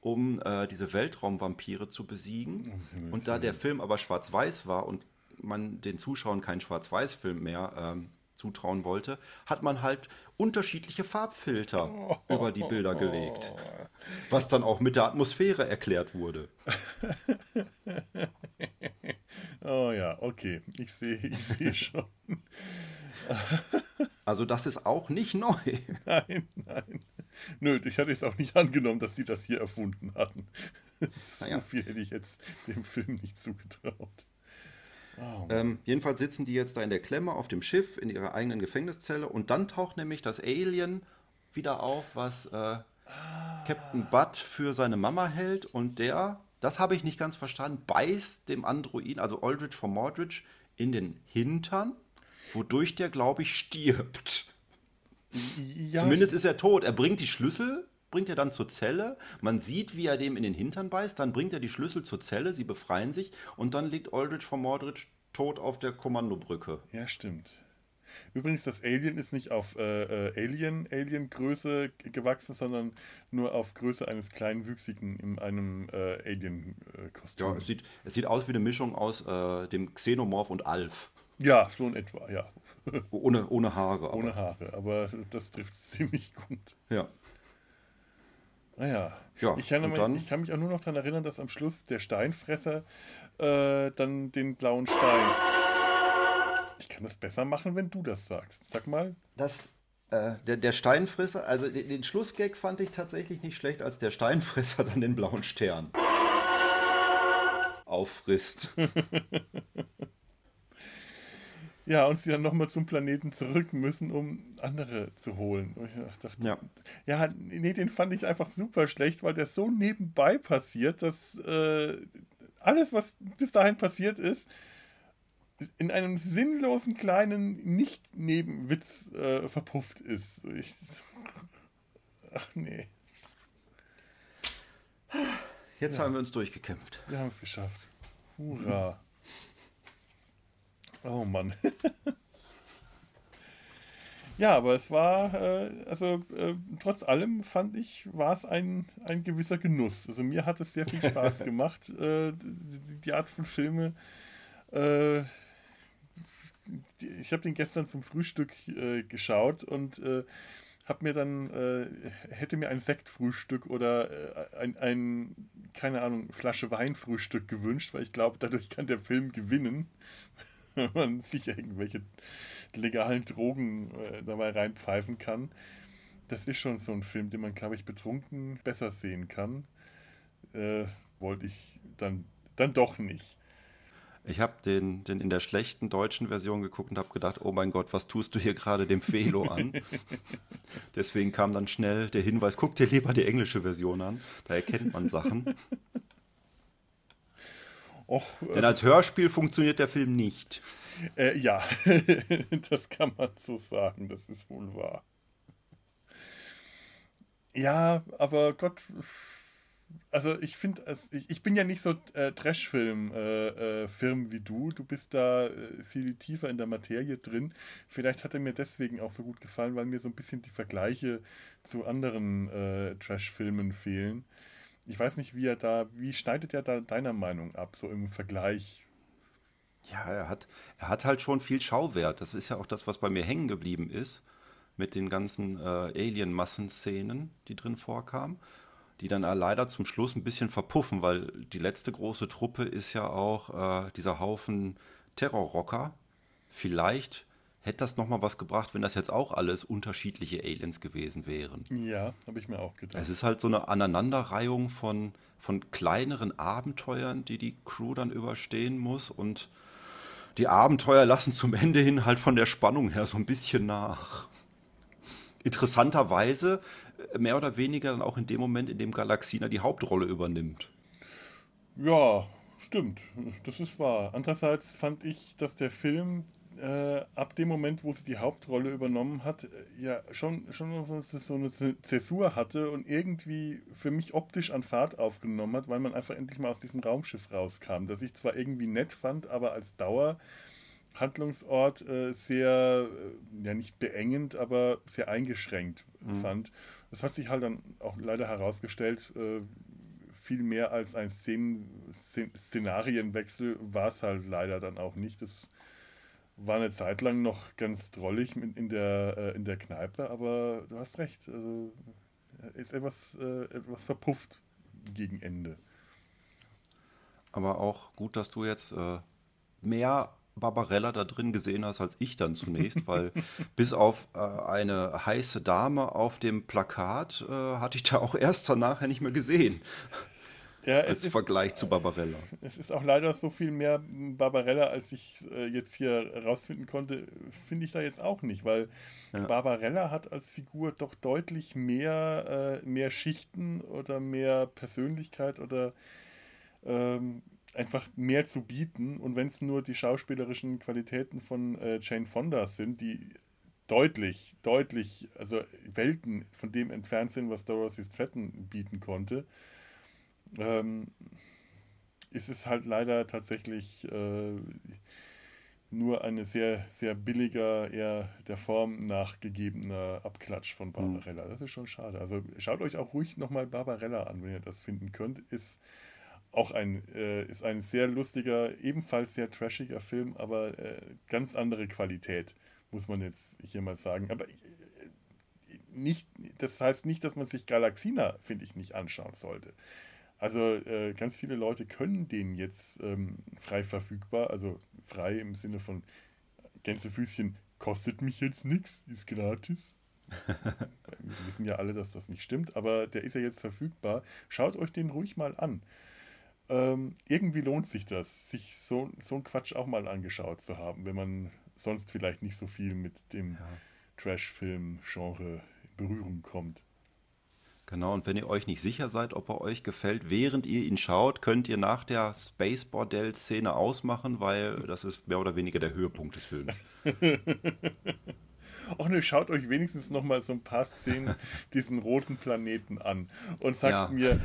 um äh, diese Weltraumvampire zu besiegen. und da der Film aber schwarz-weiß war und man den Zuschauern keinen Schwarz-Weiß-Film mehr ähm, zutrauen wollte, hat man halt unterschiedliche Farbfilter oh, [LAUGHS] über die Bilder gelegt. Was dann auch mit der Atmosphäre erklärt wurde. [LAUGHS] oh ja, okay. Ich sehe ich seh [LAUGHS] schon. also das ist auch nicht neu. Nein, nein. Nö, ich hatte es auch nicht angenommen, dass sie das hier erfunden hatten. so naja. viel hätte ich jetzt dem Film nicht zugetraut. Oh, ähm, jedenfalls sitzen die jetzt da in der Klemme auf dem Schiff in ihrer eigenen Gefängniszelle und dann taucht nämlich das Alien wieder auf, was äh, ah. Captain Butt für seine Mama hält und der, das habe ich nicht ganz verstanden, beißt dem Androiden, also Aldrich von Mordridge, in den Hintern, wodurch der, glaube ich, stirbt. Ja, Zumindest ist er tot. Er bringt die Schlüssel, bringt er dann zur Zelle. Man sieht, wie er dem in den Hintern beißt. Dann bringt er die Schlüssel zur Zelle. Sie befreien sich. Und dann liegt Aldrich von Mordridge tot auf der Kommandobrücke. Ja, stimmt. Übrigens, das Alien ist nicht auf äh, äh Alien, Alien-Größe gewachsen, sondern nur auf Größe eines kleinen Wüchsigen in einem äh, Alien-Kostüm. Ja, es sieht, es sieht aus wie eine Mischung aus äh, dem Xenomorph und Alf. Ja, so in etwa, ja. ohne, ohne Haare. Aber. Ohne Haare, aber das trifft [LAUGHS] ziemlich gut. Ja. Naja, ah ja, ich, kann mich, ich kann mich auch nur noch daran erinnern, dass am Schluss der Steinfresser äh, dann den blauen Stein. Ich kann das besser machen, wenn du das sagst. Sag mal. Das, äh, der, der Steinfresser, also den, den Schlussgag fand ich tatsächlich nicht schlecht, als der Steinfresser dann den blauen Stern auffrisst. [LAUGHS] Ja, und sie dann nochmal zum Planeten zurück müssen, um andere zu holen. Und ich dachte, ja. ja, nee, den fand ich einfach super schlecht, weil der so nebenbei passiert, dass äh, alles, was bis dahin passiert ist, in einem sinnlosen kleinen Nicht-Nebenwitz äh, verpufft ist. Ich, [LAUGHS] ach nee. Jetzt ja. haben wir uns durchgekämpft. Wir haben es geschafft. Hurra. Oh Mann. [LAUGHS] ja, aber es war, äh, also äh, trotz allem fand ich, war es ein, ein gewisser Genuss. Also mir hat es sehr viel Spaß [LAUGHS] gemacht, äh, die, die, Art von Filme. Äh, ich habe den gestern zum Frühstück äh, geschaut und äh, habe mir dann, hätte mir ein Sektfrühstück oder ein, ein, keine Ahnung, Flasche Weinfrühstück gewünscht, weil ich glaube, dadurch kann der Film gewinnen. [LAUGHS] wenn man sich irgendwelche legalen Drogen äh, dabei reinpfeifen kann. Das ist schon so ein Film, den man, glaube ich, betrunken besser sehen kann. Äh, wollte ich dann, dann doch nicht. Ich habe den, den in der schlechten deutschen Version geguckt und habe gedacht, oh mein Gott, was tust du hier gerade dem Felo an? [LAUGHS] Deswegen kam dann schnell der Hinweis, guck dir lieber die englische Version an, da erkennt man Sachen. [LAUGHS] Och, äh, Denn als Hörspiel funktioniert der Film nicht. Äh, ja, [LAUGHS] das kann man so sagen, das ist wohl wahr. Ja, aber Gott, also ich finde, ich, bin ja nicht so äh, Trash-Film äh, äh, wie du. Du bist da äh, viel tiefer in der Materie drin. Vielleicht hat er mir deswegen auch so gut gefallen, weil mir so ein bisschen die Vergleiche zu anderen äh, Trash-Filmen fehlen. Ich weiß nicht, wie er da, wie schneidet er da deiner Meinung ab, so im Vergleich? Ja, er hat, er hat halt schon viel Schauwert. Das ist ja auch das, was bei mir hängen geblieben ist, mit den ganzen äh, Alien-Massenszenen, die drin vorkamen, die dann leider zum Schluss ein bisschen verpuffen, weil die letzte große Truppe ist ja auch äh, dieser Haufen Terrorrocker. Vielleicht hätte das nochmal was gebracht, wenn das jetzt auch alles unterschiedliche Aliens gewesen wären. Ja, habe ich mir auch gedacht. Es ist halt so eine Aneinanderreihung von, von kleineren Abenteuern, die die Crew dann überstehen muss und die Abenteuer lassen zum Ende hin halt von der Spannung her so ein bisschen nach. Interessanterweise äh, mehr oder weniger dann auch in dem Moment, in dem Galaxina die Hauptrolle übernimmt. Ja, stimmt. Das ist wahr. Andererseits fand ich, dass der Film äh, ab dem Moment, wo sie die Hauptrolle übernommen hat, äh, ja schon, schon so eine Zäsur hatte und irgendwie für mich optisch an Fahrt aufgenommen hat, weil man einfach endlich mal aus diesem Raumschiff rauskam, das ich zwar irgendwie nett fand, aber als Dauerhandlungsort äh, sehr, äh, ja nicht beengend, aber sehr eingeschränkt mhm. fand. Das hat sich halt dann auch leider herausgestellt, äh, viel mehr als ein Szen Szenarienwechsel war es halt leider dann auch nicht. Das war eine Zeit lang noch ganz drollig in der, äh, in der Kneipe, aber du hast recht. Also ist etwas, äh, etwas verpufft gegen Ende. Aber auch gut, dass du jetzt äh, mehr Barbarella da drin gesehen hast als ich dann zunächst, [LAUGHS] weil bis auf äh, eine heiße Dame auf dem Plakat äh, hatte ich da auch erst danach nicht mehr gesehen. Ja, als ist, Vergleich zu Barbarella. Es ist auch leider so viel mehr Barbarella, als ich äh, jetzt hier rausfinden konnte, finde ich da jetzt auch nicht, weil ja. Barbarella hat als Figur doch deutlich mehr, äh, mehr Schichten oder mehr Persönlichkeit oder ähm, einfach mehr zu bieten. Und wenn es nur die schauspielerischen Qualitäten von äh, Jane Fonda sind, die deutlich, deutlich, also Welten von dem entfernt sind, was Dorothy Stratton bieten konnte, ähm, ist es halt leider tatsächlich äh, nur eine sehr, sehr billiger, eher der Form nachgegebener Abklatsch von hm. Barbarella. Das ist schon schade. Also schaut euch auch ruhig nochmal Barbarella an, wenn ihr das finden könnt. Ist auch ein, äh, ist ein sehr lustiger, ebenfalls sehr trashiger Film, aber äh, ganz andere Qualität, muss man jetzt hier mal sagen. Aber äh, nicht, das heißt nicht, dass man sich Galaxina, finde ich, nicht anschauen sollte. Also äh, ganz viele Leute können den jetzt ähm, frei verfügbar, also frei im Sinne von Gänsefüßchen kostet mich jetzt nichts, ist gratis. [LAUGHS] Wir wissen ja alle, dass das nicht stimmt, aber der ist ja jetzt verfügbar. Schaut euch den ruhig mal an. Ähm, irgendwie lohnt sich das, sich so, so einen Quatsch auch mal angeschaut zu haben, wenn man sonst vielleicht nicht so viel mit dem ja. Trash-Film-Genre in Berührung kommt. Genau, und wenn ihr euch nicht sicher seid, ob er euch gefällt, während ihr ihn schaut, könnt ihr nach der Space Bordell-Szene ausmachen, weil das ist mehr oder weniger der Höhepunkt des Films. [LAUGHS] Ach ne, schaut euch wenigstens noch mal so ein paar Szenen [LAUGHS] diesen roten Planeten an und sagt ja. mir,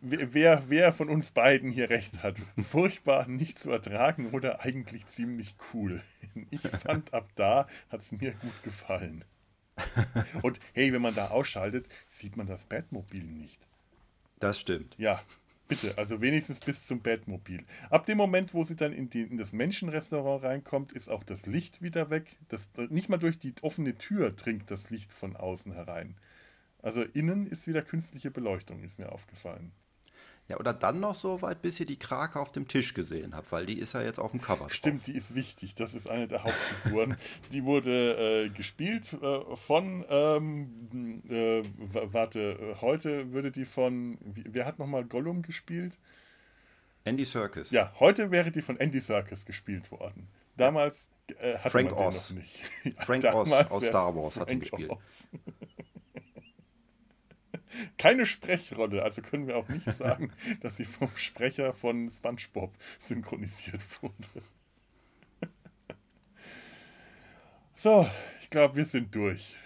wer, wer von uns beiden hier recht hat. [LAUGHS] Furchtbar nicht zu ertragen oder eigentlich ziemlich cool. Ich fand, ab da hat es mir gut gefallen. [LAUGHS] Und hey, wenn man da ausschaltet, sieht man das Batmobil nicht. Das stimmt. Ja, bitte. Also wenigstens bis zum Batmobil. Ab dem Moment, wo sie dann in, die, in das Menschenrestaurant reinkommt, ist auch das Licht wieder weg. Das, nicht mal durch die offene Tür dringt das Licht von außen herein. Also innen ist wieder künstliche Beleuchtung, ist mir aufgefallen. Ja, oder dann noch so weit, bis ihr die Krake auf dem Tisch gesehen habt, weil die ist ja jetzt auf dem Cover. Stimmt, drauf. die ist wichtig. Das ist eine der Hauptfiguren. [LAUGHS] die wurde äh, gespielt äh, von, ähm, äh, warte, heute würde die von, wer hat nochmal Gollum gespielt? Andy Serkis. Ja, heute wäre die von Andy Serkis gespielt worden. Damals äh, hatte Frank man Oz. noch nicht. [LAUGHS] Frank Oz aus Star Wars hat ihn gespielt. Keine Sprechrolle. Also können wir auch nicht [LAUGHS] sagen, dass sie vom Sprecher von SpongeBob synchronisiert wurde. So, ich glaube, wir sind durch.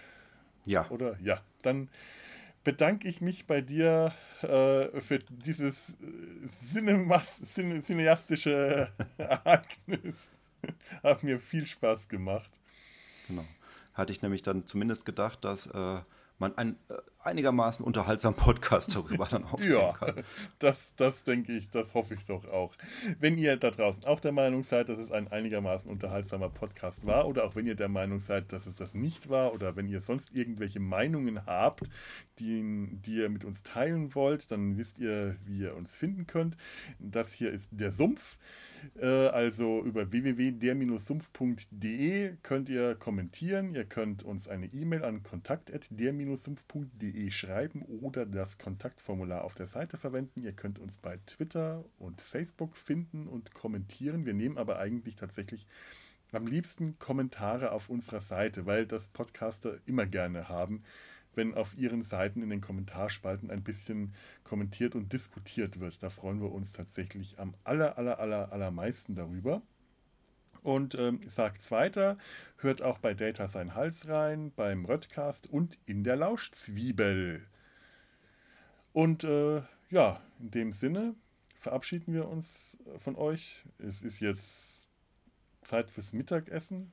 Ja. Oder? Ja. Dann bedanke ich mich bei dir äh, für dieses äh, cineastische [LAUGHS] Ereignis. Hat mir viel Spaß gemacht. Genau. Hatte ich nämlich dann zumindest gedacht, dass äh, man einen äh, einigermaßen unterhaltsamen Podcast darüber dann aufnehmen ja, kann. [LAUGHS] Das, das denke ich, das hoffe ich doch auch. Wenn ihr da draußen auch der Meinung seid, dass es ein einigermaßen unterhaltsamer Podcast war oder auch wenn ihr der Meinung seid, dass es das nicht war oder wenn ihr sonst irgendwelche Meinungen habt, die, die ihr mit uns teilen wollt, dann wisst ihr, wie ihr uns finden könnt. Das hier ist der Sumpf. Äh, also über www.der-sumpf.de könnt ihr kommentieren. Ihr könnt uns eine E-Mail an kontakt.der-sumpf.de schreiben oder das Kontaktformular auf der Seite verwenden. Ihr könnt uns bei Twitter und Facebook finden und kommentieren. Wir nehmen aber eigentlich tatsächlich am liebsten Kommentare auf unserer Seite, weil das Podcaster immer gerne haben wenn auf Ihren Seiten in den Kommentarspalten ein bisschen kommentiert und diskutiert wird. Da freuen wir uns tatsächlich am aller, aller, aller, allermeisten darüber. Und ähm, sagt's weiter, hört auch bei Data sein Hals rein, beim Röttcast und in der Lauschzwiebel. Und äh, ja, in dem Sinne verabschieden wir uns von euch. Es ist jetzt Zeit fürs Mittagessen.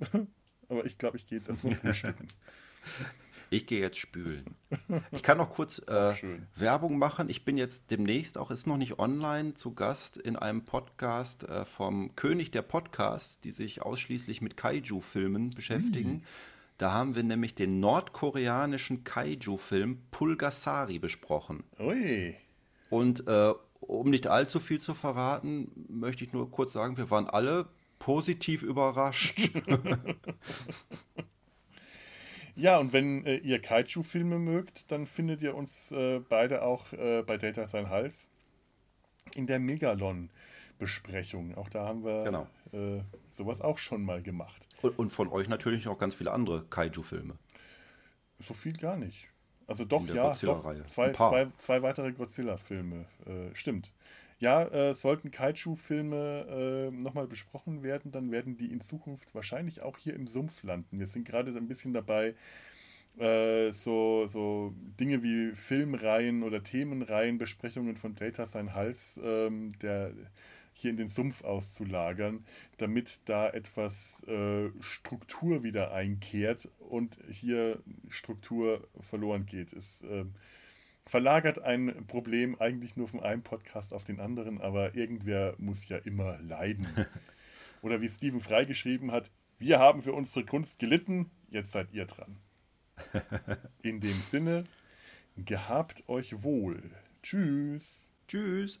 [LAUGHS] Aber ich glaube, ich gehe jetzt erstmal frühstücken. [LAUGHS] Ich gehe jetzt spülen. Ich kann noch kurz äh, Werbung machen. Ich bin jetzt demnächst auch, ist noch nicht online, zu Gast in einem Podcast äh, vom König der Podcasts, die sich ausschließlich mit Kaiju-Filmen beschäftigen. Mhm. Da haben wir nämlich den nordkoreanischen Kaiju-Film Pulgasari besprochen. Ui. Und äh, um nicht allzu viel zu verraten, möchte ich nur kurz sagen, wir waren alle positiv überrascht. [LAUGHS] [LAUGHS] Ja, und wenn äh, ihr Kaiju-Filme mögt, dann findet ihr uns äh, beide auch äh, bei Data Sein Hals. in der Megalon-Besprechung. Auch da haben wir Genau. äh, sowas auch schon mal gemacht. Und, und von euch natürlich noch ganz viele andere Kaiju-Filme. So viel gar nicht. Also doch, ja, doch. Zwei, zwei, zwei weitere Godzilla-Filme. Äh, stimmt. Ja, äh, sollten Kaiju-Filme äh, nochmal besprochen werden, dann werden die in Zukunft wahrscheinlich auch hier im Sumpf landen. Wir sind gerade ein bisschen dabei, äh, so, so Dinge wie Filmreihen oder Themenreihen, Besprechungen von Data sein Hals, ähm, der hier in den Sumpf auszulagern, damit da etwas äh, Struktur wieder einkehrt und hier Struktur verloren geht. Ähm, verlagert ein Problem eigentlich nur von einem Podcast auf den anderen, aber irgendwer muss ja immer leiden. [LAUGHS] Oder wie Stephen Fry geschrieben hat, wir haben für unsere Kunst gelitten, jetzt seid ihr dran. [LAUGHS] In dem Sinne, gehabt euch wohl. Tschüss. Tschüss.